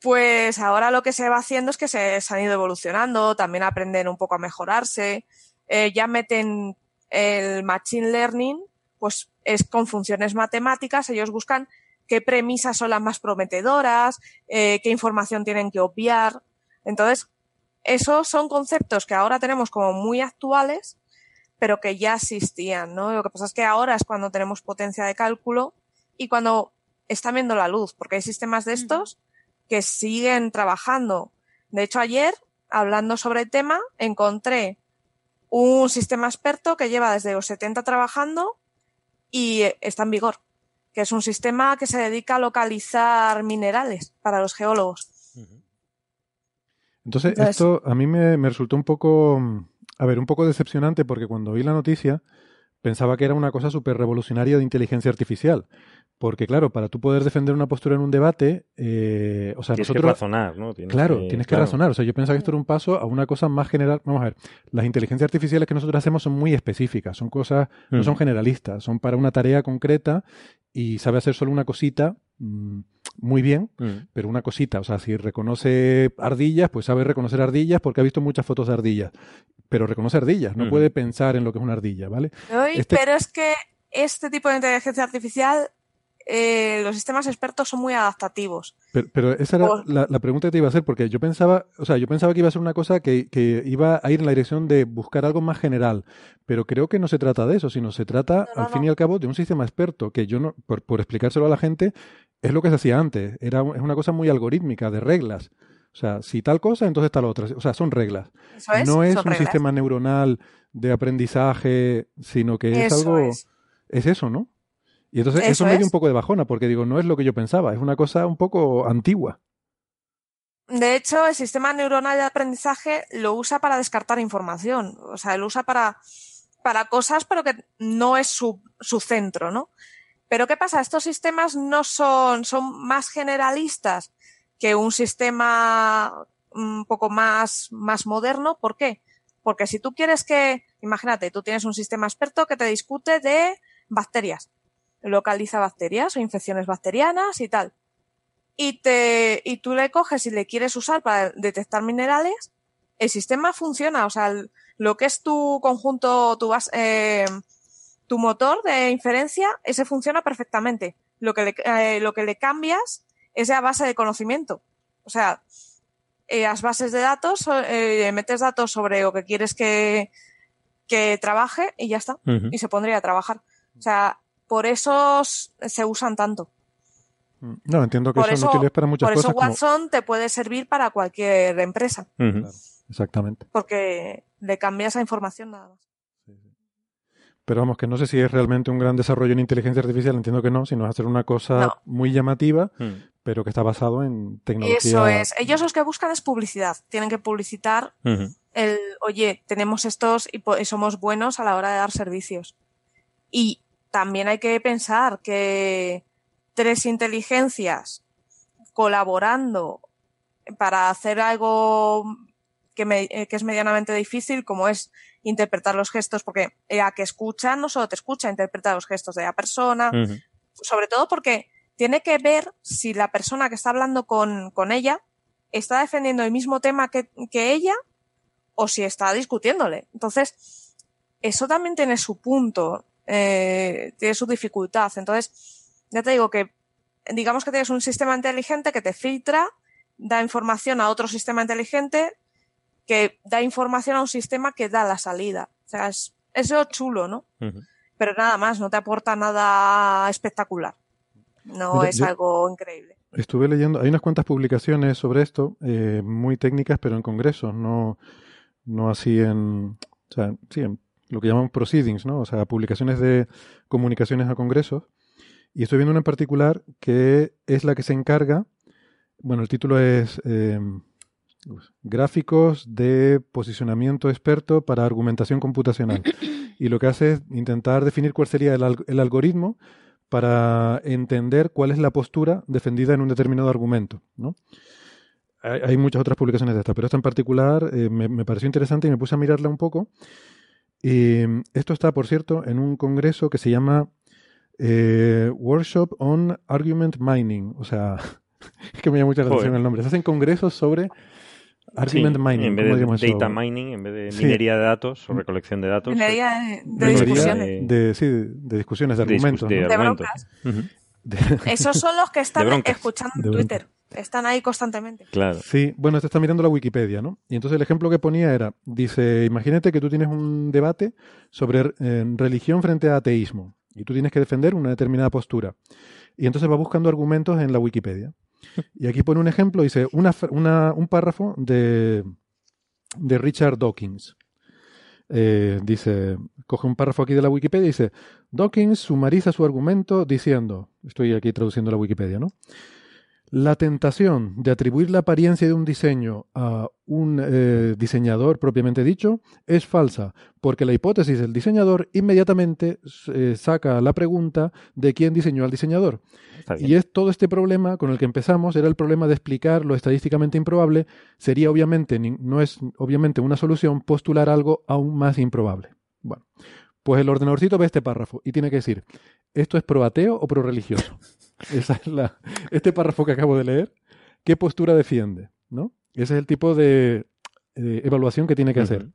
pues ahora lo que se va haciendo es que se, se han ido evolucionando, también aprenden un poco a mejorarse, eh, ya meten el machine learning, pues es con funciones matemáticas, ellos buscan qué premisas son las más prometedoras, eh, qué información tienen que obviar. Entonces, esos son conceptos que ahora tenemos como muy actuales, pero que ya existían, ¿no? Lo que pasa es que ahora es cuando tenemos potencia de cálculo y cuando están viendo la luz, porque hay sistemas de estos que siguen trabajando. De hecho, ayer, hablando sobre el tema, encontré un sistema experto que lleva desde los 70 trabajando y está en vigor, que es un sistema que se dedica a localizar minerales para los geólogos. Entonces, Entonces esto a mí me, me, resultó un poco, a ver, un poco decepcionante porque cuando vi la noticia pensaba que era una cosa súper revolucionaria de inteligencia artificial. Porque, claro, para tú poder defender una postura en un debate, eh, o sea, tienes nosotros... que razonar, ¿no? Tienes claro, que, tienes que claro. razonar. O sea, yo pensaba que esto era un paso a una cosa más general. Vamos a ver, las inteligencias artificiales que nosotros hacemos son muy específicas, son cosas, mm. no son generalistas, son para una tarea concreta y sabe hacer solo una cosita mmm, muy bien, mm. pero una cosita. O sea, si reconoce ardillas, pues sabe reconocer ardillas porque ha visto muchas fotos de ardillas. Pero reconoce ardillas, no mm. puede pensar en lo que es una ardilla, ¿vale? Uy, este... Pero es que este tipo de inteligencia artificial eh, los sistemas expertos son muy adaptativos. Pero, pero esa era o... la, la, pregunta que te iba a hacer, porque yo pensaba, o sea, yo pensaba que iba a ser una cosa que, que, iba a ir en la dirección de buscar algo más general, pero creo que no se trata de eso, sino se trata, no, no, al fin y al cabo, de un sistema experto, que yo no, por, por explicárselo a la gente, es lo que se hacía antes, era, es una cosa muy algorítmica, de reglas. O sea, si tal cosa, entonces tal otra. O sea, son reglas. Eso es, no es un reglas. sistema neuronal de aprendizaje, sino que es eso algo... Es. es eso, ¿no? Y entonces eso, Eso me dio un poco de bajona, porque digo, no es lo que yo pensaba, es una cosa un poco antigua. De hecho, el sistema neuronal de aprendizaje lo usa para descartar información. O sea, lo usa para, para cosas, pero que no es su, su centro, ¿no? Pero ¿qué pasa? Estos sistemas no son, son más generalistas que un sistema un poco más, más moderno. ¿Por qué? Porque si tú quieres que, imagínate, tú tienes un sistema experto que te discute de bacterias localiza bacterias o infecciones bacterianas y tal. Y, te, y tú le coges y le quieres usar para detectar minerales, el sistema funciona. O sea, lo que es tu conjunto, tu, base, eh, tu motor de inferencia, ese funciona perfectamente. Lo que le, eh, lo que le cambias es la base de conocimiento. O sea, eh, las bases de datos, eh, metes datos sobre lo que quieres que, que trabaje y ya está. Uh -huh. Y se pondría a trabajar. O sea, por eso se usan tanto. No, entiendo que por son útiles para muchas por cosas. Por eso Watson como... te puede servir para cualquier empresa. Uh -huh. claro, exactamente. Porque le cambia esa información nada más. Pero vamos, que no sé si es realmente un gran desarrollo en inteligencia artificial, entiendo que no, sino es hacer una cosa no. muy llamativa, Hmm. pero que está basado en tecnología. Eso es. Ellos los que buscan es publicidad. Tienen que publicitar Uh -huh. el, oye, tenemos estos y, y somos buenos a la hora de dar servicios. Y también hay que pensar que tres inteligencias colaborando para hacer algo que, eh, que, es medianamente difícil, como es interpretar los gestos, porque ella que escucha no solo te escucha, interpreta los gestos de la persona, sobre todo porque tiene que ver si la persona que está hablando con, con ella está defendiendo el mismo tema que, que ella o si está discutiéndole. Entonces, eso también tiene su punto, eh, tiene su dificultad. Entonces, ya te digo que digamos que tienes un sistema inteligente que te filtra, da información a otro sistema inteligente que da información a un sistema que da la salida. O sea, es eso chulo, ¿no? Pero nada más, no te aporta nada espectacular. No es algo increíble. Estuve leyendo, hay unas cuantas publicaciones sobre esto, eh, muy técnicas, pero en congresos, no, no así en, o sea, sí, en lo que llaman proceedings, ¿no? O sea, publicaciones de comunicaciones a congresos. Y estoy viendo una en particular que es la que se encarga, bueno, el título es em, Gráficos de posicionamiento experto para argumentación computacional. Y lo que hace es intentar definir cuál sería el, el algoritmo para entender cuál es la postura defendida en un determinado argumento, ¿no? Hay, muchas otras publicaciones de esta, pero esta en particular eh, me, me, pareció interesante y me puse a mirarla un poco. Y em, esto está, por cierto, en un congreso que se llama eh, Workshop on Argument Mining. O sea, es que me llama mucha atención el nombre. Se hacen congresos sobre Argument Mining. En vez de data mining, en vez de minería de datos o recolección de datos. Minería de, discusiones. De, sí, de, discusiones, de, argumentos. De, broncas. Esos son los que están escuchando en Twitter. Están ahí constantemente. Claro. Sí, bueno, te está mirando la Wikipedia, ¿no? Y entonces el ejemplo que ponía era, dice, imagínate que tú tienes un debate sobre eh, religión frente a ateísmo y tú tienes que defender una determinada postura. Y entonces va buscando argumentos en la Wikipedia. Y aquí pone un ejemplo, dice una, un párrafo de, de Richard Dawkins. Eh, dice, coge un párrafo aquí de la Wikipedia y dice, Dawkins sumariza su argumento diciendo, estoy aquí traduciendo la Wikipedia, ¿no? La tentación de atribuir la apariencia de un diseño a un eh, diseñador propiamente dicho es falsa, porque la hipótesis del diseñador inmediatamente eh, saca la pregunta de quién diseñó al diseñador. Y es todo este problema con el que empezamos, era el problema de explicar lo estadísticamente improbable, sería obviamente, no es obviamente una solución postular algo aún más improbable. Bueno, pues el ordenadorcito ve este párrafo y tiene que decir, ¿esto es pro ateo o pro religioso? Esa es la, este párrafo que acabo de leer, ¿qué postura defiende? ¿no? Ese es el tipo de, evaluación que tiene que hacer.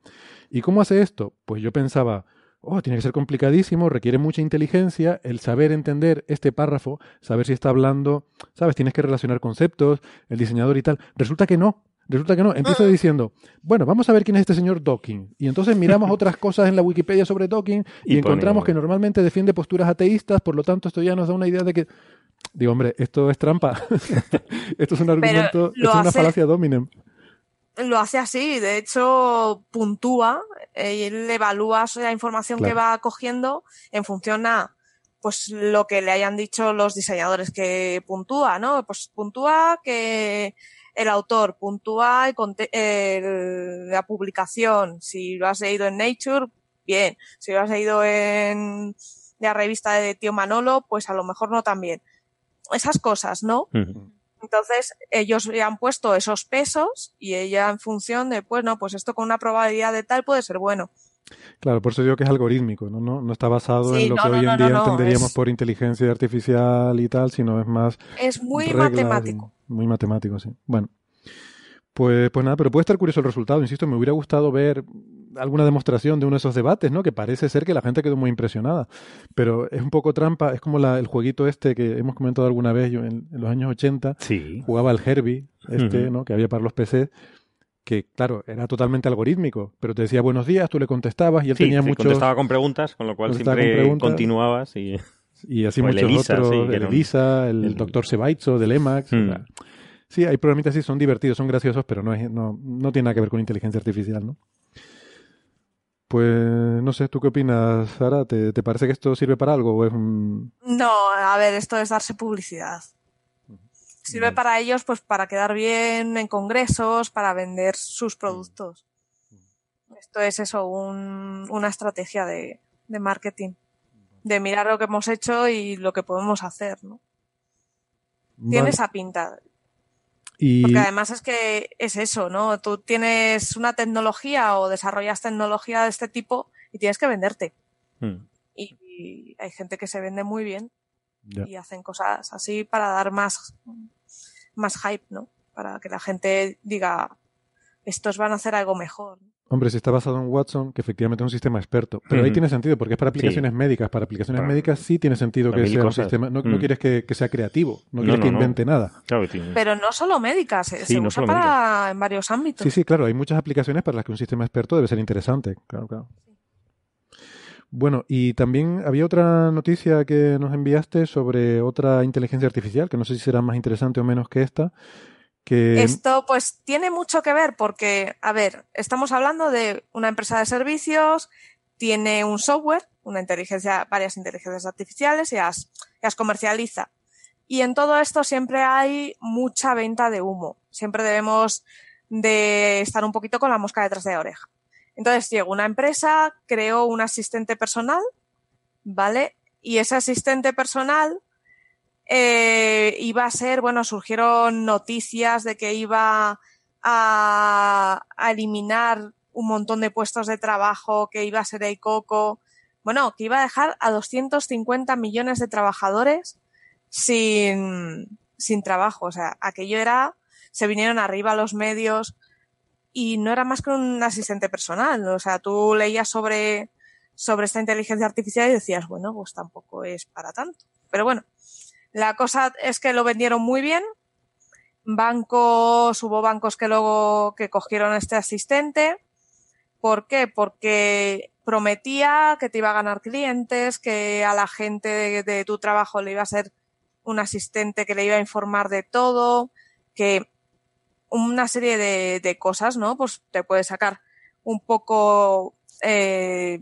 ¿Y cómo hace esto? Pues yo pensaba, oh, tiene que ser complicadísimo, requiere mucha inteligencia el saber entender este párrafo, saber si está hablando, ¿sabes? Tienes que relacionar conceptos, el diseñador y tal. Resulta que no. Resulta que no. Empiezo ah. diciendo, bueno, vamos a ver quién es este señor Dawkins. Y entonces miramos otras cosas en la Wikipedia sobre Dawkins y, encontramos que normalmente defiende posturas ateístas, por lo tanto esto ya nos da una idea de que Digo, hombre, esto es trampa. esto es un argumento, esto es una falacia dominem. Lo hace así, de hecho, puntúa, eh, él evalúa la información que va cogiendo en función a pues lo que le hayan dicho los diseñadores que puntúa, ¿no? Pues puntúa que el autor, puntúa el, la publicación, si lo has leído en Nature, bien, si lo has leído en la revista de Tío Manolo, pues a lo mejor no tan bien esas cosas, ¿no? Entonces, ellos le han puesto esos pesos y ella en función de, pues no, pues esto con una probabilidad de tal puede ser bueno. Claro, por eso digo que es algorítmico, no, no, no está basado en lo que hoy en día entenderíamos por inteligencia artificial y tal, sino es más... Es muy matemático. Muy matemático, sí. Bueno, pues, pues nada, pero puede estar curioso el resultado. Insisto, me hubiera gustado ver alguna demostración de uno de esos debates, ¿no? Que parece ser que la gente quedó muy impresionada. Pero es un poco trampa, es como la, el jueguito este que hemos comentado alguna vez, yo en, los años 80 sí. jugaba al Herbie, este, ¿no? Que había para los PCs que claro, era totalmente algorítmico, pero te decía buenos días, tú le contestabas y él tenía muchos... contestaba con preguntas, con lo cual siempre continuabas y... Y así muchos otros, el Elisa, el, doctor Sebaitzo del EMAX, Sí, hay programitas así, son divertidos, son graciosos, pero no, es, no, no tiene nada que ver con inteligencia artificial, ¿no? Pues no sé, ¿tú qué opinas, Sara? ¿Te, parece que esto sirve para algo o es un...? No, a ver, esto es darse publicidad. Sirve para ellos, pues para quedar bien en congresos, para vender sus productos. Esto es eso, una estrategia de, de marketing. De mirar lo que hemos hecho y lo que podemos hacer, ¿no? Tiene esa pinta. Y... Porque además es que es eso, ¿no? Tú tienes una tecnología o desarrollas tecnología de este tipo y tienes que venderte. Mm. Y, y hay gente que se vende muy bien y hacen cosas así para dar más, más hype, ¿no? Para que la gente diga, estos van a hacer algo mejor. Hombre, si está basado en Watson, que efectivamente es un sistema experto. Pero ahí tiene sentido, porque es para aplicaciones Sí. médicas. Para aplicaciones médicas sí tiene sentido Para que sea un sistema. No, no Mm. quieres que, que sea creativo, no No, quieres no, que no. invente nada. Claro, tiene- Pero no solo médicas, se- Sí, se no usa para en varios ámbitos. Sí, sí, claro. Hay muchas aplicaciones para las que un sistema experto debe ser interesante. Claro, claro. Bueno, y también había otra noticia que nos enviaste sobre otra inteligencia artificial, que no sé si será más interesante o menos que esta, Esto pues tiene mucho que ver porque, a ver, estamos hablando de una empresa de servicios, tiene un software, una inteligencia, varias inteligencias artificiales y las, las comercializa. Y en todo esto siempre hay mucha venta de humo. Siempre debemos de estar un poquito con la mosca detrás de la oreja. Entonces llegó una empresa, creó un asistente personal, ¿vale? Y ese asistente personal eh, iba a ser, bueno, surgieron noticias de que iba a, a eliminar un montón de puestos de trabajo, que iba a ser el coco, bueno, que iba a dejar a 250 millones de trabajadores sin, sin trabajo. O sea, aquello era, se vinieron arriba los medios y no era más que un asistente personal. O sea, tú leías sobre, sobre esta inteligencia artificial y decías, bueno, pues tampoco es para tanto. Pero bueno, la cosa es que lo vendieron muy bien. Bancos, hubo bancos que luego que cogieron este asistente. ¿Por qué? Porque prometía que te iba a ganar clientes, que a la gente de, de tu trabajo le iba a ser un asistente que le iba a informar de todo, que una serie de, de cosas, ¿no? Pues te puede sacar un poco, eh,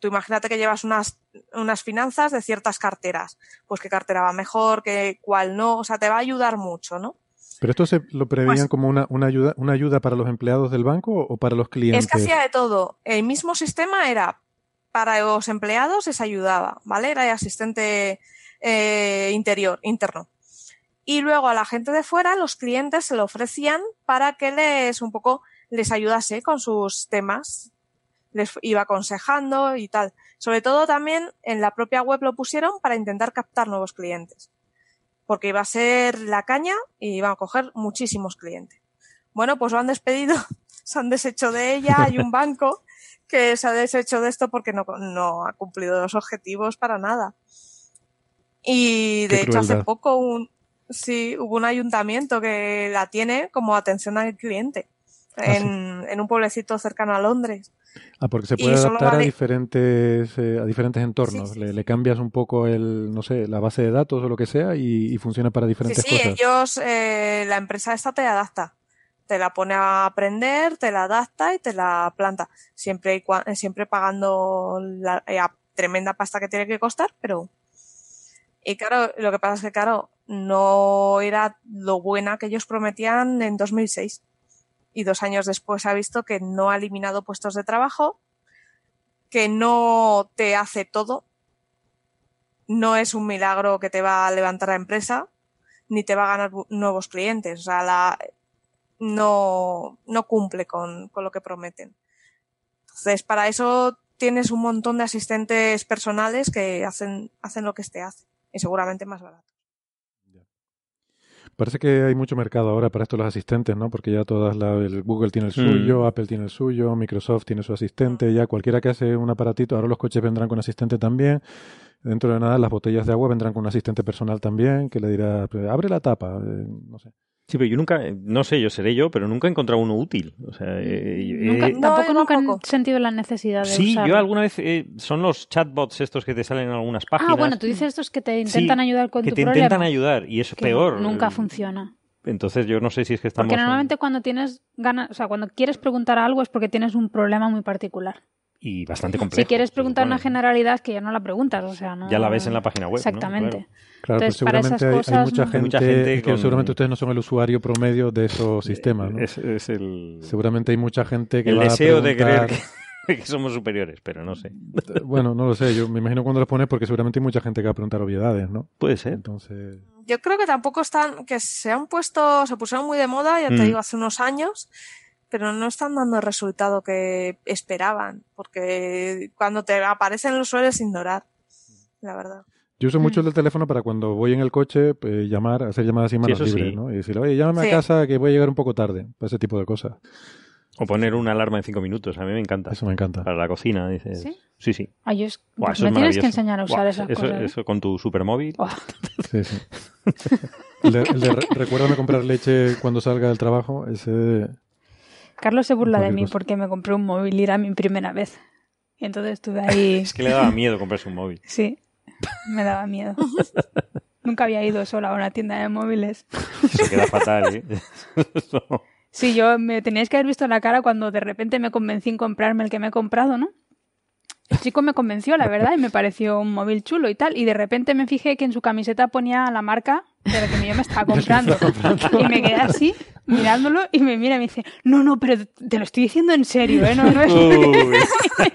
tú imagínate que llevas unas, unas finanzas de ciertas carteras, pues qué cartera va mejor, qué cuál no, o sea, te va a ayudar mucho, ¿no? ¿Pero esto se lo preveían Pues- como una, una, ayuda, una ayuda para los empleados del banco o para los clientes? Es que hacía de todo. El mismo sistema era para los empleados les ayudaba, ¿vale? Era el asistente eh, interior, interno. Y luego a la gente de fuera, los clientes se lo ofrecían para que les un poco les ayudase con sus temas. Les iba aconsejando y tal. Sobre todo también en la propia web lo pusieron para intentar captar nuevos clientes. Porque iba a ser la caña y iban a coger muchísimos clientes. Bueno, pues lo han despedido, se han deshecho de ella, hay un banco que se ha deshecho de esto porque no, no ha cumplido los objetivos para nada. Y de Qué hecho hace poco un, sí, hubo un ayuntamiento que la tiene como atención al cliente Ah, en, en un pueblecito cercano a Londres. Ah, porque se puede adaptar a diferentes eh, a diferentes entornos. Sí, sí, le, sí. le cambias un poco el, no sé, la base de datos o lo que sea y, y funciona para Sí, diferentes sí, cosas. ellos, eh, la empresa esta te adapta. Te la pone a aprender, te la adapta y te la planta. Siempre, siempre pagando la eh, tremenda pasta que tiene que costar, pero. Y claro, lo que pasa es que, claro, no era lo buena que ellos prometían en 2006. Y dos años después ha visto que no ha eliminado puestos de trabajo, que no te hace todo. No es un milagro que te va a levantar la empresa, ni te va a ganar nuevos clientes. O sea, la, no, no cumple con, con lo que prometen. Entonces, para eso tienes un montón de asistentes personales que hacen, hacen lo que este hace. Y seguramente más barato. Parece que hay mucho mercado ahora para estos los asistentes, ¿no? Porque ya todas la, el Google tiene el Mm. suyo, Apple tiene el suyo, Microsoft tiene su asistente, ya cualquiera que hace un aparatito, ahora los coches vendrán con asistente también. Dentro de nada las botellas de agua vendrán con un asistente personal también que le dirá, abre la tapa, eh, no sé. Sí, pero yo nunca, eh, no sé, yo seré yo, pero nunca he encontrado uno útil. O sea, eh, Nunca- eh, No, tampoco yo nunca he sentido la necesidad de sí, usarlo. yo alguna vez, eh, son los chatbots estos que te salen en algunas páginas. Ah, bueno, tú dices estos que te intentan Sí, ayudar con que tu te problema. intentan ayudar y es que peor. Nunca funciona. Entonces yo no sé si es que estamos... Porque normalmente cuando tienes ganas, o sea, cuando quieres preguntar algo es porque tienes un problema muy particular. Y bastante complejo. si quieres preguntar una generalidad que ya no la preguntas, o sea, no. Ya la ves en la página web, ¿no? Exactamente. Claro, Entonces, pero para seguramente esas hay- hay, cosas, mucha gente, Mucha gente que seguramente ustedes no son el usuario promedio de esos sistemas, ¿no? Es, es el, Seguramente hay mucha gente que el va deseo a de creer que, que somos superiores, pero no sé. Bueno, no lo sé, yo me imagino cuando los pones porque seguramente hay mucha gente que va a preguntar obviedades, ¿no? Puede ser. Entonces, yo creo que tampoco están, que se han puesto, se pusieron muy de moda, ya te Mm. digo, hace unos años, pero no están dando el resultado que esperaban, porque cuando te aparecen los sueles ignorar, la verdad. Yo uso Mm. mucho el del teléfono para cuando voy en el coche, pues, llamar, hacer llamadas sin manos sí. libres, ¿no? Y decirle, oye, llámame Sí. a casa que voy a llegar un poco tarde. Para ese tipo de cosas. O poner una alarma en cinco minutos, a mí me encanta. Eso me encanta. Para la cocina, dices. ¿Sí? Sí, sí. Ay, yo es- Buah, eso me es tienes que enseñar a usar Buah, esas eso, cosas. ¿eh? Eso con tu supermóvil. Buah. Sí, sí. El de, el de re- recuérdame comprar leche cuando salga del trabajo, ese... Carlos se burla de mí cosa. porque me compré un móvil y era mi primera vez. Y entonces estuve ahí. Es que le daba miedo comprarse un móvil. Sí, me daba miedo. Nunca había ido sola a una tienda de móviles. Se queda fatal, ¿eh? Sí, yo me teníais que haber visto la cara cuando de repente me convencí en comprarme el que me he comprado, ¿no? El chico me convenció, la verdad, y me pareció un móvil chulo y tal. Y de repente me fijé que en su camiseta ponía la marca la que yo me estaba comprando. Y me quedé así, mirándolo, y me mira y me dice, no, no, pero te lo estoy diciendo en serio, ¿eh? No, no es...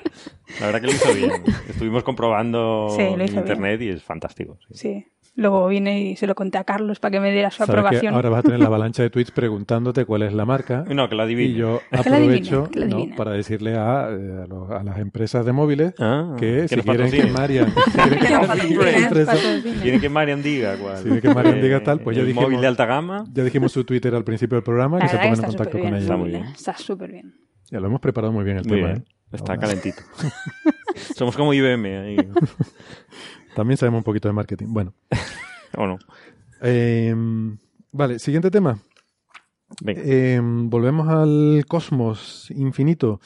La verdad que lo hizo bien. Estuvimos comprobando Sí, en bien. internet y es fantástico. sí. Sí. Luego vine y se lo conté a Carlos para que me diera su Sabes que aprobación. ahora vas a tener la avalancha de tweets preguntándote cuál es la marca. No, que la adivine. Y yo Que la adivine, aprovecho que la ¿no? para decirle a, eh, a, los- a las empresas de móviles Ah, que, si quieren que. Marian, quieren que, Marian diga cuál. Sí, que Marian diga tal, pues ya dijimos- móvil de alta gama. ya dijimos su Twitter al principio del programa, La que se pongan en contacto con ella. Está muy bien. Está súper bien. Ya lo hemos preparado muy bien el tema. ¿eh? Está Ahora, calentito. Somos como IBM ahí. También sabemos un poquito de marketing. Bueno, ¿O no? eh, vale, siguiente tema. Venga. Eh, volvemos al cosmos infinito.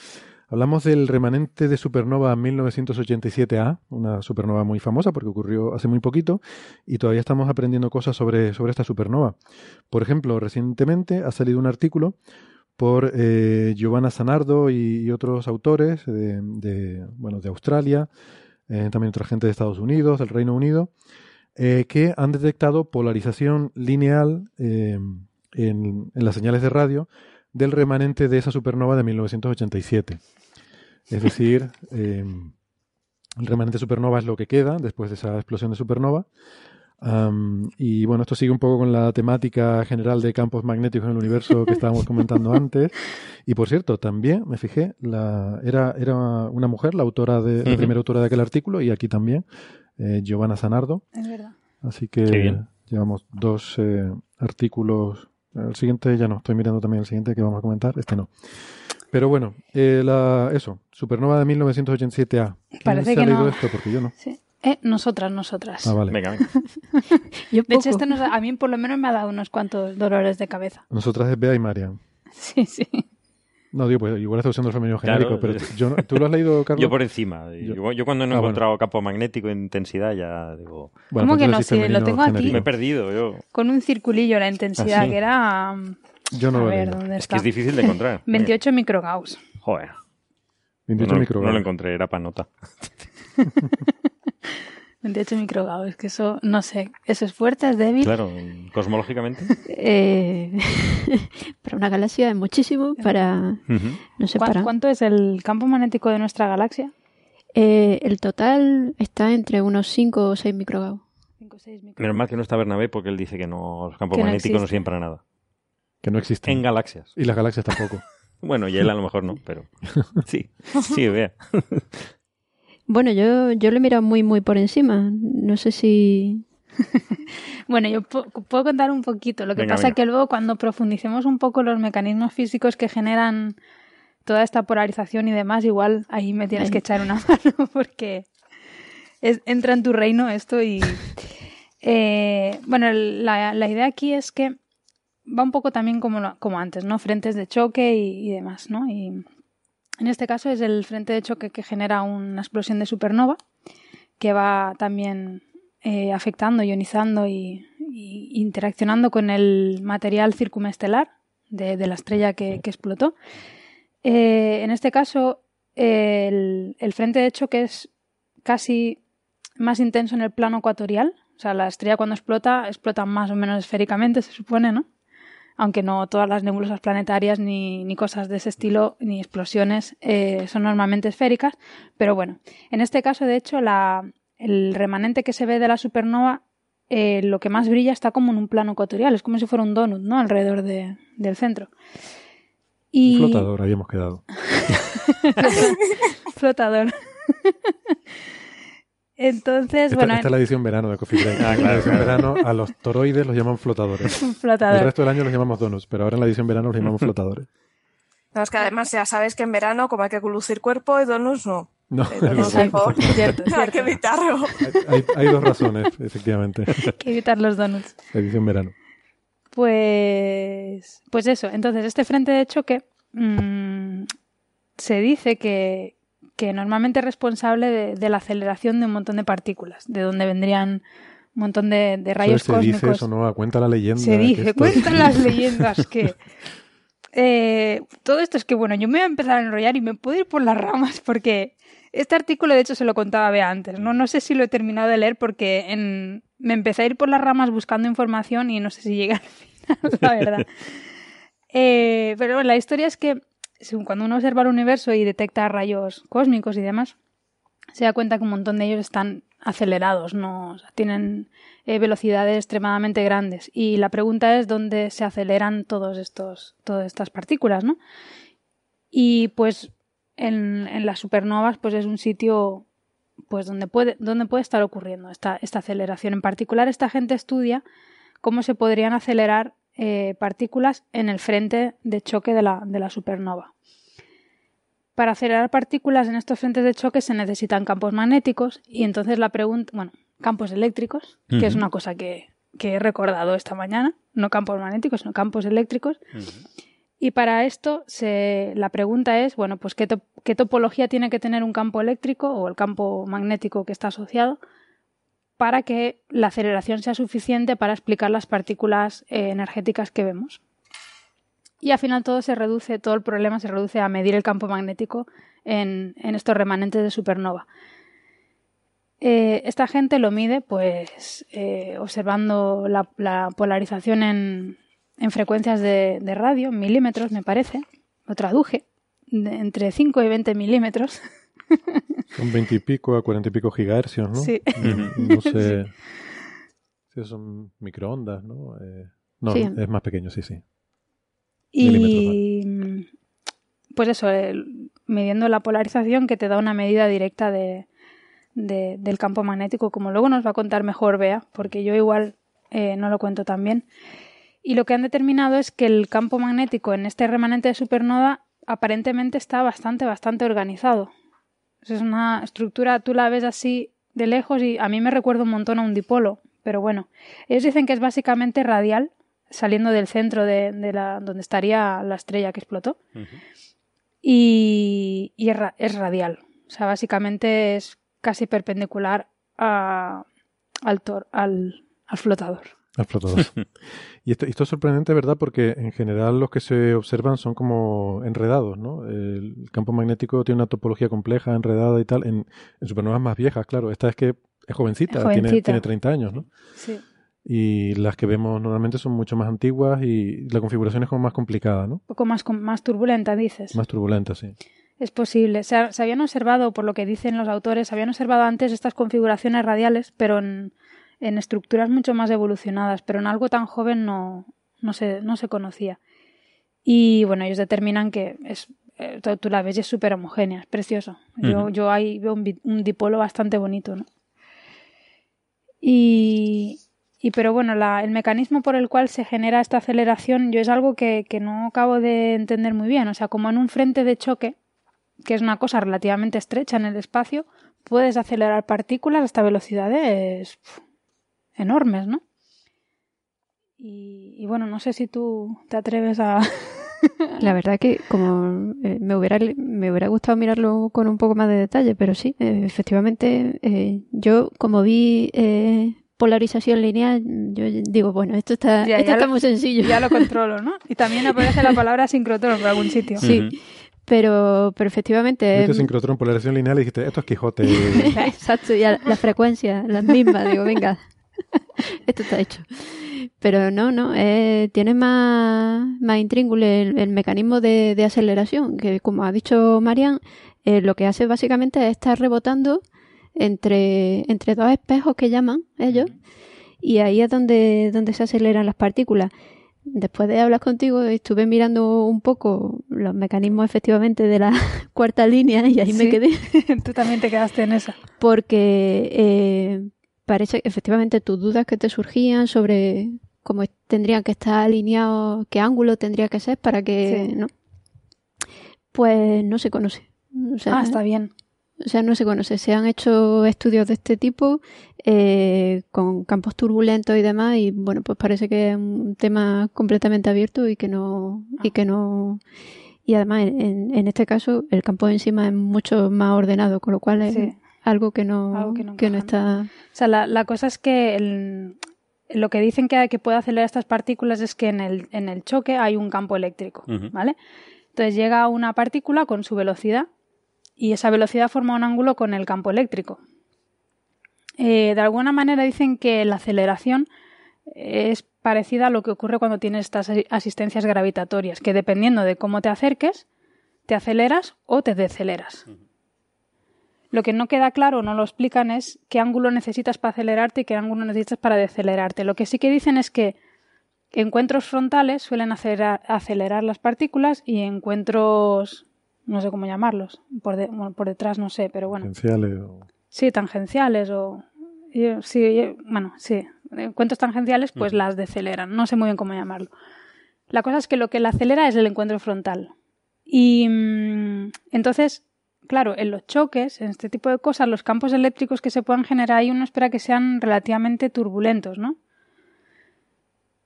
Hablamos del remanente de supernova 1987A, una supernova muy famosa porque ocurrió hace muy poquito y todavía estamos aprendiendo cosas sobre, sobre esta supernova. Por ejemplo, recientemente ha salido un artículo por eh, Giovanna Zanardo y, y otros autores de, de, bueno, de Australia, eh, también otra gente de Estados Unidos, del Reino Unido, eh, que han detectado polarización lineal eh, en, en las señales de radio del remanente de esa supernova de 1987. Es decir, eh, el remanente supernova es lo que queda después de esa explosión de supernova. Am, y bueno, esto sigue un poco con la temática general de campos magnéticos en el universo que estábamos comentando antes. Y por cierto, también me fijé, la, era, era una mujer, la autora de, la primera autora de aquel artículo, y aquí también, eh, Giovanna Zanardo. Es verdad. Así que llevamos dos eh, artículos. El siguiente ya no, estoy mirando también el siguiente que vamos a comentar. Este no. Pero bueno, eh, la, eso, Supernova de 1987A. ¿Quién Parece se ha que leído no. esto? Porque yo no. Sí. Eh, nosotras, nosotras. Ah, vale. Venga, venga. Yo De hecho, este nos- a mí por lo menos me ha dado unos cuantos dolores de cabeza. Nosotras es Bea y Marian. Sí, sí. No, digo, pues igual está usando el femenino Claro. genérico, pero t- yo no- ¿tú lo has leído, Carlos? Yo por encima. Yo- Yo, yo cuando no he Ah, bueno. encontrado campo magnético en intensidad ya digo, Bueno, ¿Cómo pues que no? Sí, lo tengo aquí. genérico. me he perdido yo. Con un circulillo la intensidad, ¿Ah, sí? que era... um, Yo no a lo ver. ¿dónde Es está? que es difícil de encontrar. 28 microgauss. Joder. 28 no, microgramos. no lo encontré, era para nota. 28 microgauss, es que eso, no sé, ¿eso es fuerte, es débil? Claro, cosmológicamente. Eh, para una galaxia es muchísimo, para... No sé, ¿Cuán- para... ¿Cuánto es el campo magnético de nuestra galaxia? Eh, el total está entre unos 5 o 6 microgauss. 5 o 6 Menos mal que no está Bernabé porque él dice que no, los campos Que no magnéticos no existe. sirven para nada. Que no existen. En galaxias. Y las galaxias tampoco. Bueno, y él a lo mejor no, pero sí, sí, vea. Bueno, yo, yo lo he mirado muy, muy por encima. No sé si... Bueno, yo pu- puedo contar un poquito. Lo que Venga, pasa venga. que luego cuando profundicemos un poco los mecanismos físicos que generan toda esta polarización y demás, igual ahí me tienes que echar una mano porque es- entra en tu reino esto y... eh, bueno, el- la, la idea aquí es que va un poco también como, lo- como antes, ¿no? Frentes de choque y, y demás, ¿no? Y en este caso es el frente de choque que genera una explosión de supernova que va también eh, afectando, ionizando y, interaccionando con el material circumestelar de, de la estrella que, explotó. Eh, en este caso, el, el frente de choque es casi más intenso en el plano ecuatorial. O sea, la estrella cuando explota, explota más o menos esféricamente, se supone, ¿no? Aunque no todas las nebulosas planetarias ni, ni cosas de ese estilo, ni explosiones, eh, son normalmente esféricas. Pero bueno, en este caso, de hecho, la, el remanente que se ve de la supernova eh, lo que más brilla está como en un plano ecuatorial, es como si fuera un donut, ¿no? Alrededor de, del centro. Y... Un flotador, habíamos quedado. flotador. Entonces, bueno. Esta es la edición verano de Coffee Break. Ah, la edición verano a los toroides los llaman flotadores. Flotador. El resto del año los llamamos donuts, pero ahora en la edición verano los llamamos flotadores. No, es que además ya sabes que en verano, como hay que lucir cuerpo y donuts no. No, donuts cierto, cierto. hay que evitarlo. Hay, hay, dos razones, efectivamente. Hay que evitar los donuts. Edición verano. Pues, pues eso. Entonces, este frente de choque mmm, se dice que, que normalmente es responsable de, la aceleración de un montón de partículas, de donde vendrían un montón de, de rayos se cósmicos. Dice eso, ¿no? Cuenta la leyenda. Se dice, cuentan las leyendas que... Eh, todo esto es que, bueno, yo me voy a empezar a enrollar y me puedo ir por las ramas porque este artículo, de hecho, se lo contaba Bea antes, ¿no? No sé si lo he terminado de leer porque en... me empecé a ir por las ramas buscando información y no sé si llega al final, la verdad. eh, pero la historia es que cuando uno observa el universo y detecta rayos cósmicos y demás, se da cuenta que un montón de ellos están acelerados, no tienen eh, velocidades extremadamente grandes. Y la pregunta es dónde se aceleran todos estos, todas estas partículas, ¿no? Y pues en, en, las supernovas, pues es un sitio pues donde puede, donde puede estar ocurriendo esta, esta aceleración. En particular, esta gente estudia cómo se podrían acelerar eh, partículas en el frente de choque de la, de la supernova. Para acelerar partículas en estos frentes de choque se necesitan campos magnéticos y entonces la pregunta, bueno, campos eléctricos, que es una cosa que, que, he recordado esta mañana, no campos magnéticos, sino campos eléctricos. Y para esto se, la pregunta es, bueno, pues ¿qué, qué topología tiene que tener un campo eléctrico o el campo magnético que está asociado para que la aceleración sea suficiente para explicar las partículas eh, energéticas que vemos. Y al final todo se reduce, todo el problema se reduce a medir el campo magnético en, estos remanentes de supernova. Eh, esta gente lo mide, pues, eh, observando la, polarización en, frecuencias de, radio, milímetros, me parece. Lo traduje, entre 5 y 20 milímetros. Son 20 y pico a 40 y pico gigahercios, ¿no? Sí. No sé si son microondas, ¿no? Eh, no, es más pequeño, sí, sí. Y pues eso, midiendo la polarización que te da una medida directa de, del campo magnético, como luego nos va a contar mejor Bea, porque yo igual eh, no lo cuento tan bien. Y lo que han determinado es que el campo magnético en este remanente de supernova aparentemente está bastante, bastante organizado. Es una estructura, tú la ves así de lejos y a mí me recuerda un montón a un dipolo, pero bueno, ellos dicen que es básicamente radial, saliendo del centro de, la, donde estaría la estrella que explotó, y, es, radial, o sea, básicamente es casi perpendicular a, al, al, al flotador. y, esto, esto, es sorprendente, ¿verdad? Porque en general los que se observan son como enredados, ¿no? El campo magnético tiene una topología compleja, enredada y tal, en, en supernovas más viejas, claro. Esta es que es jovencita, Tiene, tiene 30 años, ¿no? Sí. Y las que vemos normalmente son mucho más antiguas y la configuración es como más complicada, ¿no? Un poco más, más turbulenta, dices. Más turbulenta, sí. Es posible. Se, se, habían observado, por lo que dicen los autores, se habían observado antes estas configuraciones radiales, pero en, en estructuras mucho más evolucionadas, pero en algo tan joven no, no, se, no se conocía. Y bueno, ellos determinan que es, eh, tú la ves y es súper homogénea, es precioso. Yo, yo ahí veo un, dipolo bastante bonito, ¿no? Y, y pero bueno, la, el mecanismo por el cual se genera esta aceleración yo es algo que, que no acabo de entender muy bien. O sea, como en un frente de choque, que es una cosa relativamente estrecha en el espacio, puedes acelerar partículas hasta velocidades enormes, ¿no? Y, bueno, no sé si tú te atreves a... La verdad que como eh, me, hubiera, me hubiera gustado mirarlo con un poco más de detalle, pero sí, eh, efectivamente, eh, yo como vi polarización lineal, yo digo, bueno, esto está, esto está muy sencillo. Ya lo controlo, ¿no? Y también aparece la palabra sincrotrón por algún sitio. Sí. Pero, pero efectivamente. Este sincrotrón, polarización lineal, y dijiste, esto es Quijote. Exacto, ya la frecuencia, las mismas, digo, venga, Esto está hecho. Pero no, no, eh, tiene más, más intríngule el, mecanismo de, aceleración, que como ha dicho Marian, eh, lo que hace básicamente es estar rebotando entre, entre dos espejos que llaman ellos. y ahí es donde, donde se aceleran las partículas. Después de hablar contigo, estuve mirando un poco los mecanismos efectivamente de la cuarta línea y ahí me quedé. Tú también te quedaste en esa. Porque eh, parece efectivamente tus dudas que te surgían sobre cómo tendrían que estar alineados, qué ángulo tendría que ser para que. ¿no? Pues no se conoce. ah, está bien. O sea, no se conoce. Se han hecho estudios de este tipo eh, con campos turbulentos y demás, y bueno, pues parece que es un tema completamente abierto y que no. Y que no y además, en, en este caso, el campo encima es mucho más ordenado, con lo cual es algo que no, que no, está. O sea, la, la cosa es que el, lo que dicen que, que puede acelerar estas partículas es que en el, en el choque hay un campo eléctrico, ¿vale? Entonces llega una partícula con su velocidad y esa velocidad forma un ángulo con el campo eléctrico. Eh, de alguna manera dicen que la aceleración es parecida a lo que ocurre cuando tienes estas asistencias gravitatorias, que dependiendo de cómo te acerques, te aceleras o te deceleras. Lo que no queda claro, no lo explican, es qué ángulo necesitas para acelerarte y qué ángulo necesitas para decelerarte. Lo que sí que dicen es que encuentros frontales suelen acelerar, acelerar las partículas y encuentros, no sé cómo llamarlos, por, por detrás no sé, pero bueno. Tangenciales o... Sí, tangenciales o... Sí, bueno, sí. Encuentros tangenciales pues las deceleran, no sé muy bien cómo llamarlo. La cosa es que lo que la acelera es el encuentro frontal. Y mm, entonces claro, en los choques, en este tipo de cosas, los campos eléctricos que se puedan generar ahí uno espera que sean relativamente turbulentos, ¿no?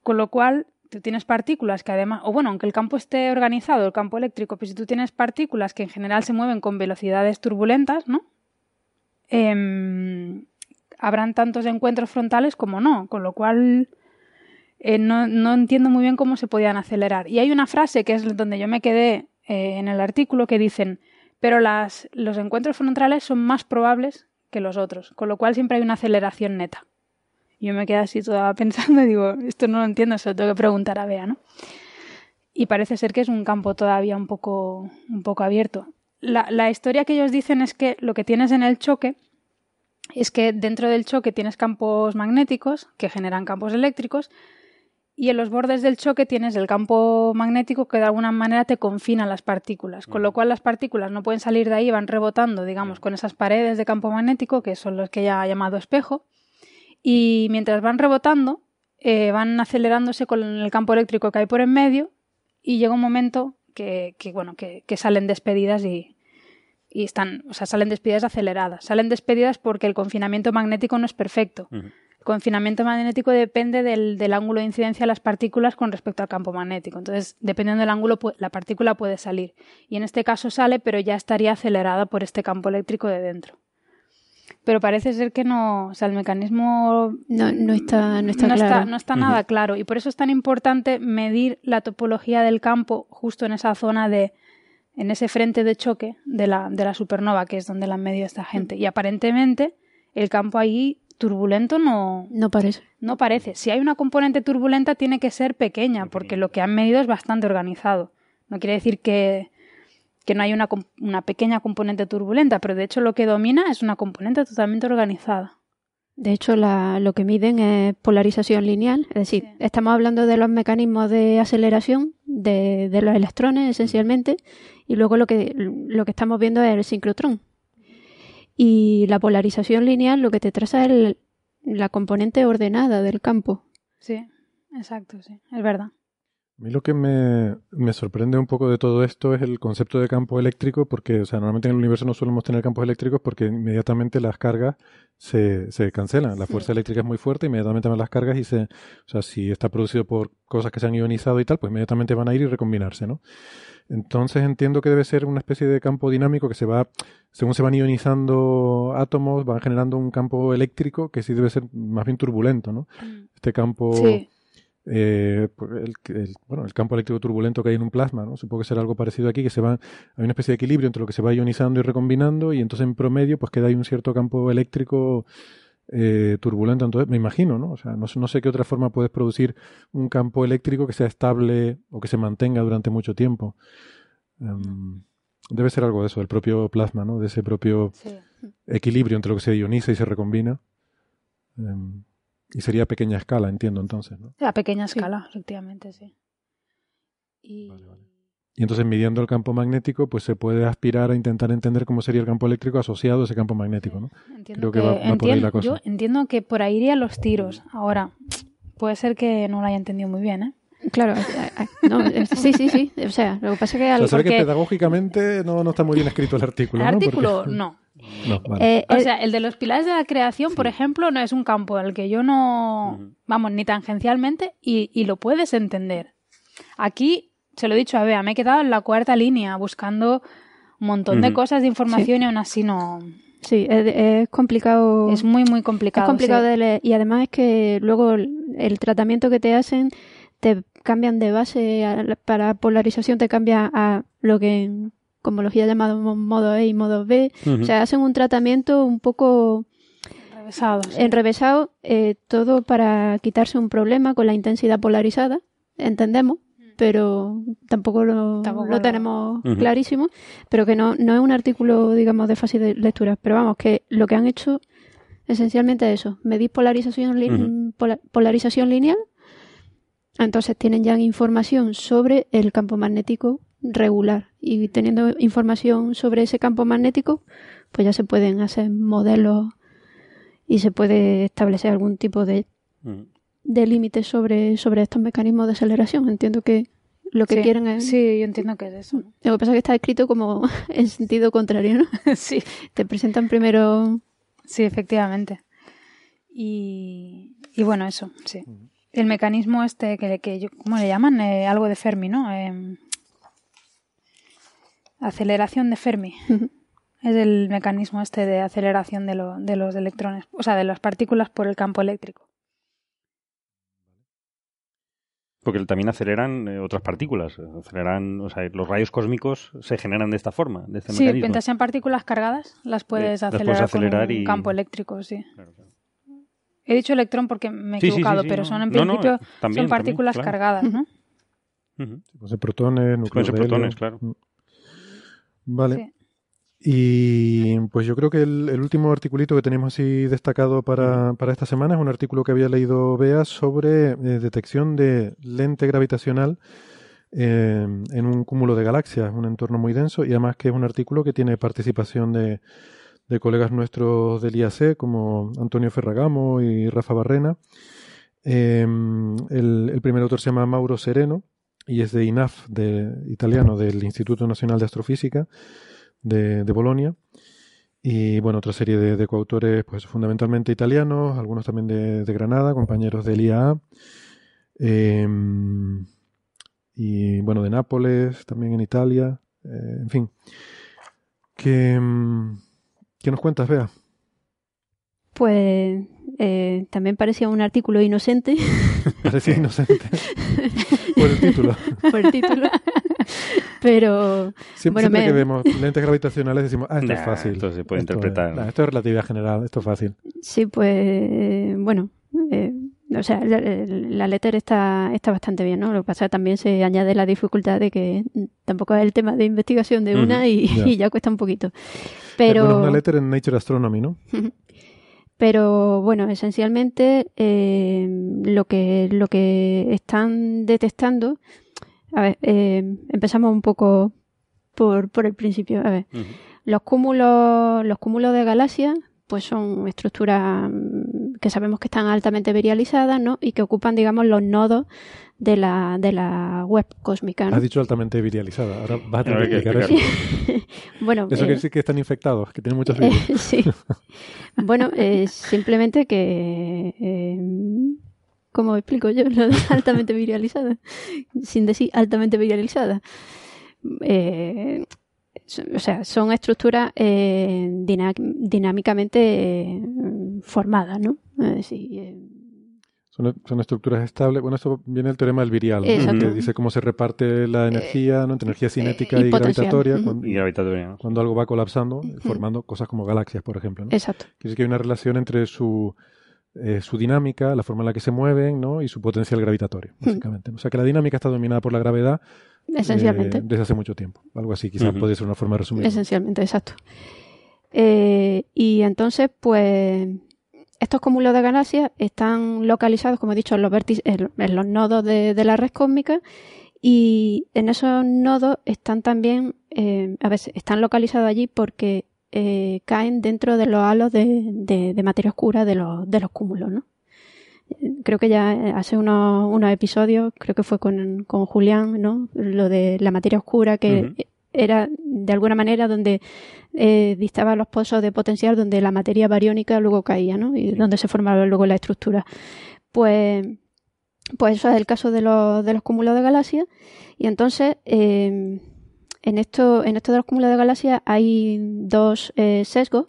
Con lo cual, tú tienes partículas que además, o bueno, aunque el campo esté organizado, el campo eléctrico, pues si tú tienes partículas que en general se mueven con velocidades turbulentas, ¿no? Em, habrán tantos encuentros frontales como no, con lo cual eh, no, no, entiendo muy bien cómo se podían acelerar. Y hay una frase que es donde yo me quedé eh, en el artículo que dicen pero las, los encuentros frontales son más probables que los otros, con lo cual siempre hay una aceleración neta. Yo me quedé así toda pensando y digo, esto no lo entiendo, se lo tengo que preguntar a Bea, ¿no? Y parece ser que es un campo todavía un poco, un poco abierto. La, la historia que ellos dicen es que lo que tienes en el choque es que dentro del choque tienes campos magnéticos que generan campos eléctricos y en los bordes del choque tienes el campo magnético que de alguna manera te confina las partículas, con lo cual las partículas no pueden salir de ahí, van rebotando, digamos, con esas paredes de campo magnético, que son los que ya ha llamado espejo, y mientras van rebotando, eh, van acelerándose con el campo eléctrico que hay por en medio, y llega un momento que, que bueno, que, que, salen despedidas y, y están, o sea, salen despedidas aceleradas. Salen despedidas porque el confinamiento magnético no es perfecto. Confinamiento magnético depende del, del, ángulo de incidencia de las partículas con respecto al campo magnético. Entonces, dependiendo del ángulo, la partícula puede salir. Y en este caso sale, pero ya estaría acelerada por este campo eléctrico de dentro. Pero parece ser que no, o sea, el mecanismo no, no está, no está, claro. no está nada claro. Y por eso es tan importante medir la topología del campo justo en esa zona de, en ese frente de choque de la, de la supernova, que es donde la han medido esta gente. Y aparentemente el campo ahí turbulento no, no parece. No parece. Si hay una componente turbulenta tiene que ser pequeña, porque lo que han medido es bastante organizado. No quiere decir que, que no hay una, una pequeña componente turbulenta, pero de hecho lo que domina es una componente totalmente organizada. De hecho, la, lo que miden es polarización lineal, es decir, sí. estamos hablando de los mecanismos de aceleración de, de, los electrones esencialmente, y luego lo que, lo que estamos viendo es el sincrotrón, y la polarización lineal lo que te traza es el, la componente ordenada del campo. Sí, exacto, sí, es verdad. A mí lo que me, me, sorprende un poco de todo esto es el concepto de campo eléctrico, porque o sea, normalmente en el universo no solemos tener campos eléctricos porque inmediatamente las cargas se, se cancelan. La fuerza sí. eléctrica es muy fuerte, inmediatamente van las cargas y se, o sea, si está producido por cosas que se han ionizado y tal, pues inmediatamente van a ir y recombinarse, ¿no? Entonces entiendo que debe ser una especie de campo dinámico que se va, según se van ionizando átomos, van generando un campo eléctrico que sí debe ser más bien turbulento, ¿no? Mm. Este campo, sí. eh, el, el, bueno, el campo eléctrico turbulento que hay en un plasma, ¿no? Supongo que será algo parecido aquí, que se va, hay una especie de equilibrio entre lo que se va ionizando y recombinando y entonces en promedio pues queda ahí un cierto campo eléctrico eh, turbulento. Entonces, me imagino, ¿no? O sea, no, no, sé qué otra forma puedes producir un campo eléctrico que sea estable o que se mantenga durante mucho tiempo. Um, debe ser algo de eso, del propio plasma, ¿no? De ese propio sí. equilibrio entre lo que se ioniza y se recombina. Um, Y sería a pequeña escala, entiendo entonces, ¿no? A pequeña escala, efectivamente, sí. Y... Y entonces midiendo el campo magnético, pues se puede aspirar a intentar entender cómo sería el campo eléctrico asociado a ese campo magnético, ¿no? Entiendo Creo que, va, por ahí la cosa. Yo entiendo que por ahí irían los tiros. Ahora, puede ser que no lo haya entendido muy bien, ¿eh? Claro, no, sí, sí, sí. O sea, lo que pasa es que... O sea, que pedagógicamente no, no está muy bien escrito el artículo. El artículo, no. Eh, o sea, el de los pilares de la creación, por ejemplo, no es un campo al que yo no, vamos, ni tangencialmente y, y, lo puedes entender. Aquí, se lo he dicho a Bea, me he quedado en la cuarta línea buscando un montón de cosas de información y aún así no... Sí, es, complicado. Es muy, muy complicado. Es complicado de leer. Y además es que luego el tratamiento que te hacen te cambian de base para polarización, te cambia a lo que en cosmología llamado modo E y modo B. O sea, hacen un tratamiento un poco enrevesado, eh, todo para quitarse un problema con la intensidad polarizada, entendemos, pero tampoco lo, tenemos clarísimo, pero que no, no es un artículo, digamos, de fácil lectura. Pero vamos, que lo que han hecho esencialmente es eso, medir polarización, polarización lineal entonces tienen ya información sobre el campo magnético regular. Y teniendo información sobre ese campo magnético, pues ya se pueden hacer modelos y se puede establecer algún tipo de, de límite sobre, sobre estos mecanismos de aceleración. Entiendo que lo que quieren es... Sí, yo entiendo que es eso. Lo que pasa es que está escrito como en sentido contrario, ¿no? sí. Te presentan primero... Sí, efectivamente. Y, y bueno, eso, sí. El mecanismo este que, que ¿cómo le llaman? Eh, algo de Fermi, ¿no? Em, aceleración de Fermi. Es el mecanismo este de aceleración de, de los electrones, o sea, de las partículas por el campo eléctrico. Porque también aceleran eh, otras partículas. Aceleran, o sea, los rayos cósmicos se generan de esta forma, de este sí, mientras sean partículas cargadas, las puedes acelerar, con un campo eléctrico, sí. He dicho electrón porque me he equivocado, pero son en principio son partículas cargadas, ¿no? Pueden ser protones, núcleos de protones, claro. Mm. Vale. Y pues yo creo que el, último articulito que tenemos así destacado para, para, esta semana es un artículo que había leído Bea sobre eh, detección de lente gravitacional eh, en un cúmulo de galaxias, un entorno muy denso, y además que es un artículo que tiene participación de, de colegas nuestros del IAC, como Antonio Ferragamo y Rafa Barrena. Em, el, primer autor se llama Mauro Sereno y es de INAF, de, italiano, del Instituto Nacional de Astrofísica de, de Bolonia. Y bueno, otra serie de, coautores, pues fundamentalmente italianos, algunos también de, Granada, compañeros del IAA. Em, y bueno, de Nápoles, también en Italia. Eh, en fin. Que em, ¿Qué nos cuentas, Bea? Pues eh, también parecía un artículo inocente. parecía inocente. Por el título. Por el título. Pero. Siempre, que vemos lentes gravitacionales decimos, ah, esto es fácil. Esto se puede interpretar. esto es relatividad general, esto es fácil. Sí, pues. Bueno. Eh, o sea, la, letra está, está bastante bien, ¿no? Lo que pasa es que también se añade la dificultad de que tampoco es el tema de investigación de una y, ya. cuesta un poquito. Pero... Es una letra en Nature Astronomy, ¿no? Pero bueno, esencialmente eh, lo, que, lo que están detectando, a ver, eh, empezamos un poco por, por el principio. A ver, los cúmulos, los cúmulos de galaxias, pues son estructuras que sabemos que están altamente virializadas, ¿no? Y que ocupan, digamos, los nodos de la, de la web cósmica. ¿no? Has dicho altamente virializada. Ahora vas a tener que explicar eso. bueno, eso quiere eh, decir que están infectados, que tienen muchas virus. sí. bueno, eh, simplemente que... ¿Cómo explico yo lo de altamente virializada? Sin decir altamente virializada. Eh, o sea, son estructuras eh, dinámicamente eh, formadas, ¿no? Eh, son, estructuras estables. Bueno, esto viene el teorema del virial, que dice cómo se reparte la energía, ¿no? entre energía cinética y, gravitatoria, cuando, algo va colapsando, formando cosas como galaxias, por ejemplo. ¿no? Exacto. Quiere decir que hay una relación entre su, su dinámica, la forma en la que se mueven, ¿no? y su potencial gravitatorio, básicamente. O sea que la dinámica está dominada por la gravedad Esencialmente. Eh, desde hace mucho tiempo. Algo así, quizás puede ser una forma de resumir. Esencialmente, exacto. Eh, y entonces, pues, estos cúmulos de galaxias están localizados, como he dicho, en los, en, los nodos de, la red cósmica y en esos nodos están también, eh, a veces, están localizados allí porque eh, caen dentro de los halos de, materia oscura de los, de los cúmulos, ¿no? Creo que ya hace unos, unos episodios, creo que fue con, con Julián, ¿no? Lo de la materia oscura que era de alguna manera donde eh, distaban los pozos de potencial donde la materia bariónica luego caía, ¿no? Y donde se formaba luego la estructura. Pues, pues eso es el caso de los, de los cúmulos de galaxias. Y entonces, em, en esto, en esto de los cúmulos de galaxias hay dos eh, sesgos.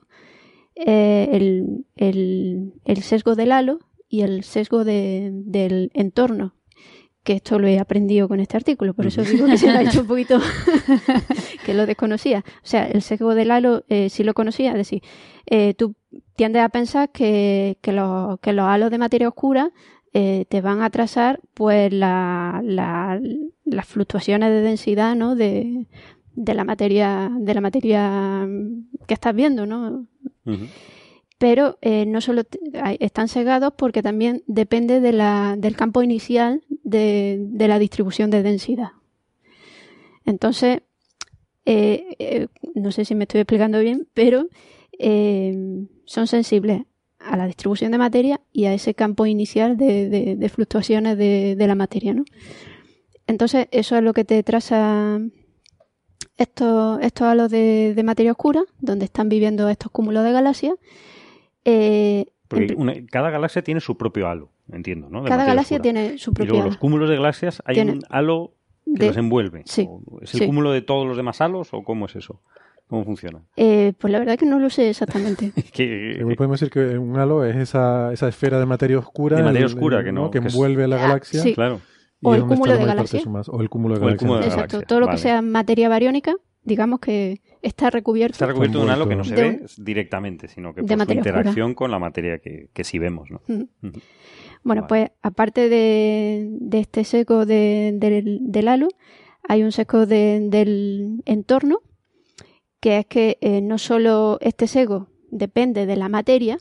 Eh, el, el, el, sesgo del halo y el sesgo de, del entorno que esto lo he aprendido con este artículo, por eso digo que se lo ha hecho un poquito que lo desconocía. O sea, el sesgo del halo eh, sí lo conocía, es decir, eh, tú tiendes a pensar que, que, los, que los halos de materia oscura eh, te van a atrasar pues la, la, las fluctuaciones de densidad ¿no? de, de la materia de la materia que estás viendo, ¿no? pero eh, no solo están cegados porque también depende de la, del campo inicial de, de, la distribución de densidad. Entonces, eh, eh, no sé si me estoy explicando bien, pero son sensibles a la distribución de materia y a ese campo inicial de, de fluctuaciones de, la materia. ¿no? Entonces, eso es lo que te traza estos, estos halos de, materia oscura, donde están viviendo estos cúmulos de galaxias, eh, Porque cada galaxia tiene su propio halo, entiendo, ¿no? cada galaxia tiene su propio y luego los cúmulos de galaxias hay un halo que los envuelve. Sí, ¿Es el cúmulo de todos los demás halos o cómo es eso? ¿Cómo funciona? Eh, pues la verdad que no lo sé exactamente. que, podemos decir que un halo es esa, esa esfera de materia oscura, de materia oscura que, no, que, envuelve la galaxia. Sí. Claro. O el cúmulo de galaxias. O el cúmulo de galaxias. Exacto. Todo lo que sea materia bariónica, digamos que está recubierto. Está recubierto de un halo que no se ve directamente, sino que por su interacción con la materia que, que sí vemos. ¿no? Bueno, pues aparte de, este seco del, halo, hay un seco del entorno, que es que eh, no solo este seco depende de la materia,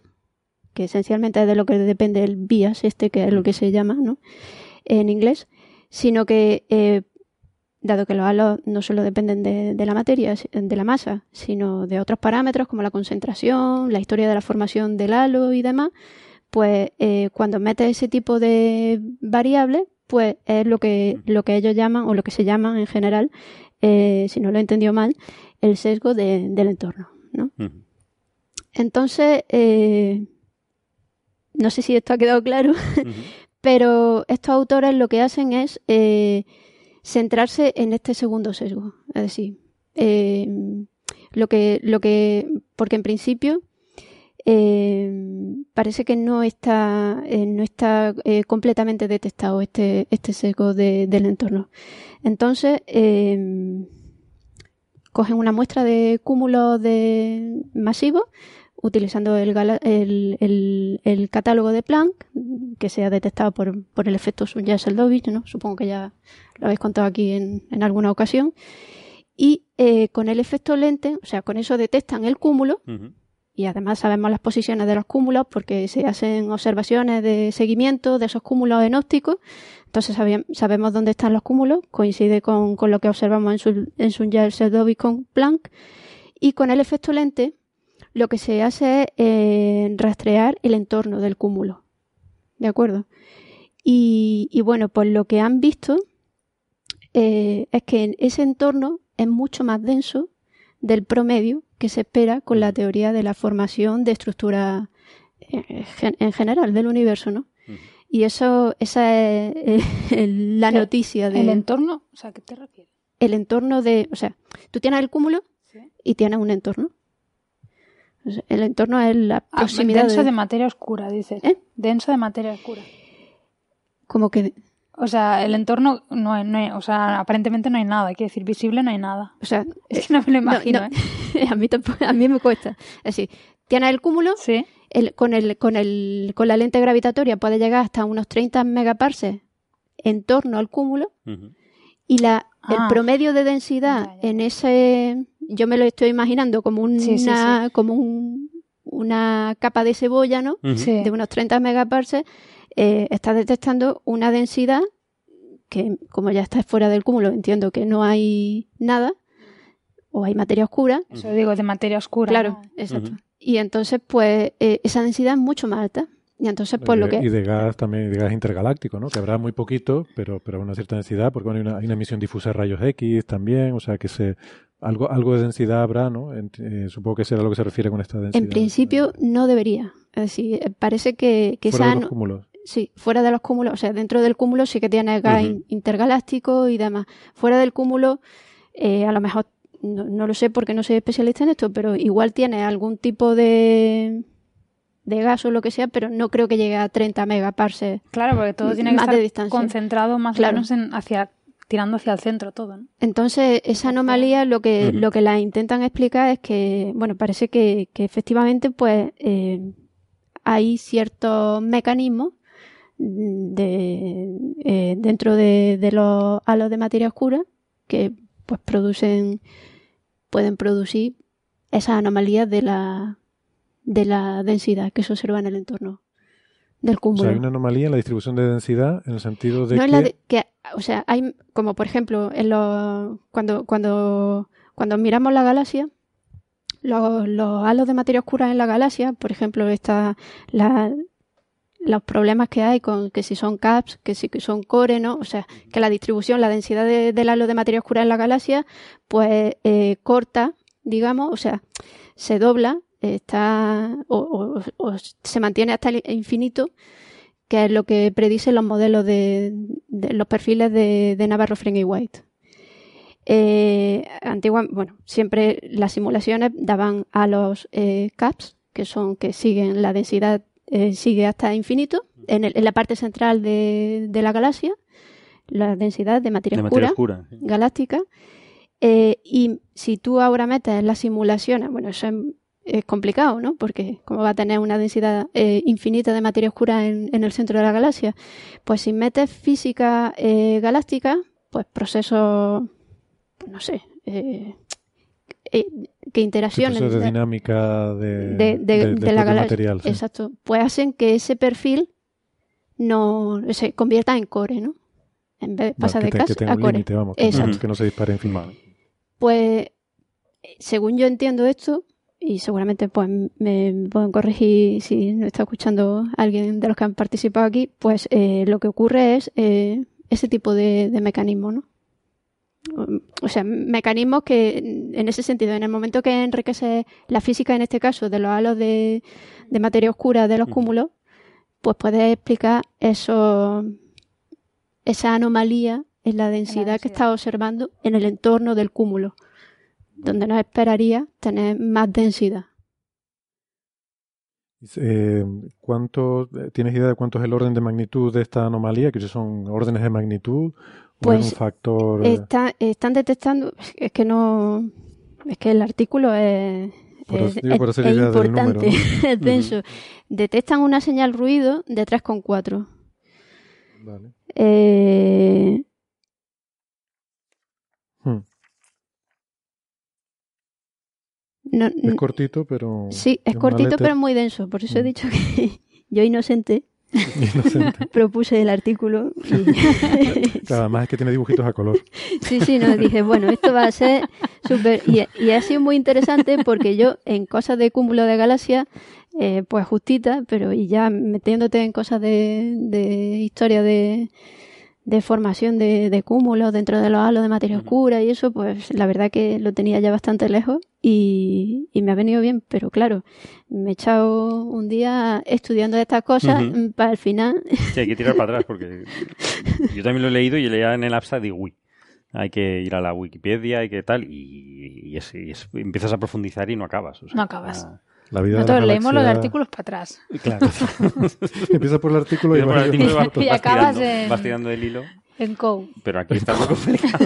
que esencialmente es de lo que depende el bias, este que es lo que se llama ¿no? en inglés, sino que eh, dado que los halos no solo dependen de, la materia, de la masa, sino de otros parámetros como la concentración, la historia de la formación del halo y demás, pues eh, cuando metes ese tipo de variables, pues es lo que, lo que ellos llaman, o lo que se llaman en general, eh, si no lo he entendido mal, el sesgo del entorno. ¿no? Entonces, eh, no sé si esto ha quedado claro, pero estos autores lo que hacen es centrarse en este segundo sesgo. Es decir, eh, lo que, lo que, porque en principio eh, parece que no está, eh, no está completamente detectado este, este sesgo del entorno. Entonces, cogen una muestra de cúmulos de masivos utilizando el, el, el, catálogo de Planck, que se ha detectado por, por el efecto Sun-Seldovich, ¿no? Supongo que ya lo habéis contado aquí en, en alguna ocasión. Y eh, con el efecto lente, o sea, con eso detectan el cúmulo, y además sabemos las posiciones de los cúmulos porque se hacen observaciones de seguimiento de esos cúmulos en óptico. Entonces sabemos dónde están los cúmulos, coincide con, con lo que observamos en, su, en Sun-Seldovich con Planck. Y con el efecto lente, lo que se hace es eh, rastrear el entorno del cúmulo. ¿De acuerdo? Y, bueno, pues lo que han visto eh, es que ese entorno es mucho más denso del promedio que se espera con la teoría de la formación de estructura eh, en general del universo, ¿no? Y eso, esa es la noticia de... ¿El entorno? O sea, ¿qué te refieres? El entorno de... O sea, tú tienes el cúmulo y tienes un entorno. El entorno es la ah, proximidad. denso de... materia oscura, dices. ¿Eh? Denso de materia oscura. Como que. O sea, el entorno no hay, no o sea, aparentemente no hay nada, hay que decir, visible no hay nada. O sea, es que no me lo imagino. ¿eh? a, mí a mí me cuesta. Es decir, tienes el cúmulo, sí. el, con, el, con, el, con la lente gravitatoria puede llegar hasta unos 30 megaparsecs en torno al cúmulo, y la, el ah. promedio de densidad en ese yo me lo estoy imaginando como una, como un, una capa de cebolla, ¿no? Sí. De unos 30 megaparsecs, eh, está detectando una densidad que, como ya está fuera del cúmulo, entiendo que no hay nada, o hay materia oscura. Eso digo, de materia oscura. Claro, ¿no? exacto. Y entonces, pues, eh, esa densidad es mucho más alta. Y entonces, pues, y, lo de, que... y de gas también, de gas intergaláctico, ¿no? Que habrá muy poquito, pero, pero a una cierta densidad, porque bueno, hay, una, hay una emisión difusa de rayos X también, o sea que se algo, algo de densidad habrá, ¿no? En- eh, supongo que será lo que se refiere con esta densidad. En principio, no debería. Es decir, eh, parece que, que Fuera esa de los no- cúmulos. Sí, fuera de los cúmulos, o sea, dentro del cúmulo sí que tiene gas intergaláctico y demás. Fuera del cúmulo, eh, a lo mejor, no, no lo sé porque no soy especialista en esto, pero igual tiene algún tipo de, de gas o lo que sea, pero no creo que llegue a 30 megaparsecs. Claro, porque todo tiene que más estar de distancia. concentrado más Claro. o menos en, hacia, tirando hacia el centro todo, ¿no? Entonces, esa anomalía lo que, lo que la intentan explicar es que, bueno, parece que, que efectivamente, pues, eh, hay ciertos mecanismos de, eh, dentro de, de los halos de materia oscura que, pues, producen, pueden producir esas anomalías de la, de la densidad que se observa en el entorno del O cúmulo. sea, hay una anomalía en la distribución de densidad en el sentido de no que... la de- que o sea hay como por ejemplo en los cuando cuando cuando miramos la galaxia los, los halos de materia oscura en la galaxia por ejemplo está la- los problemas que hay con que si son caps que si son core no o sea que la distribución la densidad de- del halo de materia oscura en la galaxia pues eh, corta digamos o sea se dobla está o, se mantiene hasta el infinito que es lo que predicen los modelos de, los perfiles de, Navarro, Frink y White. Eh, antigua, bueno, siempre las simulaciones daban a los eh, caps, que son que siguen la densidad, eh, sigue hasta infinito, en, el- en la parte central de, de la galaxia, la densidad de materia De oscura, materia oscura, sí. galáctica. Eh, y si tú ahora metes las simulaciones, bueno, eso es, es complicado, ¿no? Porque como va a tener una densidad eh, infinita de materia oscura en, en el centro de la galaxia, pues si metes física galáctica, pues procesos, no sé, que interaccionen procesos de de- dinámica de, de, de- la galaxia. sí. Exacto. Pues hacen que ese perfil no se convierta en core, ¿no? En vez de pasar de tenga a core. límite, vamos, que no- Exacto. que no se dispare infinito. Pues, según yo entiendo esto, y seguramente pues me pueden corregir si no está escuchando alguien de los que han participado aquí, pues eh, lo que ocurre es eh, ese tipo de, de mecanismo, ¿no? O sea, mecanismos que en ese sentido, en el momento que enriquece la física, en este caso, de los halos de, de materia oscura de los cúmulos, pues puede explicar eso, esa anomalía en la densidad que está observando en el entorno del cúmulo, donde nos esperaría tener más densidad. Eh, ¿cuánto, eh, ¿Tienes idea de cuánto es el orden de magnitud de esta anomalía? ¿Que son órdenes de magnitud? ¿O es Pues un factor...? eh, está- están detectando, es que no, es que el artículo es, Por es, digo, por importante, es denso. Detectan una señal ruido de 3,4. Vale. Eh, Hmm. no- Es cortito, pero... sí, es cortito pero muy denso. Por eso he dicho que yo inocente, Inocente. propuse el artículo. y- Claro, además es que tiene dibujitos a color. Sí, sí, no, dije, bueno, esto va a ser súper... Y, y ha sido muy interesante porque yo en cosas de cúmulo de galaxias, eh, pues justita, pero y ya metiéndote en cosas de, de historia de, de formación de, de cúmulos dentro de los halos de materia oscura y eso, pues la verdad que lo tenía ya bastante lejos y, y me ha venido bien, pero claro, me he echado un día estudiando estas cosas mm, para el final... Sí, hay que tirar para atrás porque yo también lo he leído y leía en el APSA digo, uy, hay que ir a la Wikipedia, hay que tal, y, y es- y es- empiezas a profundizar y no acabas. o sea, No acabas. ah, La vida de Nosotros la leemos los artículos para atrás. Claro. Empieza por el artículo y, Empieza por el va- artículo y vas, Y vas acabas tirando, en- vas tirando del hilo, En Go. pero aquí está complicado.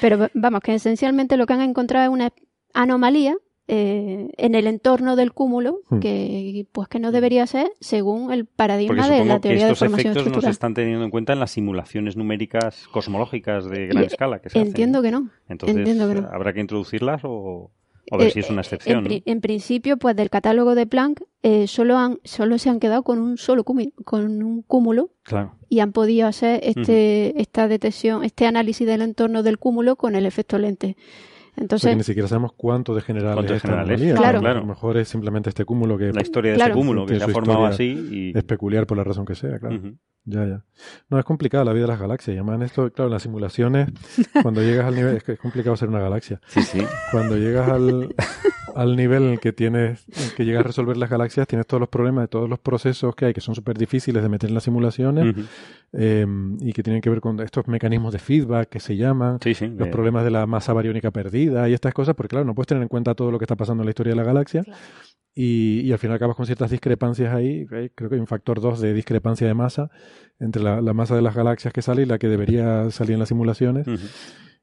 Pero vamos, que esencialmente lo que han encontrado es una anomalía eh, en el entorno del cúmulo Hmm. que pues que no debería ser según el paradigma de la que teoría de estos formación efectos no se están teniendo en cuenta en las simulaciones numéricas cosmológicas de gran Y- escala que se hacen. Entiendo que no. Entonces, Entiendo que no. ¿habrá que introducirlas o, O ver Eh, si es una En, excepción. en principio, pues del catálogo de Planck eh, solo, han, solo se han quedado con un solo cúmulo, con un cúmulo Claro. y han podido hacer este, esta detección, este análisis del entorno del cúmulo con el efecto lente. O sea, Entonces, que ni siquiera sabemos cuánto de general Cuánto es esta anomalía. claro, A claro. lo mejor es simplemente este cúmulo que La historia de Claro. este cúmulo que se ha formado así y... es peculiar por la razón que sea, claro. Ya, ya. No, es complicada la vida de las galaxias. Y además esto, claro, en las simulaciones, cuando llegas al nivel, es que es complicado ser una galaxia. Sí, sí. Cuando llegas al, al nivel en el que tienes, en que llegas a resolver las galaxias, tienes todos los problemas de todos los procesos que hay, que son súper difíciles de meter en las simulaciones, eh, y que tienen que ver con estos mecanismos de feedback que se llaman, Sí, sí. los problemas de la masa bariónica perdida y estas cosas, porque claro, no puedes tener en cuenta todo lo que está pasando en la historia de la galaxia. Y, y al final acabas con ciertas discrepancias ahí. Creo que hay un factor 2 de discrepancia de masa entre la, la masa de las galaxias que sale y la que debería salir en las simulaciones.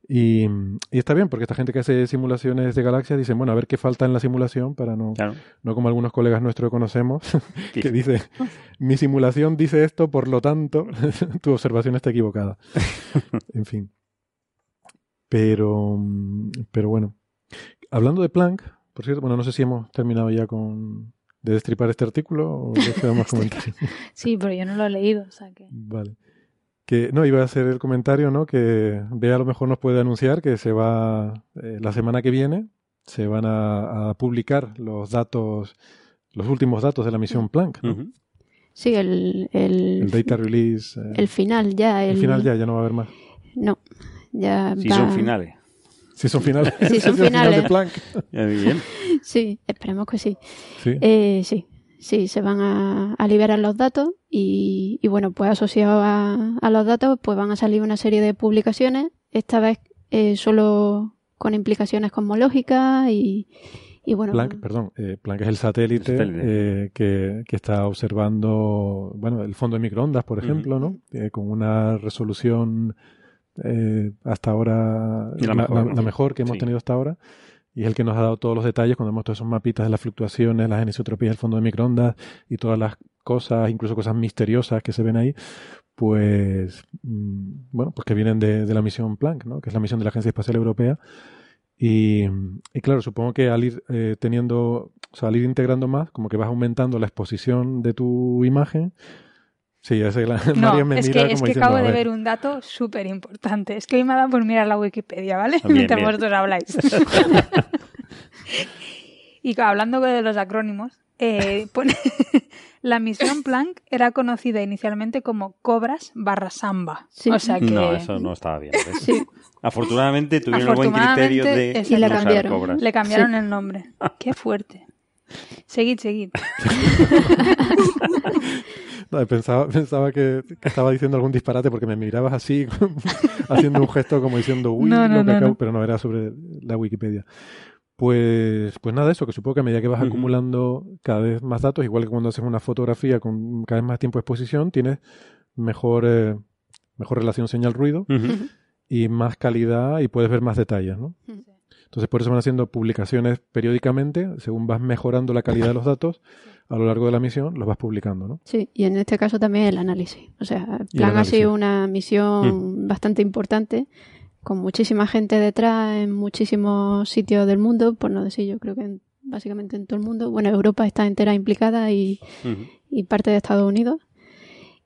Y, y está bien, porque esta gente que hace simulaciones de galaxias dicen, bueno, a ver qué falta en la simulación para no, Claro. no como algunos colegas nuestros que conocemos, Sí. que dice, mi simulación dice esto, por lo tanto, tu observación está equivocada. en fin. Pero, pero bueno. Hablando de Planck, por cierto, bueno, no sé si hemos terminado ya con de destripar este artículo o más comentarios. Sí, pero yo no lo he leído, o sea que... Vale. Que no, iba a hacer el comentario, ¿no? Que Bea a lo mejor nos puede anunciar que se va eh, la semana que viene se van a, a publicar los datos, los últimos datos de la misión Planck, sí, el, el, El data release. eh, el final ya. El, el final ya, ya no va a haber más. No, ya va- son finales. Si son finales. Sí, son si es el final de finales. Planck. Ya, Bien. Sí, esperemos que sí. Sí. Eh, sí, sí, se van a, a liberar los datos y, y bueno, pues asociado a, a los datos, pues van a salir una serie de publicaciones, esta vez eh, solo con implicaciones cosmológicas y, y bueno, Planck, perdón, eh, Planck es el satélite, El satélite. eh, que, que está observando, bueno, el fondo de microondas, por ejemplo, ¿no? Eh, con una resolución eh, hasta ahora Y la mejor, ¿no? la mejor que hemos Sí. tenido hasta ahora. Y es el que nos ha dado todos los detalles cuando hemos todos esos mapitas de las fluctuaciones, las anisotropías del fondo de microondas y todas las cosas, incluso cosas misteriosas que se ven ahí, pues, mm, bueno, pues que vienen de, de la misión Planck, ¿no? Que es la misión de la Agencia Espacial Europea. Y, y claro, supongo que al ir eh, teniendo, o sea, al ir integrando más, como que vas aumentando la exposición de tu imagen. Sí, ya sé, la, No, María me es mira que, es que diciendo, acabo "A de ver". un dato súper importante. Es que hoy me ha dado por mirar la Wikipedia, ¿vale? Bien, Mientras bien. vosotros habláis. y hablando de los acrónimos, eh, pone- la misión Planck era conocida inicialmente como Cobras barra Samba. Sí. O sea que... No, eso no estaba bien. Sí. Afortunadamente tuvieron el buen criterio de Y la usar cambiaron. cobras. Le cambiaron el nombre. Qué fuerte. Seguid, seguid. Pensaba, pensaba que, que estaba diciendo algún disparate porque me mirabas así, haciendo un gesto como diciendo, uy, No, no, lo que no, acabo", no. pero no, era sobre la Wikipedia. Pues, pues nada, eso, que supongo que a medida que vas acumulando cada vez más datos, igual que cuando haces una fotografía con cada vez más tiempo de exposición, tienes mejor, eh, mejor relación señal-ruido y más calidad y puedes ver más detalles, ¿no? Entonces, por eso van haciendo publicaciones periódicamente, según vas mejorando la calidad de los datos a lo largo de la misión, los vas publicando, ¿no? Sí, y en este caso también el análisis. O sea, Plan ha sido una misión bastante importante, con muchísima gente detrás en muchísimos sitios del mundo, por no decir yo creo que en- básicamente en todo el mundo. Bueno, Europa está entera implicada y, y parte de Estados Unidos.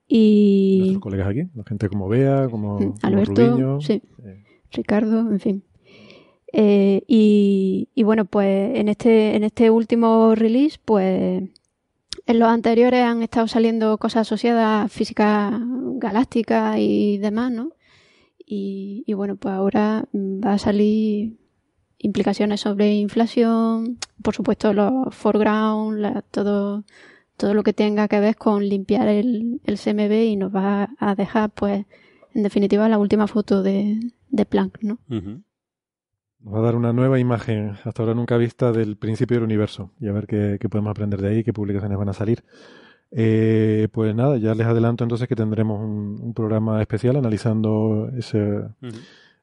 Y Nuestros colegas aquí, la gente como Bea, como, como Alberto, Rubiño, sí, eh, Ricardo, en fin. Eh, y, y bueno, pues en este, en este último release, pues en los anteriores han estado saliendo cosas asociadas a física galáctica y demás, ¿no? Y, y bueno, pues ahora mm, va a salir implicaciones sobre inflación, por supuesto los foreground, todo, todo lo que tenga que ver con limpiar el, el CMB y nos va a dejar, pues, en definitiva, la última foto de, Planck, ¿no? Nos va a dar una nueva imagen, hasta ahora nunca vista, del principio del universo y a ver qué, qué podemos aprender de ahí, qué publicaciones van a salir. Eh, pues nada, ya les adelanto entonces que tendremos un, un programa especial analizando ese, Ujú.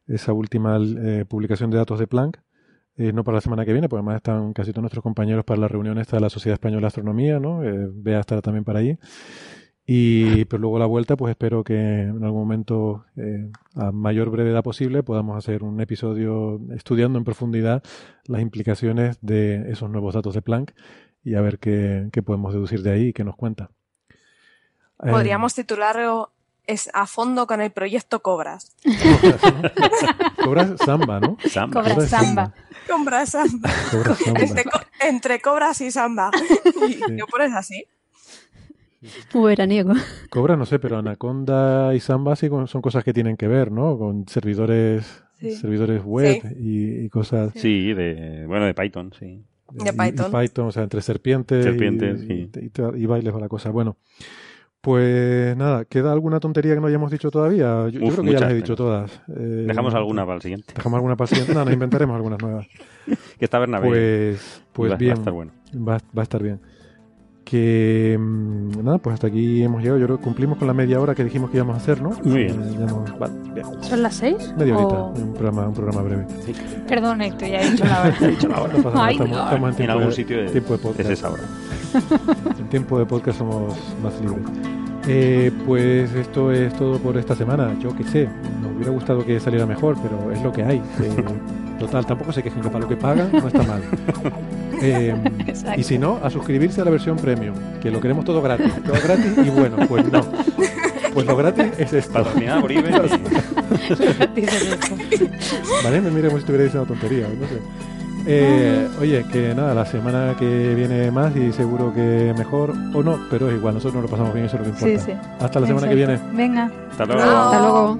esa última eh, publicación de datos de Planck. Eh, no para la semana que viene, porque además están casi todos nuestros compañeros para la reunión esta de la Sociedad Española de Astronomía, ¿no? Eh, Bea estará también para allí. Y pero luego la vuelta, pues espero que en algún momento, eh, a mayor brevedad posible, podamos hacer un episodio estudiando en profundidad las implicaciones de esos nuevos datos de Planck y a ver qué, qué podemos deducir de ahí y qué nos cuenta. Eh, Podríamos titularlo es a fondo con el proyecto Cobras. Cobras Samba, ¿no? Samba. Cobras Samba. Cobras Samba. Cobras Samba. Entre, entre, Cobras y Samba. Y ¿No pones así? Muy veraniego. Cobra, no sé, pero Anaconda y Samba sí son cosas que tienen que ver, ¿no? Con servidores, servidores web y, cosas. Sí, de, bueno, de Python, sí. De Python. Python, o sea, entre serpientes, serpientes y, y, bailes va la cosa. Bueno, pues nada, ¿queda alguna tontería que no hayamos dicho todavía? Yo, creo que ya las he dicho todas. Eh, dejamos alguna para el siguiente. Dejamos alguna para el siguiente. No, nos inventaremos algunas nuevas. que está Bernabé. Pues, pues bien. Va a estar bueno. Va, a estar bien. Que mm, nada, pues hasta aquí hemos llegado. Yo creo que cumplimos con la media hora que dijimos que íbamos a hacer, ¿no? Muy bien. Eh, ¿Son las seis? Media horita, un, programa, un programa breve. Perdón, Héctor, ya he dicho la hora. he dicho la hora. No pasa nada, estamos, estamos, en, tiempo algún de, sitio de, tiempo de podcast. es esa hora. en tiempo de podcast somos más libres. Eh, pues esto es todo por esta semana. Yo qué sé, me hubiera gustado que saliera mejor, pero es lo que hay. Eh, total, tampoco se quejen que para lo que pagan no está mal. Eh, y si no, a suscribirse a la versión premium, que lo queremos todo gratis. Todo gratis y bueno, pues no. Pues lo gratis es esto. Patrocinado por eBay. vale, me mire como si estuviera diciendo tontería, no sé. Eh, oye, que nada, la semana que viene más y seguro que mejor o no, pero es igual, nosotros nos lo pasamos bien, eso es lo que importa. Sí, sí. Hasta la semana que viene. Venga. Hasta luego. Hasta luego.